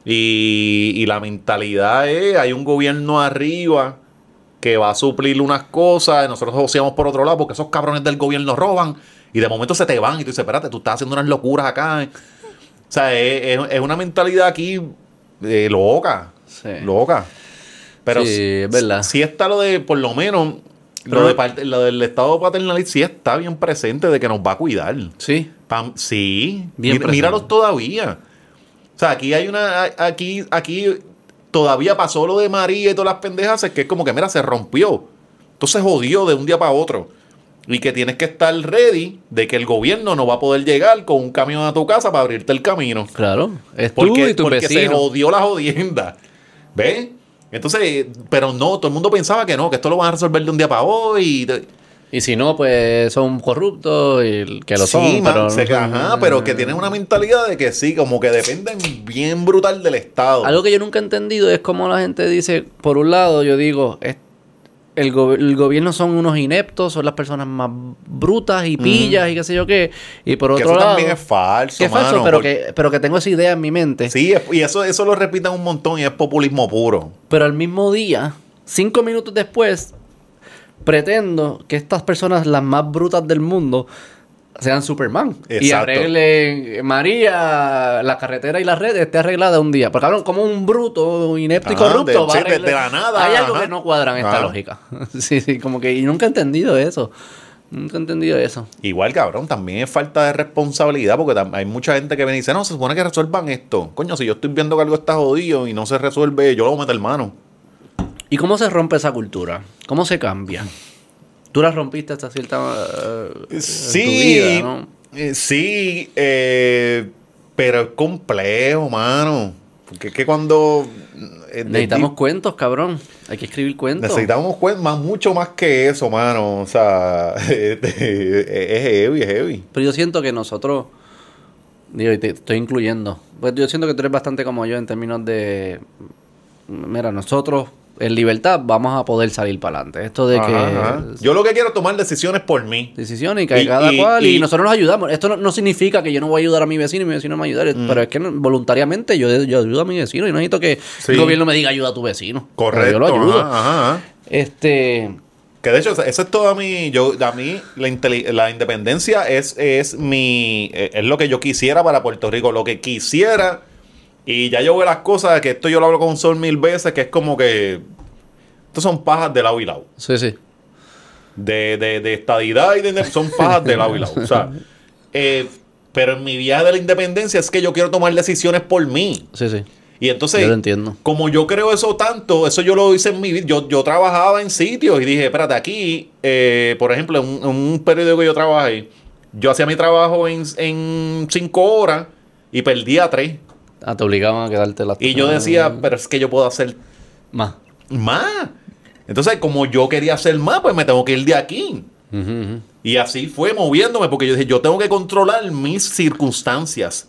y, y la mentalidad es, hay un gobierno arriba que va a suplir unas cosas, y nosotros joseamos por otro lado porque esos cabrones del gobierno roban y de momento se te van y tú dices, espérate, tú estás haciendo unas locuras acá. O sea, es, es- una mentalidad aquí eh, loca, Sí. loca. Pero Sí, es verdad. sí está lo de, por lo menos, lo, de parte- lo del estado paternal sí está bien presente de que nos va a cuidar. Sí. Pam- sí, Bien míralos todavía. O sea, aquí hay una. Aquí, aquí todavía pasó lo de María y todas las pendejas, es que es como que, mira, se rompió. Entonces jodió de un día para otro. Y que tienes que estar ready de que el gobierno no va a poder llegar con un camión a tu casa para abrirte el camino. Claro. Es Porque, tú y tus porque se jodió la jodienda. ¿Ves? Entonces, pero no, todo el mundo pensaba que no, que esto lo van a resolver de un día para hoy. Y si no, pues son corruptos y que lo sí, son. man, pero, se- ajá, pero que tienen una mentalidad de que sí, como que dependen bien brutal del Estado. Algo que yo nunca he entendido es cómo la gente dice, por un lado, yo digo, es- el, go- el gobierno son unos ineptos, son las personas más brutas y pillas y qué sé yo qué. Y por que otro eso lado, también es falso, que es falso, mano, pero, porque- que, pero que tengo esa idea en mi mente. Sí, es- y eso, eso lo repiten un montón y es populismo puro. Pero al mismo día, cinco minutos después, pretendo que estas personas, las más brutas del mundo, sean Superman. Y arreglen María, la carretera y la red esté arreglada un día. Porque cabrón, como un bruto, inepto y corrupto de- va a sí, de- la nada, Hay algo ajá. que no cuadra en esta Ajá. lógica. sí, sí, como que y nunca he entendido eso. Nunca he entendido eso. Igual, cabrón, también es falta de responsabilidad porque hay mucha gente que viene y dice, no, se supone que resuelvan esto. Coño, si yo estoy viendo que algo está jodido y no se resuelve, yo lo voy a meter mano. ¿Y cómo se rompe esa cultura? ¿Cómo se cambia? Tú la rompiste hasta cierta... tu Sí, vida, ¿no? Eh, sí, eh, pero es complejo, mano. Porque es que cuando... eh, Necesitamos cuentos, cabrón. Hay que escribir cuentos. Necesitamos cuen- más, mucho más que eso, mano. O sea, este, es heavy, es heavy. Pero yo siento que nosotros, digo, y te estoy incluyendo, pues yo siento que tú eres bastante como yo en términos de, mira, nosotros en libertad vamos a poder salir para adelante. Esto de que Ajá. Yo lo que quiero es tomar decisiones por mí. decisiones y que Y- cada y- cual y, y- nosotros nos ayudamos. Esto no, no significa que yo no voy a ayudar a mi vecino y mi vecino me va a ayudar, Mm. pero es que voluntariamente yo, yo ayudo a mi vecino y no necesito que Sí. el gobierno me diga ayuda a tu vecino. Pero Correcto. Yo lo ayudo. ajá. Este, Que de hecho, eso es todo a mí. Yo, a mí, la, la independencia es, es mi. eh, Es lo que yo quisiera para Puerto Rico. Lo que quisiera. Y ya yo veo las cosas, que esto yo lo hablo con Sol mil veces, que es como que. Estos son pajas de lado y lado. sí, sí. De, de, de estadidad y de. Son pajas de lado y lado. O sea. eh, pero en mi viaje de la independencia es que yo quiero tomar decisiones por mí. Sí, sí. Y entonces, Yo lo entiendo. como yo creo eso tanto, eso yo lo hice en mi vida. Yo, yo trabajaba en sitios y dije, espérate, aquí, eh, por ejemplo, en un, un periodo que yo trabajé, yo hacía mi trabajo en, en cinco horas y perdía tres. Ah, te obligaban a quedarte la Y yo decía, pero es que yo puedo hacer más. más. Entonces, como yo quería hacer más, pues me tengo que ir de aquí. Y así fue moviéndome, porque yo dije, yo tengo que controlar mis circunstancias.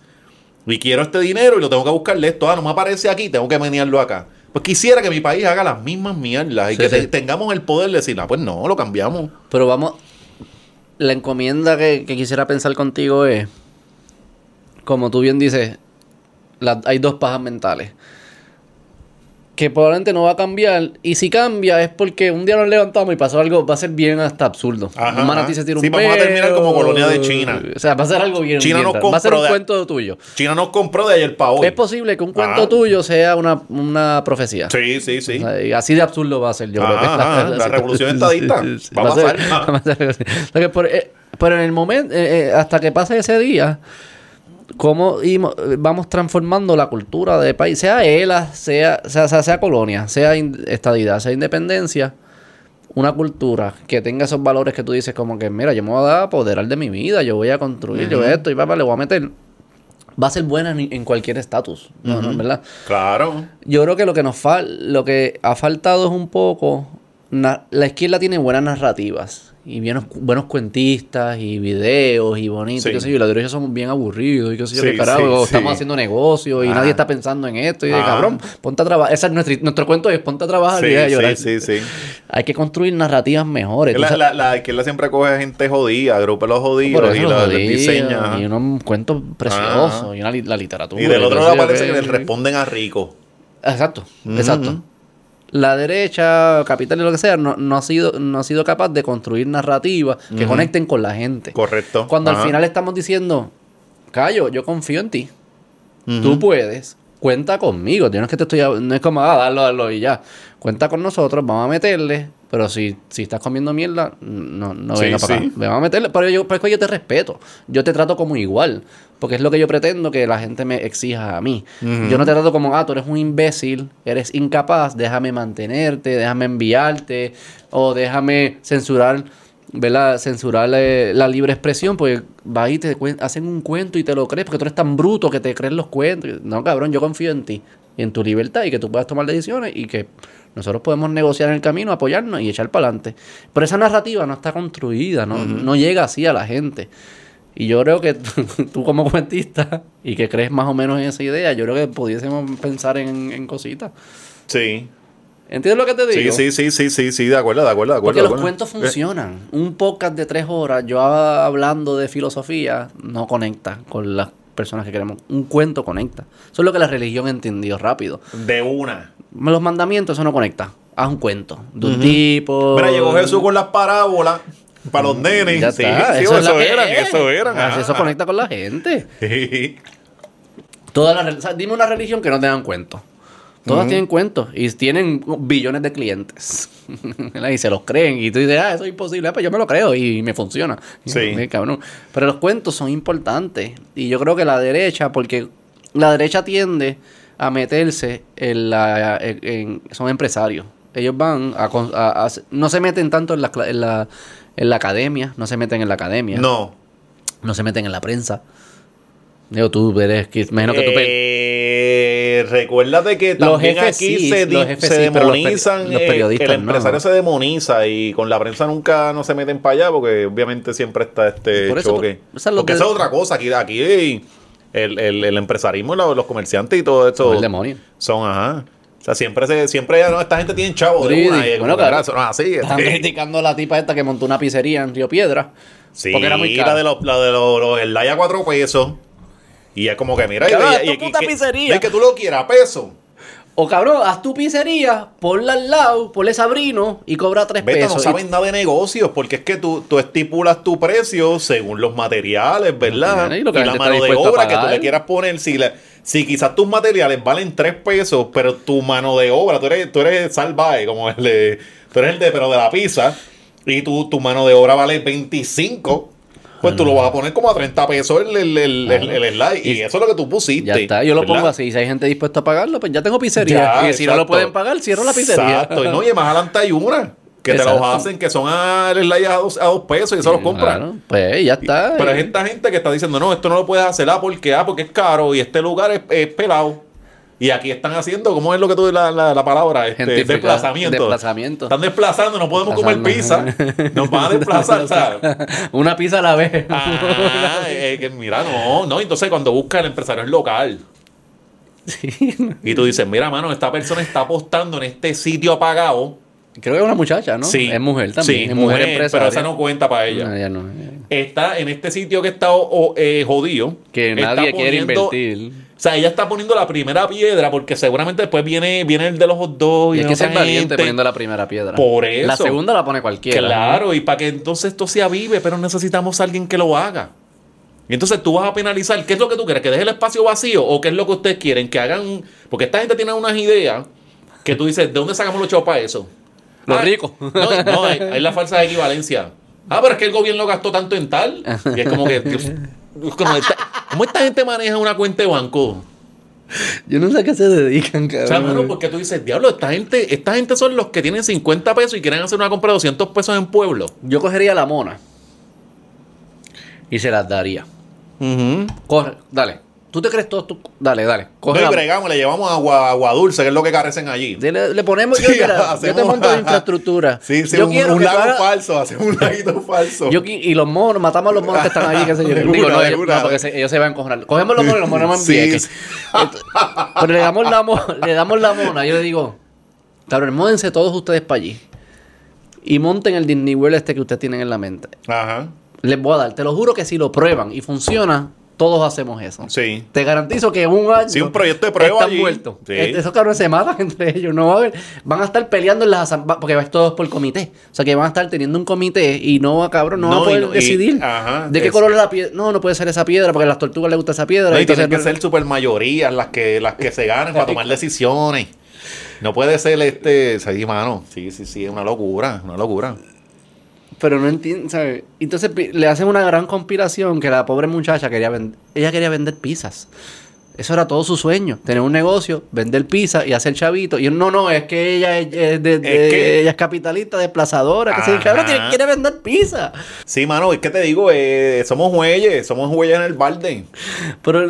Y quiero este dinero y lo tengo que buscarle esto. Ah, no me aparece aquí, tengo que menearlo acá. Pues quisiera que mi país haga las mismas mierdas y Sí, que te- tengamos el poder de decir, ah, pues no, lo cambiamos. Pero vamos, la encomienda que, que quisiera pensar contigo es, como tú bien dices, la- hay dos pajas mentales. Que probablemente no va a cambiar. Y si cambia es porque un día nos levantamos y pasó algo, va a ser bien hasta absurdo. Ajá, un manatí se tira un Sí, vamos a terminar como colonia de China. O sea, va a ser algo bien. China nos raro. Va a ser compró un de- cuento tuyo. China nos compró de ayer para hoy. Es posible que un cuento Ajá. tuyo sea una, una profecía. Sí, sí, sí. O sea, y así de absurdo va a ser, yo Ajá, creo que ajá, la revolución estadista. Va a pasar. va a ser así. O sea que por- eh, pero en el momento, eh, eh, hasta que pase ese día, ¿cómo vamos transformando la cultura del país? Sea ELA, sea, sea, sea, sea colonia, sea estadidad, sea independencia, una cultura que tenga esos valores que tú dices como que, mira, yo me voy a apoderar de mi vida, yo voy a construir, yo esto y papá, le voy a meter. Va a ser buena en, en cualquier estatus, ¿no? ¿no? ¿verdad? Claro. Yo creo que lo que nos fal lo que ha faltado es un poco la izquierda tiene buenas narrativas y buenos, buenos cuentistas y videos y bonitos, Sí. qué sé yo, y la derecha somos bien aburridos y qué sé yo, Sí, qué carajo, sí, estamos haciendo negocios y nadie está pensando en esto y de cabrón, ponte a trabajar, ese es nuestro, nuestro cuento es ponte a trabajar y Sí, llorar. sí, sí, sí. Hay que construir narrativas mejores. La, la, la izquierda siempre coge gente jodida, agrupa a los jodidos y los la, les jodidos, diseña. y unos cuentos preciosos Ajá. y una la literatura Y del otro lado parece qué- que le responden a Rico. Exacto, exacto. La derecha, capital y lo que sea, no, no ha sido, no ha sido capaz de construir narrativas que conecten con la gente. Correcto. Cuando Ajá. al final estamos diciendo, Cayo, yo confío en ti. Tú puedes. Cuenta conmigo. No es que te estoy no es como ah, darlo, darlo y ya. Cuenta con nosotros, vamos a meterle. Pero si, si estás comiendo mierda, no, no Sí, venga para sí. acá. Vamos a meterle. Pero yo, pero es que yo te respeto. Yo te trato como igual. Porque es lo que yo pretendo que la gente me exija a mí. Yo no te trato como, ah, tú eres un imbécil, eres incapaz, déjame mantenerte, déjame enviarte, o déjame censurar, ¿verdad? Censurar la libre expresión, porque va y te hacen un cuento y te lo crees, porque tú eres tan bruto que te crees los cuentos. No, cabrón, yo confío en ti, y en tu libertad, y que tú puedas tomar decisiones, y que nosotros podemos negociar en el camino, apoyarnos y echar para adelante. Pero esa narrativa no está construida, no, no llega así a la gente. Y yo creo que tú como cuentista y que crees más o menos en esa idea, yo creo que pudiésemos pensar en, en cositas. Sí. ¿Entiendes lo que te Sí, digo? sí, sí, sí, sí, sí, de acuerdo, de acuerdo, de acuerdo. Porque de los cuentos Eh, funcionan. Un podcast de tres horas, yo hablando de filosofía, no conecta con las personas que queremos. Un cuento conecta. Eso es lo que la religión entendió rápido. De una. Los mandamientos, eso no conecta. Haz un cuento. De un tipo. Mira, llegó Jesús con las parábolas para los nenes. Ya sí, está, sí, eso, eso, es eran, es. eso eran. Así Eso ah. conecta con la gente. Sí. Toda la, re- o sea, dime una religión que no tengan cuentos. Todas tienen cuentos y tienen billones de clientes. Y se los creen. Y tú dices, ah, eso es imposible. Ah, pues yo me lo creo y me funciona. Sí. "Eh, cabrón". Pero los cuentos son importantes. Y yo creo que la derecha, porque la derecha tiende a meterse en la. en- en- son empresarios. Ellos van a, a- a- No se meten tanto en la, en la, en la academia. No se meten en la academia. No. No se meten en la prensa. Digo, tú eres... que- Imagino que tú... pe- Eh, recuérdate que Los también aquí se, los los demonizan. los eh, periodistas el empresario no. se demoniza y con la prensa nunca no se meten para allá porque obviamente siempre está este Por eso, choque. por- porque que- esa es otra cosa. Aquí, aquí el, el, el empresarismo, los, comerciantes y todo eso Son el demonio. son, ajá. O sea, siempre, se, siempre no, esta gente tiene chavo de una. Y Bueno, claro. "Mira, eso no es así. Están este". criticando a la tipa esta que montó una pizzería en Río Piedra. Sí, porque era muy la caro. de los, la de los, los el Laya cuatro pesos. Y es como que, mira, Cabrón, y, haz tu y- y- puta que- pizzería. Es que tú lo quieras a peso. O cabrón, haz tu pizzería, ponla al lado, ponle sabrino y cobra tres Beta, pesos. no saben nada de negocios porque es que tú, tú estipulas tu precio según los materiales, ¿verdad? Y lo que la la mano de obra que tú le quieras poner. Si, le- si quizás tus materiales valen 3 pesos, pero tu mano de obra, tú eres, tú eres salvaje, como el de, tú eres el de, pero de la pizza, y tu, tu mano de obra vale 25. Pues tú lo vas a poner como a 30 pesos el, el, el, el- el slide. Y, eso es lo que tú pusiste. Ya está, yo lo ¿verdad? pongo así. Si hay gente dispuesta a pagarlo, pues ya tengo pizzería. Ya, y si no lo pueden pagar, cierro la pizzería. Exacto. Y no, y más adelante hay una que te los hacen que son a, el slide a, dos, a dos pesos y eso los compran. Claro, pues ya está. Pero hay esta gente que está diciendo, no, esto no lo puedes hacer, ah, porque, ah, porque es caro y este lugar es, es pelado. Y aquí están haciendo, ¿cómo es lo que tú la, la, la palabra? Este, desplazamiento. desplazamiento. Están desplazando, no podemos comer pizza. Nos van a desplazar, ¿sabes? Una pizza a la vez. Ah, eh, que mira, no, no. Entonces cuando busca el empresario es local. Sí. Y tú dices, mira, mano, esta persona está apostando en este sitio apagado. Creo que es una muchacha, ¿no? Sí. Es mujer también. Sí, es mujer, mujer, empresaria. pero esa no cuenta para ella. No, ella no. Está en este sitio que está eh, jodido. Que nadie quiere invertir. O sea, ella está poniendo la primera piedra porque seguramente después viene, viene el de los hot dogs Y de que ser valiente poniendo la primera piedra. Por eso. La segunda la pone cualquiera. Claro, y para que entonces esto se avive, pero necesitamos a alguien que lo haga. Y entonces tú vas a penalizar. ¿Qué es lo que tú quieres? ¿Que deje el espacio vacío? ¿O qué es lo que ustedes quieren? Que hagan. Porque esta gente tiene unas ideas que tú dices, ¿de dónde sacamos los chavos para eso? Los Ah, ricos. No, no, hay, hay la falsa equivalencia. Ah, pero es que el gobierno gastó tanto en tal. Y es como que. Como esta- ¿Cómo esta gente maneja una cuenta de banco? Yo no sé a qué se dedican, cabrón. O sea, mano, porque tú dices, diablo, esta gente, esta gente son los que tienen 50 pesos y quieren hacer una compra de 200 pesos en pueblo. Yo cogería la mona y se las daría. Corre, dale. ¿Tú te crees todo? Tú, dale, dale. Coge No, y bregamos, le llevamos agua, agua dulce, que es lo que carecen allí. Le, le ponemos, yo, mira, yo te monto de infraestructura. Sí, sí, yo un, quiero un lago falso, hacemos un laguito falso. yo y los monos, matamos a los monos que están allí, qué sé yo. Digo, una, no, ellos, no, porque se- ellos se van a encojonar. Cogemos los monos y los ponemos en sí. Pero le damos la mo- le damos la mona, yo le digo, cabrón, módense todos ustedes para allí. Y monten el Disney World este que ustedes tienen en la mente. Ajá, Les voy a dar, te lo juro que si lo prueban y funciona, todos hacemos eso. sí. Te garantizo que un año. Sí, un proyecto de prueba Están allí. muertos. Sí. Esos cabrones se matan entre ellos. No va a haber. Van a estar peleando en las asambleas. Porque es todo por comité. O sea que van a estar teniendo un comité y no va, cabrón, no, No, van a poder y- decidir. ajá, ¿De qué es- color es la piedra? No, no puede ser esa piedra porque a las tortugas les gusta esa piedra. No, y entonces tienen que no- ser super mayorías las que, las que se ganen para tomar decisiones. No puede ser este. Sí, mano. Sí, sí, sí, es una locura, una locura. Pero no entiendo, ¿sabes? Entonces le hacen una gran conspiración que la pobre muchacha quería vender. Ella quería vender pizzas. Eso era todo su sueño. Tener un negocio, vender pizza y hacer chavito. Y no, no, es que ella es, es de- de- que- ella es capitalista, desplazadora. Que se quiere, quiere vender pizza. Sí, mano, es que te digo, eh, somos huelles, somos huellas en el balde. Pero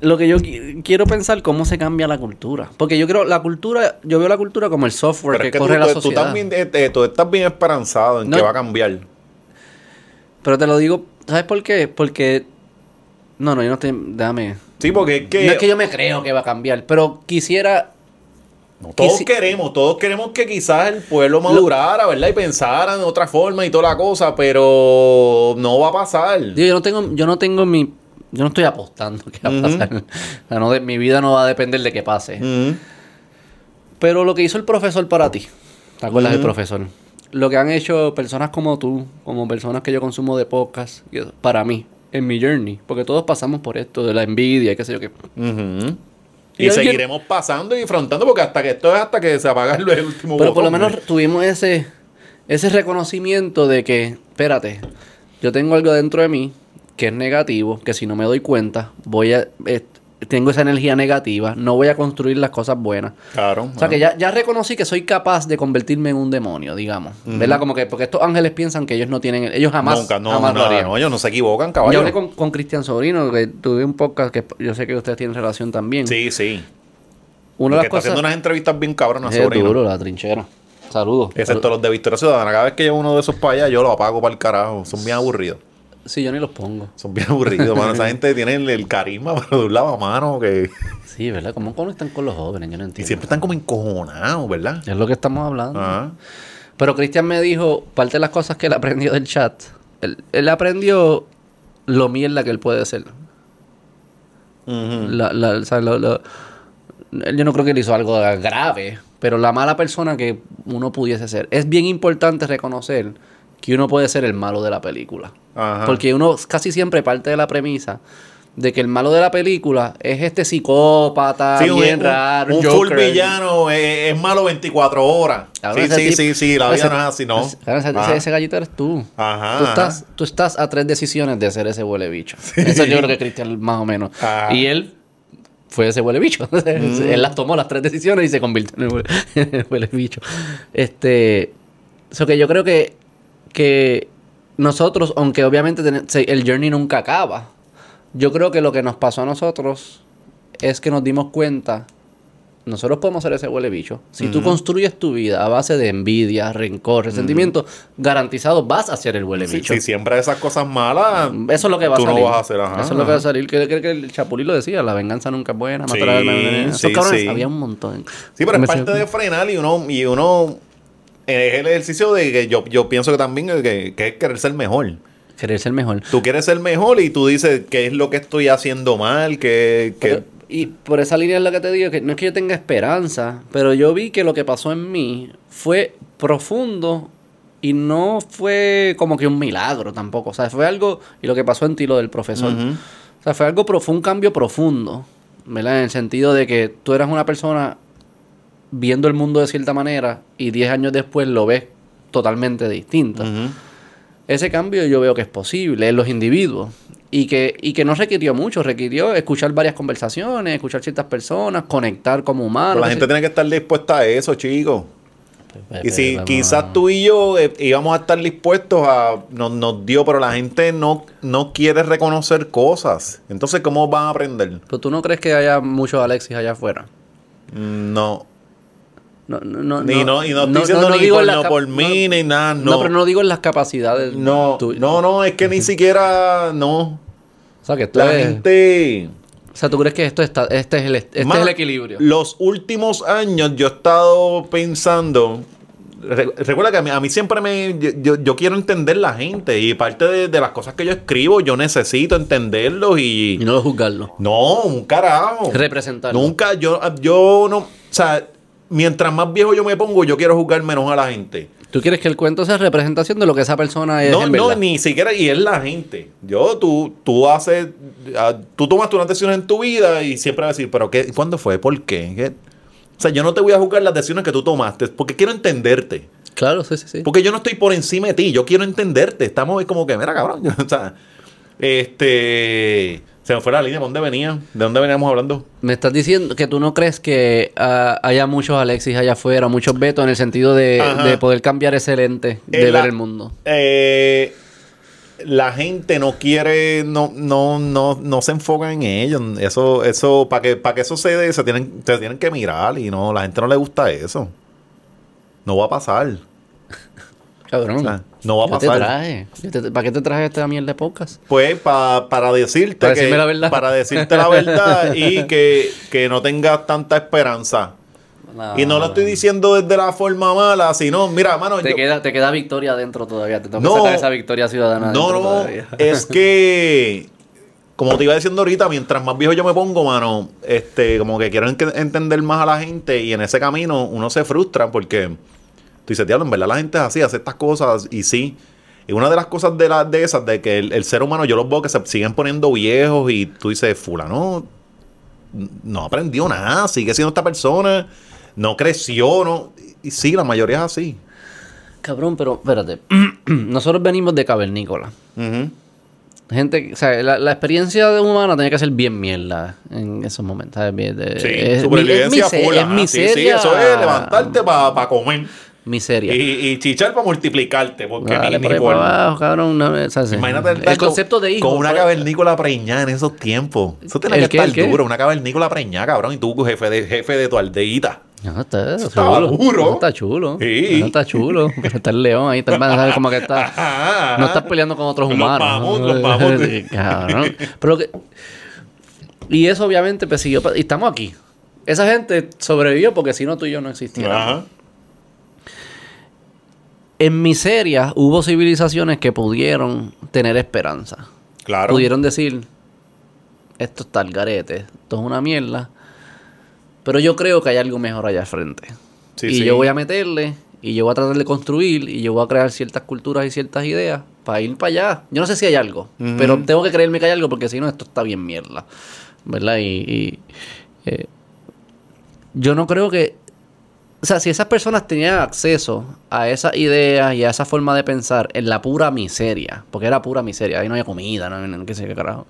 lo que yo qui- quiero pensar cómo se cambia la cultura. Porque yo creo, la cultura, yo veo la cultura como el software Pero que, es que corre tú, la tú- tú sociedad. también, eh, eh, tú estás bien esperanzado en No. que va a cambiar. Pero te lo digo, ¿sabes por qué? Porque. No, no, yo no estoy. Déjame. Sí, porque es que, No es que yo me creo que va a cambiar, pero quisiera. no, todos quisi- queremos, todos queremos que quizás el pueblo madurara, ¿verdad? Y pensara de otra forma y toda la cosa, pero no va a pasar. Yo no tengo, yo no tengo mi. Yo no estoy apostando que va a pasar. O sea, no de- mi vida no va a depender de que pase. Pero lo que hizo el profesor para ti, ¿te acuerdas del profesor? Lo que han hecho personas como tú, como personas que yo consumo de podcast, para mí, en mi journey, porque todos pasamos por esto, de la envidia, y qué sé yo qué. Y seguiremos pasando y afrontando porque hasta que esto es hasta que se apaga el, último Pero por lo menos tuvimos ese, ese reconocimiento de que, espérate, yo tengo algo dentro de mí que es negativo, que si no me doy cuenta, voy a... tengo esa energía negativa, no voy a construir las cosas buenas. Claro. O sea que ya, ya reconocí que soy capaz de convertirme en un demonio, digamos. ¿Verdad? Como que porque estos ángeles piensan que ellos no tienen, ellos jamás, Nunca, no, jamás lo harían. no, ellos no se equivocan, Yo caballo. hablé con, con Cristian Sobrino, que tuve un podcast que yo sé que ustedes tienen relación también. Sí, sí. Una de que las está cosas haciendo unas entrevistas bien cabronas es sobre duro, la trinchera. Saludos. Excepto los de Victoria Ciudadana. Cada vez que llevo uno de esos para allá, yo lo apago para el carajo. Son bien aburridos. Sí, yo ni los pongo. Son bien aburridos, mano. Esa gente tiene el, el carisma, pero de un lado a mano que... Sí, ¿verdad? ¿Cómo conectan con los jóvenes? Yo no Y entiendo. siempre están como encojonados, ¿verdad? Es lo que estamos hablando. Ajá. Pero Cristian me dijo, parte de las cosas que él aprendió del chat, él, él aprendió lo mierda que él puede ser. Ujú. La- la- o sea, lo- lo- él- yo no creo que él hizo algo grave, pero la mala persona que uno pudiese ser. Es bien importante reconocer que uno puede ser el malo de la película. Ajá. Porque uno casi siempre parte de la premisa de que el malo de la película es este psicópata Sí, bien un- raro, un un full villano es, es malo 24 horas. Sí, sí, tipo- sí, sí, la vida ese- no es así, ¿no? ese- ese, gallito eres tú. Ajá, Tú ajá. estás, tú estás a tres decisiones de ser ese huele bicho. Eso yo creo que Cristian más o menos. Ajá. Y él fue ese huele bicho. Mm. él las tomó las tres decisiones y se convirtió en el huele, el huele bicho. Este, eso que yo creo que, que nosotros, aunque obviamente el journey nunca acaba, yo creo que lo que nos pasó a nosotros es que nos dimos cuenta nosotros podemos ser ese huele bicho. Si tú construyes tu vida a base de envidia, rencor, resentimiento, garantizado vas a ser el huele Si, bicho. si siempre esas cosas malas, Eso es lo que va a salir. no vas a hacer, ajá, Eso es lo que va a salir. Que, que- que el Chapulín lo decía, la venganza nunca es buena. Sí, matar al alma- Esos sí, cabrones sí. había un montón. Sí, pero Me es parte de frenar y uno, y uno es el ejercicio de que yo, yo pienso que también que, que es querer ser mejor. Querer ser mejor. Tú quieres ser mejor y tú dices qué es lo que estoy haciendo mal, que, que y por esa línea es lo que te digo, que no es que yo tenga esperanza, pero yo vi que lo que pasó en mí fue profundo y no fue como que un milagro tampoco. O sea, fue algo, y lo que pasó en ti, lo del profesor. O sea, fue algo profundo, un cambio profundo, ¿verdad? En el sentido de que tú eras una persona viendo el mundo de cierta manera y 10 años después lo ves totalmente distinto. Ese cambio yo veo que es posible en los individuos y que, y que no requirió mucho, requirió escuchar varias conversaciones, escuchar ciertas personas, conectar como humanos. Pero la gente tiene que estar dispuesta a eso, chicos. Pues, Y si pues, quizás vamos. tú y yo eh, íbamos a estar dispuestos a... Nos, nos dio, pero la gente no, no quiere reconocer cosas. Entonces, ¿cómo van a aprender? Pero tú no crees que haya muchos Alexis allá afuera. No. No, no, no, Ni no, y no estoy diciendo ni por, no por mí ni nada, No. no. pero no digo en las capacidades. No, tuyas. no, no, es que ni siquiera, no. O sea, que esto La es- gente... O sea, ¿tú crees que esto está, este es el, este es el equilibrio? Los últimos años yo he estado pensando. re- recuerda que a mí, a mí siempre me. Yo, yo- quiero entender la gente. Y parte de, de las cosas que yo escribo, yo necesito entenderlos Y y. no juzgarlo. No, un carajo. Representarlo. Nunca, yo, yo no. O sea, mientras más viejo yo me pongo, yo quiero juzgar menos a la gente. ¿Tú quieres que el cuento sea representación de lo que esa persona es No, en no, verdad? ni siquiera, y es la gente. Yo, tú, tú haces, ah, tú tomas unas decisiones en tu vida y siempre vas a decir, pero qué, ¿cuándo fue? ¿Por qué? ¿Qué? O sea, yo no te voy a juzgar las decisiones que tú tomaste, porque quiero entenderte. Claro, sí, sí, sí. Porque yo no estoy por encima de ti, yo quiero entenderte. Estamos como que, mira, cabrón. o sea, este. Se me fue la línea, ¿de dónde venía? ¿De dónde veníamos hablando? Me estás diciendo que tú no crees que ah, haya muchos Alexis allá afuera, muchos Beto en el sentido de, poder cambiar ese lente de Eh, la- ver el mundo. Eh, la gente no quiere, no, no, no, no se enfoca en ello. Eso, eso, para que, para que eso se dé, se tienen, se tienen que mirar y no, la gente no le gusta eso. No va a pasar. Cabrón. O sea, no va a Yo te pasar. traje. Yo te- ¿Para qué te traje esta mierda de podcast? Pues pa- para decirte Para que, decirme la verdad. para decirte la verdad y que, que no tengas tanta esperanza. Y no lo estoy diciendo desde la forma mala, sino, mira, mano, Te, yo- queda, te queda victoria adentro todavía. Te tengo No. que sacar esa victoria ciudadana No, no, todavía. es que, como te iba diciendo ahorita, mientras más viejo yo me pongo, mano, este, como que quiero en- entender más a la gente y en ese camino uno se frustra porque dices, diablo, en verdad la gente es así, hace estas cosas y sí. Y una de las cosas de, las de esas, de que el, el ser humano, yo los veo que se siguen poniendo viejos y tú dices, fulano, no aprendió nada, sigue siendo esta persona, no creció, no. Y sí, la mayoría es así. Cabrón, pero espérate. Nosotros venimos de cavernícola. Gente, o sea, la, la experiencia de humana tenía que ser bien mierda en esos momentos. de- Sí, es, supervivencia mi- es full. mise- es ajá. Sí, sí, miseria. eso es levantarte para comer. Miseria. Y, y chichar para multiplicarte. Porque Dale ni, por ni ahí por- para abajo, cabrón. no, o sea, sí. Imagínate el concepto de hijo. Con una pues, cavernícola preñada en esos tiempos. Eso ¿El que qué, estar duro. Una cavernícola preñada, cabrón. Y tú, jefe de, jefe de tu aldeíta. No, está, estaba chulo. duro. No, está chulo. Sí. No, está chulo. Está el león ahí. Está, como que está. No estás peleando con otros Los humanos. los. Cabrón. Pero que- y eso obviamente persiguió. pa- Y estamos aquí. Esa gente sobrevivió porque si no tú y yo no existiéramos. Ajá. En miseria hubo civilizaciones que pudieron tener esperanza. Claro. Pudieron decir, esto está al garete, esto es una mierda. Pero yo creo que hay algo mejor allá al frente. Sí, y sí. yo voy a meterle, y yo voy a tratar de construir, y yo voy a crear ciertas culturas y ciertas ideas para ir para allá. Yo no sé si hay algo, pero tengo que creerme que hay algo porque si no, esto está bien mierda. ¿Verdad? Y, y, eh, yo no creo que... O sea, si esas personas tenían acceso a esas ideas y a esa forma de pensar en la pura miseria, porque era pura miseria, ahí no había comida, no, no, qué sé qué carajo.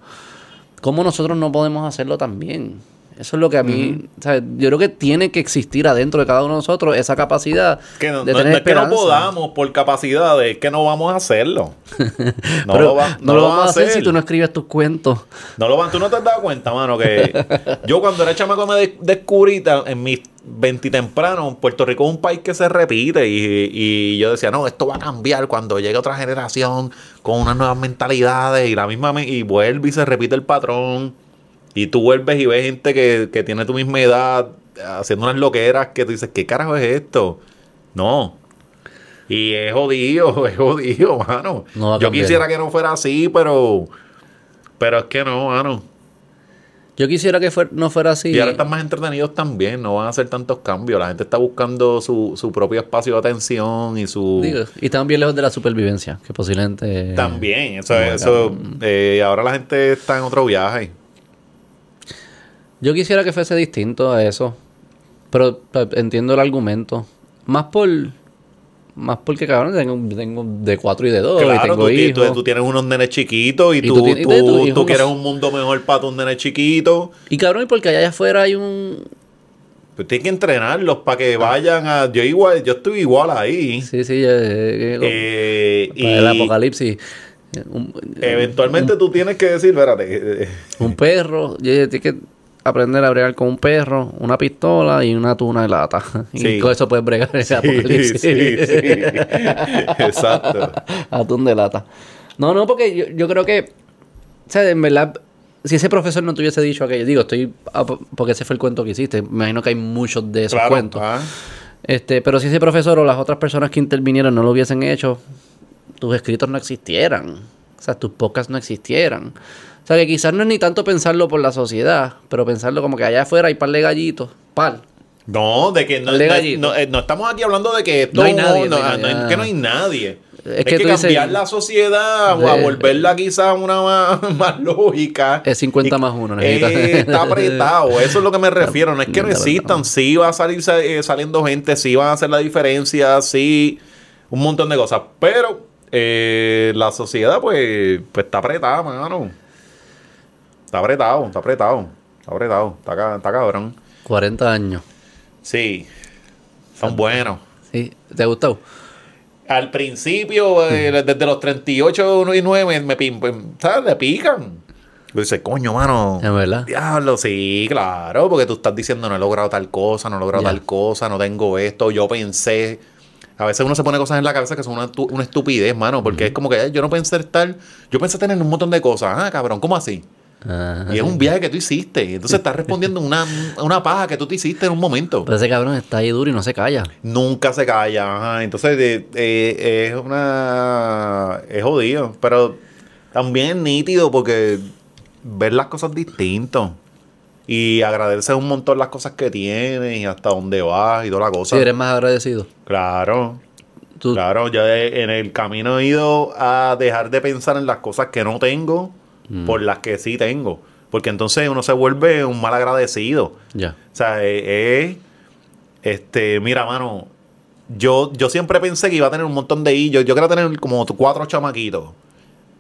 ¿Cómo nosotros no podemos hacerlo también? Eso es lo que a mí, ¿sabes? yo creo que tiene que existir adentro de cada uno de nosotros esa capacidad Que no, de no- tener no es que no podamos por capacidad, es que no vamos a hacerlo. No Pero lo, va- no lo vamos a hacer si tú no escribes tus cuentos. No lo van, tú no te has dado cuenta, mano, que yo cuando era chamaco me de- descubrí en mis 20 temprano, Puerto Rico es un país que se repite y, y yo decía, no, esto va a cambiar cuando llegue otra generación con unas nuevas mentalidades y la misma y vuelve y se repite el patrón y tú vuelves y ves gente que, que tiene tu misma edad haciendo unas loqueras que tú dices, ¿qué carajo es esto? No. Y es jodido, es jodido, mano. No yo quisiera que no fuera así, pero pero es que no, mano. Yo quisiera que fuer- no fuera así. Y ahora están más entretenidos también, no van a hacer tantos cambios. La gente está buscando su, su propio espacio de atención y su... Digo, y están bien lejos de la supervivencia, que posiblemente... También, eso, eso eh, ahora la gente está en otro viaje. Yo quisiera que fuese distinto a eso. Pero pa- entiendo el argumento. Más por... Más porque, cabrón, tengo, tengo de cuatro y de dos. y Claro, tengo tú, ti- hijos. tú- tú tienes unos nenes chiquitos y, Y tú, tú tienes- tú, y quieres un mundo mejor para tus nenes chiquitos. Y cabrón, y porque allá afuera hay un... Pues tienes que entrenarlos para que vayan a... Yo igual, yo estoy igual ahí. Sí, sí, eh, eh, Eh, y para el apocalipsis. Eh, Un, eventualmente tú tienes que decir, espérate, eh, un perro, y ella tiene que aprender a bregar con un perro, una pistola y una tuna de lata. Y Sí. con eso puedes bregar ese sí, apocalipsis. sí, sí. Exacto. Atún de lata. No, no, porque yo, yo creo que, o sea, en verdad, si ese profesor no te hubiese dicho aquello, digo, estoy, ah, po- porque ese fue el cuento que hiciste, me imagino que hay muchos de esos Claro, cuentos. ah. Este, pero si ese profesor o las otras personas que intervinieron no lo hubiesen hecho, tus escritos no existieran. O sea, tus podcasts no existieran. O sea, que quizás no es ni tanto pensarlo por la sociedad, pero pensarlo como que allá afuera hay par de gallitos, par. No, de que no, De no- gallito. no, eh, no estamos aquí hablando de que esto No hay nadie, hay nadie. que no hay nadie. Es Es, que que, tú dices- cambiar la sociedad o a volverla quizás una más, más lógica. Es 50 Y- más uno, eh, necesitas. está apretado, eso es lo que me refiero. No es que no existan, sí va a salir sa- eh, saliendo gente, sí van a hacer la diferencia, sí, un montón de cosas. Pero eh, la sociedad, pues, pues está apretada, mano. Está apretado, está apretado, está apretado, está, está cabrón. 40 años. Sí, son buenos. Sí, ¿te gustado? Al principio, eh, desde los 38 y 9, me, ¿sabes? Le pican. Yo dice, coño, mano. Es verdad. Diablo, sí, claro, porque tú estás diciendo no he logrado tal cosa, no he logrado tal cosa, no tengo esto, yo pensé. A veces uno se pone cosas en la cabeza que son una, una estupidez, mano, porque es como que "Ay, yo no pensé tal, yo pensé tener un montón de cosas. Ah, cabrón, ¿cómo así? Ajá. Y es un viaje que tú hiciste. Entonces estás respondiendo una, una paja que tú te hiciste en un momento. Pero ese cabrón está ahí duro y no se calla. Nunca se calla. ajá. Entonces eh, eh, es una. Es jodido. Pero también es nítido porque ver las cosas distintos. Y agradecer un montón las cosas que tienes y hasta dónde vas y toda la cosa. Si eres más agradecido. Claro. Tú, Claro, yo en el camino he ido a dejar de pensar en las cosas que no tengo Mm. por las que sí tengo. Porque entonces uno se vuelve un mal agradecido. Ya. O sea, eh, eh, este, mira, mano, yo, yo siempre pensé que iba a tener un montón de hijos. Yo quería tener como cuatro chamaquitos.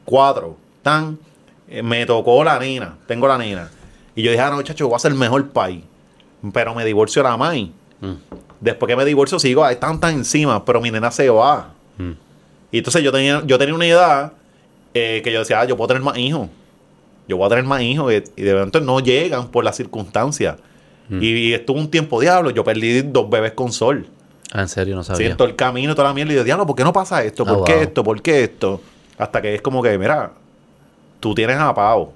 Cuatro. Tan. eh, me tocó la nena, tengo la nena. Y yo dije, ah, no, chacho, voy a ser el mejor país. Pero me divorcio la mai. Mm. Después que me divorcio sigo, hay tantas encima, pero mi nena se va. Mm. Y entonces yo tenía, yo tenía una edad eh, que yo decía, ah, yo puedo tener más hijos. Yo voy a tener más hijos. Y, y de repente no llegan por las circunstancias. Mm. Y, y estuvo un tiempo, diablo, yo perdí dos bebés con sol. Ah, en serio, no sabía. en todo el camino, toda la mierda. Y yo, diablo, ¿por qué no pasa esto? ¿Por Ah, qué wow. esto? ¿Por qué esto? Hasta que es como que, mira, tú tienes a Pau.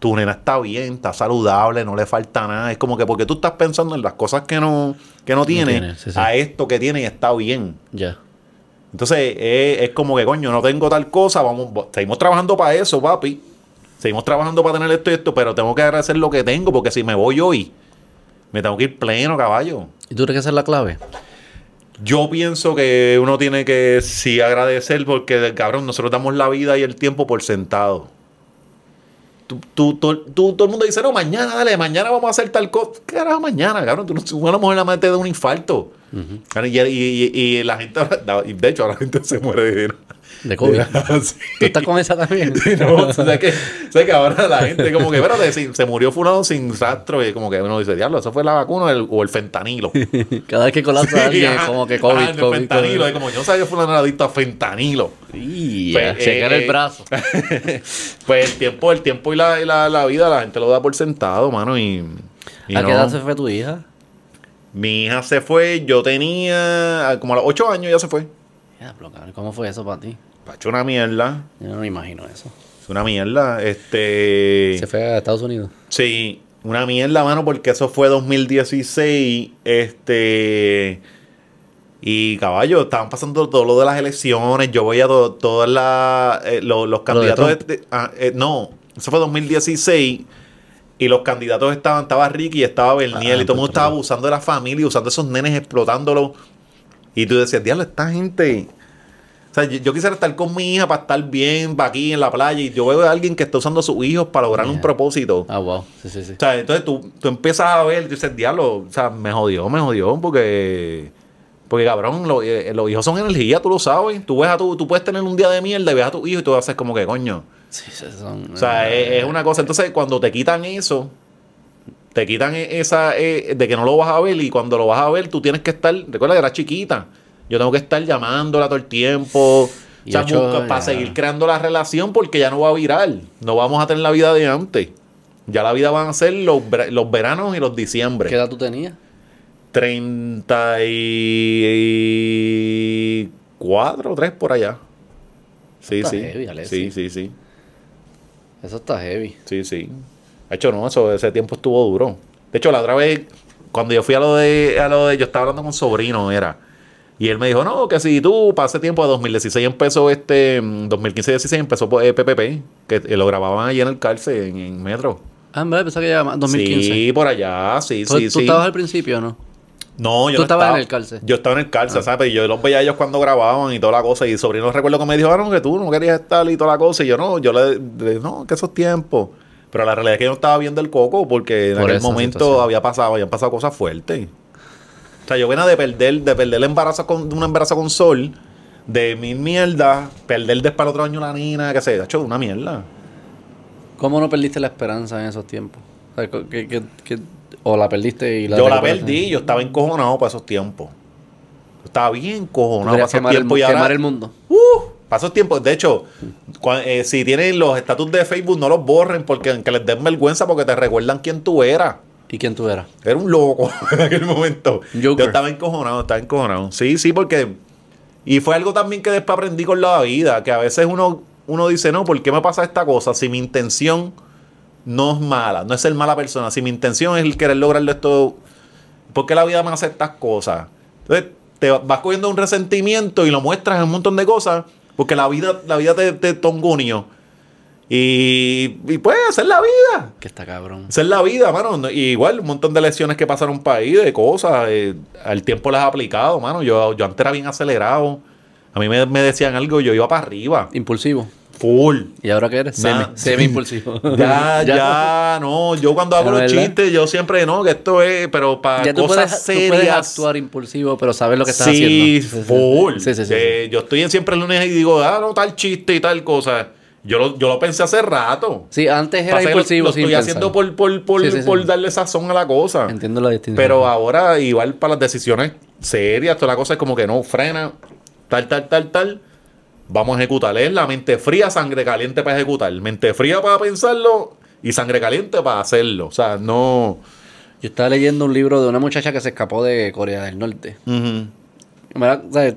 Tu nena está bien, está saludable, no le falta nada. Es como que porque tú estás pensando en las cosas que no, que no tiene, tiene, sí, sí. a esto que tiene y está bien. Ya. Entonces es, es como que, coño, no tengo tal cosa, vamos, va- seguimos trabajando para eso, papi. Seguimos trabajando para tener esto y esto, pero tengo que agradecer lo que tengo, porque si me voy hoy, me tengo que ir pleno, caballo. ¿Y tú crees que esa es la clave? Yo pienso que uno tiene que sí agradecer porque, cabrón, nosotros damos la vida y el tiempo por sentado. Tú, tú- tú- tú- todo el mundo dice, no, mañana, dale, mañana vamos a hacer tal cosa. ¿Qué carajo mañana, cabrón? Tú, no- a lo mejor la mente de un infarto. y, y- y- y la gente, de hecho, la gente se muere de... De COVID. Sí. ¿Tú estás con esa también? Sí, no, ¿sabes que, ¿sabes que ahora la gente como que, espérate, si se murió fulano sin rastro y como que uno dice, diablo, eso fue la vacuna o el, o el fentanilo. Cada vez que colapsa alguien, ajá. como que COVID, Ah, el COVID, fentanilo, COVID. es como yo no sabía que fulano era adicto a fentanilo. Y Pues, ya, checar eh, el brazo. Pues el tiempo, el tiempo y la, y la, la vida la gente lo da por sentado, mano, y... y ¿A no. qué edad se fue tu hija? Mi hija se fue, yo tenía como a los 8 años ya se fue. ¿cómo fue eso para ti? Pacho una mierda, Yo no me imagino eso. es una mierda, este... Se fue a Estados Unidos. Sí, una mierda, mano, porque eso fue 2016. Este. Y caballo, estaban pasando todo lo de las elecciones. Yo voy a to- todas las. eh, lo- los candidatos. De- ah, eh, no, eso fue 2016. Y los candidatos estaban. Estaba Ricky y estaba Berniel. Ah, y todo el mundo pues, estaba perdón. abusando de la familia, usando esos nenes, explotándolo. Y tú decías, diablo, esta gente. O sea, yo, yo quisiera estar con mi hija para estar bien, para aquí en la playa. Y yo veo a alguien que está usando a sus hijos para lograr un propósito. Ah, wow. Sí, sí, sí. O sea, entonces tú, tú empiezas a ver, tú dices, diablo, o sea, me jodió, me jodió, porque, porque cabrón, lo- eh, los hijos son energía, tú lo sabes. Tú ves a tu, tú puedes tener un día de mierda y ves a tu hijo y tú haces como que, coño. Sí, son, O sea, eh, es, es una cosa. Entonces, cuando te quitan eso, te quitan e- esa, eh, de que no lo vas a ver y cuando lo vas a ver, tú tienes que estar, recuerda que era chiquita. Yo tengo que estar llamándola todo el tiempo. Y O sea, ocho, busca- para seguir creando la relación porque ya no va a virar. No vamos a tener la vida de antes. Ya la vida van a ser los, los veranos y los ¿Qué diciembre. edad tú tenías? 34 o 3 por allá. Sí, Está sí. heavy, sí, sí, sí. Eso está heavy. Sí, sí. De hecho, no, eso, ese tiempo estuvo duro. De hecho, la otra vez, cuando yo fui a lo de, a lo de yo estaba hablando con un sobrino, era. Y él me dijo, no, que si tú, para ese tiempo, de 2016 empezó este, 2015-16 empezó eh, PPP, que eh, lo grababan allí en el cárcel, en, en Metro. Ah, en verdad, pensaba que ya 2015. Sí, por allá, sí, ¿Tú, sí, tú sí. estabas al principio no? No, yo ¿Tú no estabas estaba en el cárcel? Yo estaba en el cárcel, ¿sabes? Y yo los veía a ellos cuando grababan y toda la cosa. Y sobrino recuerdo que me dijo, ah, no, que tú no querías estar y toda la cosa. Y yo no, yo le, le dije, no, que esos tiempos. Pero la realidad es que yo no estaba viendo el coco porque en Por aquel momento situación. había pasado, habían pasado cosas fuertes. O sea, yo venía de perder, de perder el embarazo con, un embarazo con sol, de mil mierdas, perder después el otro año la nina, que sé, de hecho, una mierda. ¿Cómo no perdiste la esperanza en esos tiempos? O, sea, que- que- que- o la perdiste y la yo la perdí, yo estaba encojonado para esos tiempos. Yo estaba bien ¿Tú encojonado para esos el, tiempos. y ahora- quemar el mundo. Uh, para esos tiempos. De hecho, eh, si tienen los estatus de Facebook, no los borren porque que les den vergüenza porque te recuerdan quién tú eras. ¿Y quién tú eras? Era un loco en aquel momento. Joker. Yo estaba encojonado, estaba encojonado. Sí, sí, porque. Y fue algo también que después aprendí con la vida, que a veces uno, uno dice, no, ¿por qué me pasa esta cosa? Si mi intención no es mala, no es ser mala persona, si mi intención es el querer lograrlo esto, ¿por qué la vida me hace estas cosas? Entonces, te vas cogiendo un resentimiento y lo muestras en un montón de cosas, porque la vida, la vida te, te. Y, y pues, esa es la vida. Que está cabrón. Esa es la vida, mano. No- y igual, un montón de lecciones que pasaron para ahí, de cosas. eh, al tiempo las he aplicado, mano. Yo, yo antes era bien acelerado. A mí me, me decían algo, yo iba para arriba. Impulsivo. Full. ¿Y ahora qué eres? Semi, Nah. semi impulsivo. Ya, ya, no. Yo cuando hago Ya, los ¿verdad? chistes, yo siempre, no, que esto es, pero para Ya cosas puedes, tú puedes serias. actuar impulsivo, pero sabes lo que estás sí, haciendo. full. Sí, sí, sí. Eh, Yo estoy en siempre el lunes y digo, ah, no, tal chiste y tal cosa. Yo lo, yo lo pensé hace rato. Sí, antes era lo- impulsivo lo, sin estoy pensar. haciendo por, por, por, Sí, sí, sí. por darle sazón a la cosa. Entiendo la distinción. Pero ahora, igual para las decisiones serias, toda la cosa es como que no, frena, tal, tal, tal, tal. Vamos a ejecutar. Es la mente fría, sangre caliente para ejecutar. Mente fría para pensarlo y sangre caliente para hacerlo. O sea, no. Yo estaba leyendo un libro de una muchacha que se escapó de Corea del Norte. Ujú. ¿Verdad? O sea,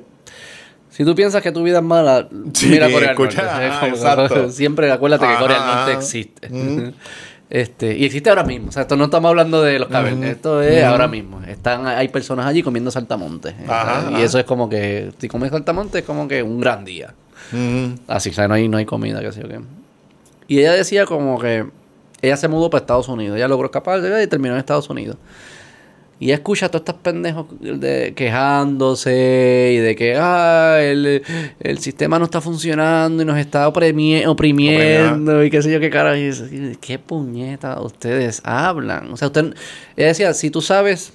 si tú piensas que tu vida es mala, Sí, mira Corea del escucha, Norte. Es ah, como-. Siempre acuérdate que Corea del. Norte existe. Mm. Este, y existe ahora mismo. O sea, esto no estamos hablando de los cavernas. Esto es ahora mismo. Están, hay personas allí comiendo saltamontes. Ajá, y ajá. eso es como que, si comes saltamontes, es como que un gran día. Así, o sea, no hay, no hay comida, qué sé yo qué. Y ella decía como que ella se mudó para Estados Unidos. Ella logró escapar y terminó en Estados Unidos. Y escucha a todos estos pendejos de, quejándose y de que ah, el, el sistema no está funcionando y nos está oprimi- oprimiendo y qué sé yo qué cara. Y dice, ¿Qué puñeta ustedes hablan? O sea, usted, ella decía, si tú sabes,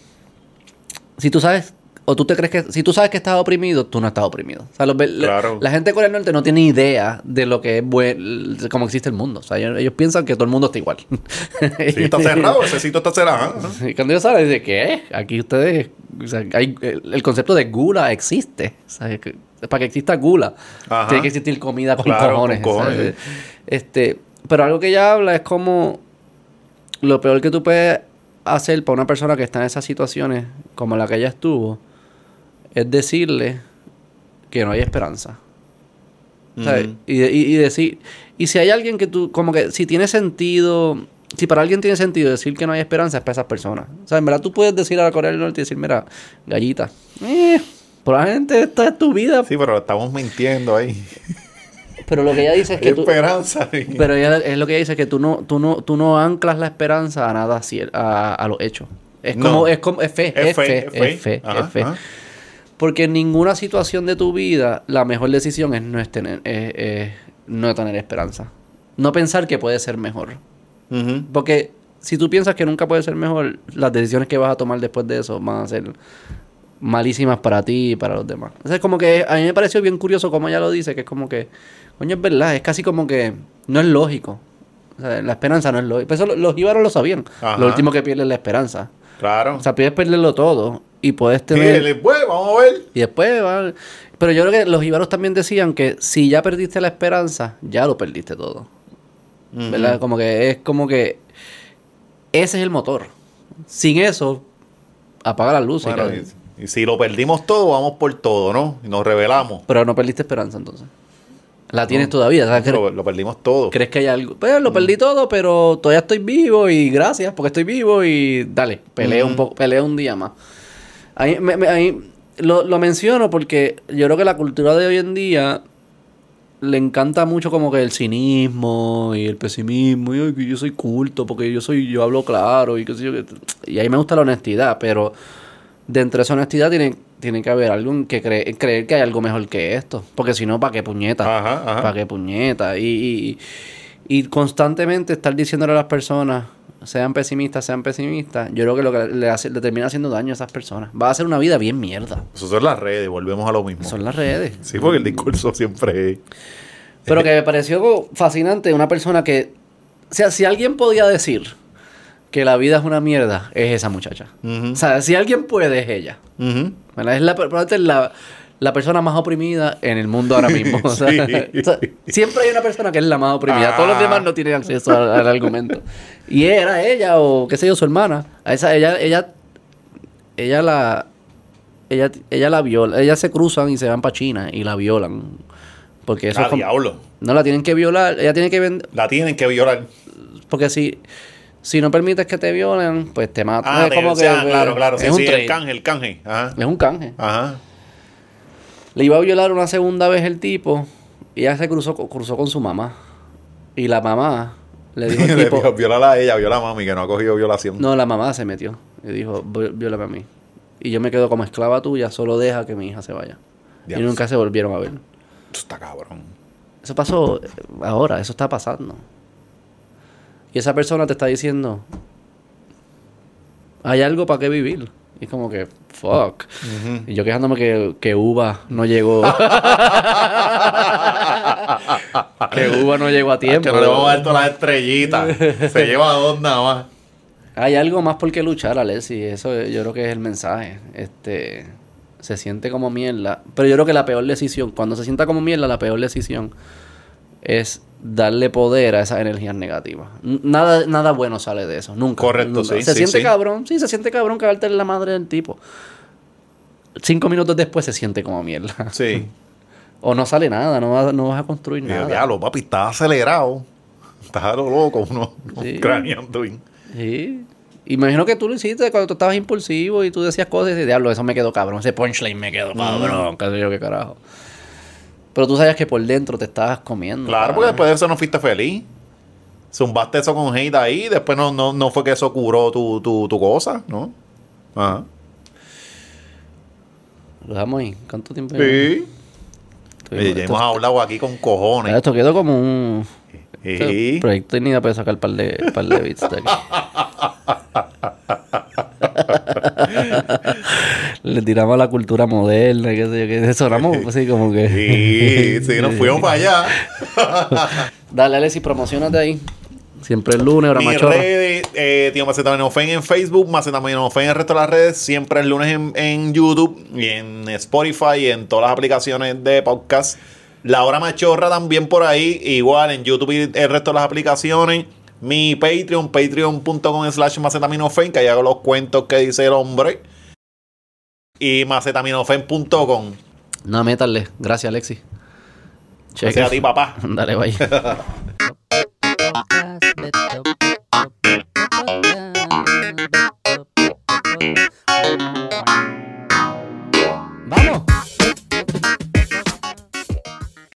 si tú sabes, o tú te crees que, si tú sabes que estás oprimido, tú no estás oprimido. O sea, los ve- la- Claro. la gente de Corea del Norte no tiene idea de lo que es buen, cómo existe el mundo. O sea, ellos, ellos piensan que todo el mundo está igual. Sí, está cerrado, ese sitio está cerrado. Y cuando ellos salen, dice, ¿qué? Aquí ustedes, o sea, hay, el, el concepto de gula existe. O sea, que- para que exista gula, Ajá. tiene que existir comida con Claro, cojones. con cojones. Este, pero algo que ella habla es como lo peor que tú puedes hacer para una persona que está en esas situaciones como la que ella estuvo es decirle que no hay esperanza. y, y- y decir, y si hay alguien que tú, como que, si tiene sentido, si para alguien tiene sentido decir que no hay esperanza, es para esas personas. O sea, en verdad tú puedes decir a la Corea del Norte y decir, mira, gallita, eh, probablemente esta es tu vida. Sí, pero estamos mintiendo ahí. Pero lo que ella dice es que tú, Esperanza. pero ella, es lo que ella dice que tú no, tú no, tú no anclas la esperanza a nada a, a los hechos. Es No. como, es como, es fe, Es es fe, fe, es fe. es fe, Ajá, es fe. ajá. Porque en ninguna situación de tu vida la mejor decisión es no, es tener, es- es no tener esperanza. No pensar que puede ser mejor. Porque si tú piensas que nunca puede ser mejor, las decisiones que vas a tomar después de eso van a ser malísimas para ti y para los demás. O sea, es como que a mí me pareció bien curioso como ella lo dice, que es como que, coño, es verdad, es casi como que no es lógico. O sea, la esperanza no es lógica. Pues eso lo- los íbaros lo sabían. Ajá. Lo último que pierden es la esperanza. Claro. O sea, puedes perderlo todo y puedes tener... después, vamos a ver. Y después va. Pero yo creo que los íbaros también decían que si ya perdiste la esperanza, ya lo perdiste todo. ¿Verdad? Como que es como que ese es el motor. Sin eso, apaga la luz. y Bueno, y, y si lo perdimos todo, vamos por todo, ¿no? Y nos revelamos. Pero no perdiste esperanza entonces. La tienes todavía. o sea, cre- Lo, lo perdimos todo. ¿Crees que hay algo? Pues lo perdí todo, pero todavía estoy vivo y gracias porque estoy vivo y dale, pelea un Ujú. poco, pelea un día más. Ahí, me- me- ahí lo, lo menciono porque yo creo que la cultura de hoy en día le encanta mucho como que el cinismo y el pesimismo y "Ay, que yo soy culto porque yo soy yo hablo claro y qué sé yo qué". y ahí me gusta la honestidad pero dentro de esa honestidad tiene, tiene que haber algo que cre- creer que hay algo mejor que esto porque si no para qué puñeta Ajá, ajá. para qué puñeta. Y, y, y constantemente estar diciéndole a las personas, sean pesimistas, sean pesimistas, yo creo que lo que le, hace, le termina haciendo daño a esas personas. Va a ser una vida bien mierda. Eso son las redes, volvemos a lo mismo. Son las redes. Sí, porque el discurso siempre es. Pero que me pareció fascinante una persona que, o sea, si alguien podía decir que la vida es una mierda, es esa muchacha. O sea, si alguien puede, es ella. Es la, la, la persona más oprimida en el mundo ahora mismo. O sea, Sí. o sea, siempre hay una persona que es la más oprimida. Todos los Ah. demás no tienen acceso al, al argumento. Y era ella o qué sé yo, su hermana. A esa, ella, ella, ella la, ella, ella la viola. Ellas se cruzan y se van para China y la violan. Porque eso Ah, es como- diablo. no la tienen que violar. Ella tiene que vender. La tienen que violar. Porque si, si no permites que te violen, pues te matan. Ah, es como que, claro, claro. Sí, es un sí, el canje, el canje. Ajá. Es un canje. Ajá. Le iba a violar una segunda vez el tipo y ella se cruzó, cruzó con su mamá. Y la mamá le dijo al Le tipo... dijo, violala a ella, viola a mami, que no ha cogido violación. No, la mamá se metió y dijo, "Vi- viólame a mí. Y yo me quedo como esclava tuya, solo deja que mi hija se vaya. Y nunca se volvieron a ver. Esto está cabrón. Eso pasó eh, ahora, eso está pasando. Y esa persona te está diciendo, hay algo para qué vivir. Y es como que, fuck. Y yo quejándome que, que Uva no llegó. que Uva no llegó a tiempo. Que no le vamos a dar todas las estrellitas. Se lleva dos nada más. Hay algo más por qué luchar, Alessi. Eso yo creo que es el mensaje. Este se siente como mierda. Pero yo creo que la peor decisión, cuando se sienta como mierda, la peor decisión es darle poder a esas energías negativas. Nada, nada bueno sale de eso. Nunca. Correcto, nunca. sí, Se sí, siente sí. cabrón. Sí, se siente cabrón cagarte en la madre del tipo. Cinco minutos después se siente como mierda. Sí. O no sale nada, no vas, no vas a construir nada. diablo, papi, estás acelerado. Estás a lo loco, uno, Sí. craneando. Sí. Imagino que tú lo hiciste cuando tú estabas impulsivo y tú decías cosas y diablo, eso me quedó cabrón, ese punchline me quedó cabrón, qué sé yo qué carajo. Pero tú sabías que por dentro te estabas comiendo. Claro, porque después de eso no fuiste feliz. Zumbaste eso con hate ahí. Después no, no, no fue que eso curó tu, tu, tu cosa, ¿no? Ajá. Lo dejamos ahí. ¿Cuánto tiempo? Sí. Oye, ya hemos hablado aquí con cojones. esto quedó como un Sí. proyecto ni para sacar un par de, par de bits de aquí. Le tiramos la cultura moderna, qué sé yo, que sonamos así como que... Sí, sí, nos fuimos para allá. Dale, Alexis, promocionate ahí. Siempre el lunes, hora Mi machorra. redes, eh, tío Macetaminofen en Facebook, Macetaminofen en el resto de las redes, siempre el lunes en, en YouTube y en Spotify y en todas las aplicaciones de podcast. La hora machorra también por ahí, igual en YouTube y el resto de las aplicaciones. Mi Patreon, patreon.com slash macetaminofen, que ahí hago los cuentos que dice el hombre. Y macetaminofen.com. No, métale. Gracias, Alexis. Gracias a ti, papá. Dale, bye. Podcast,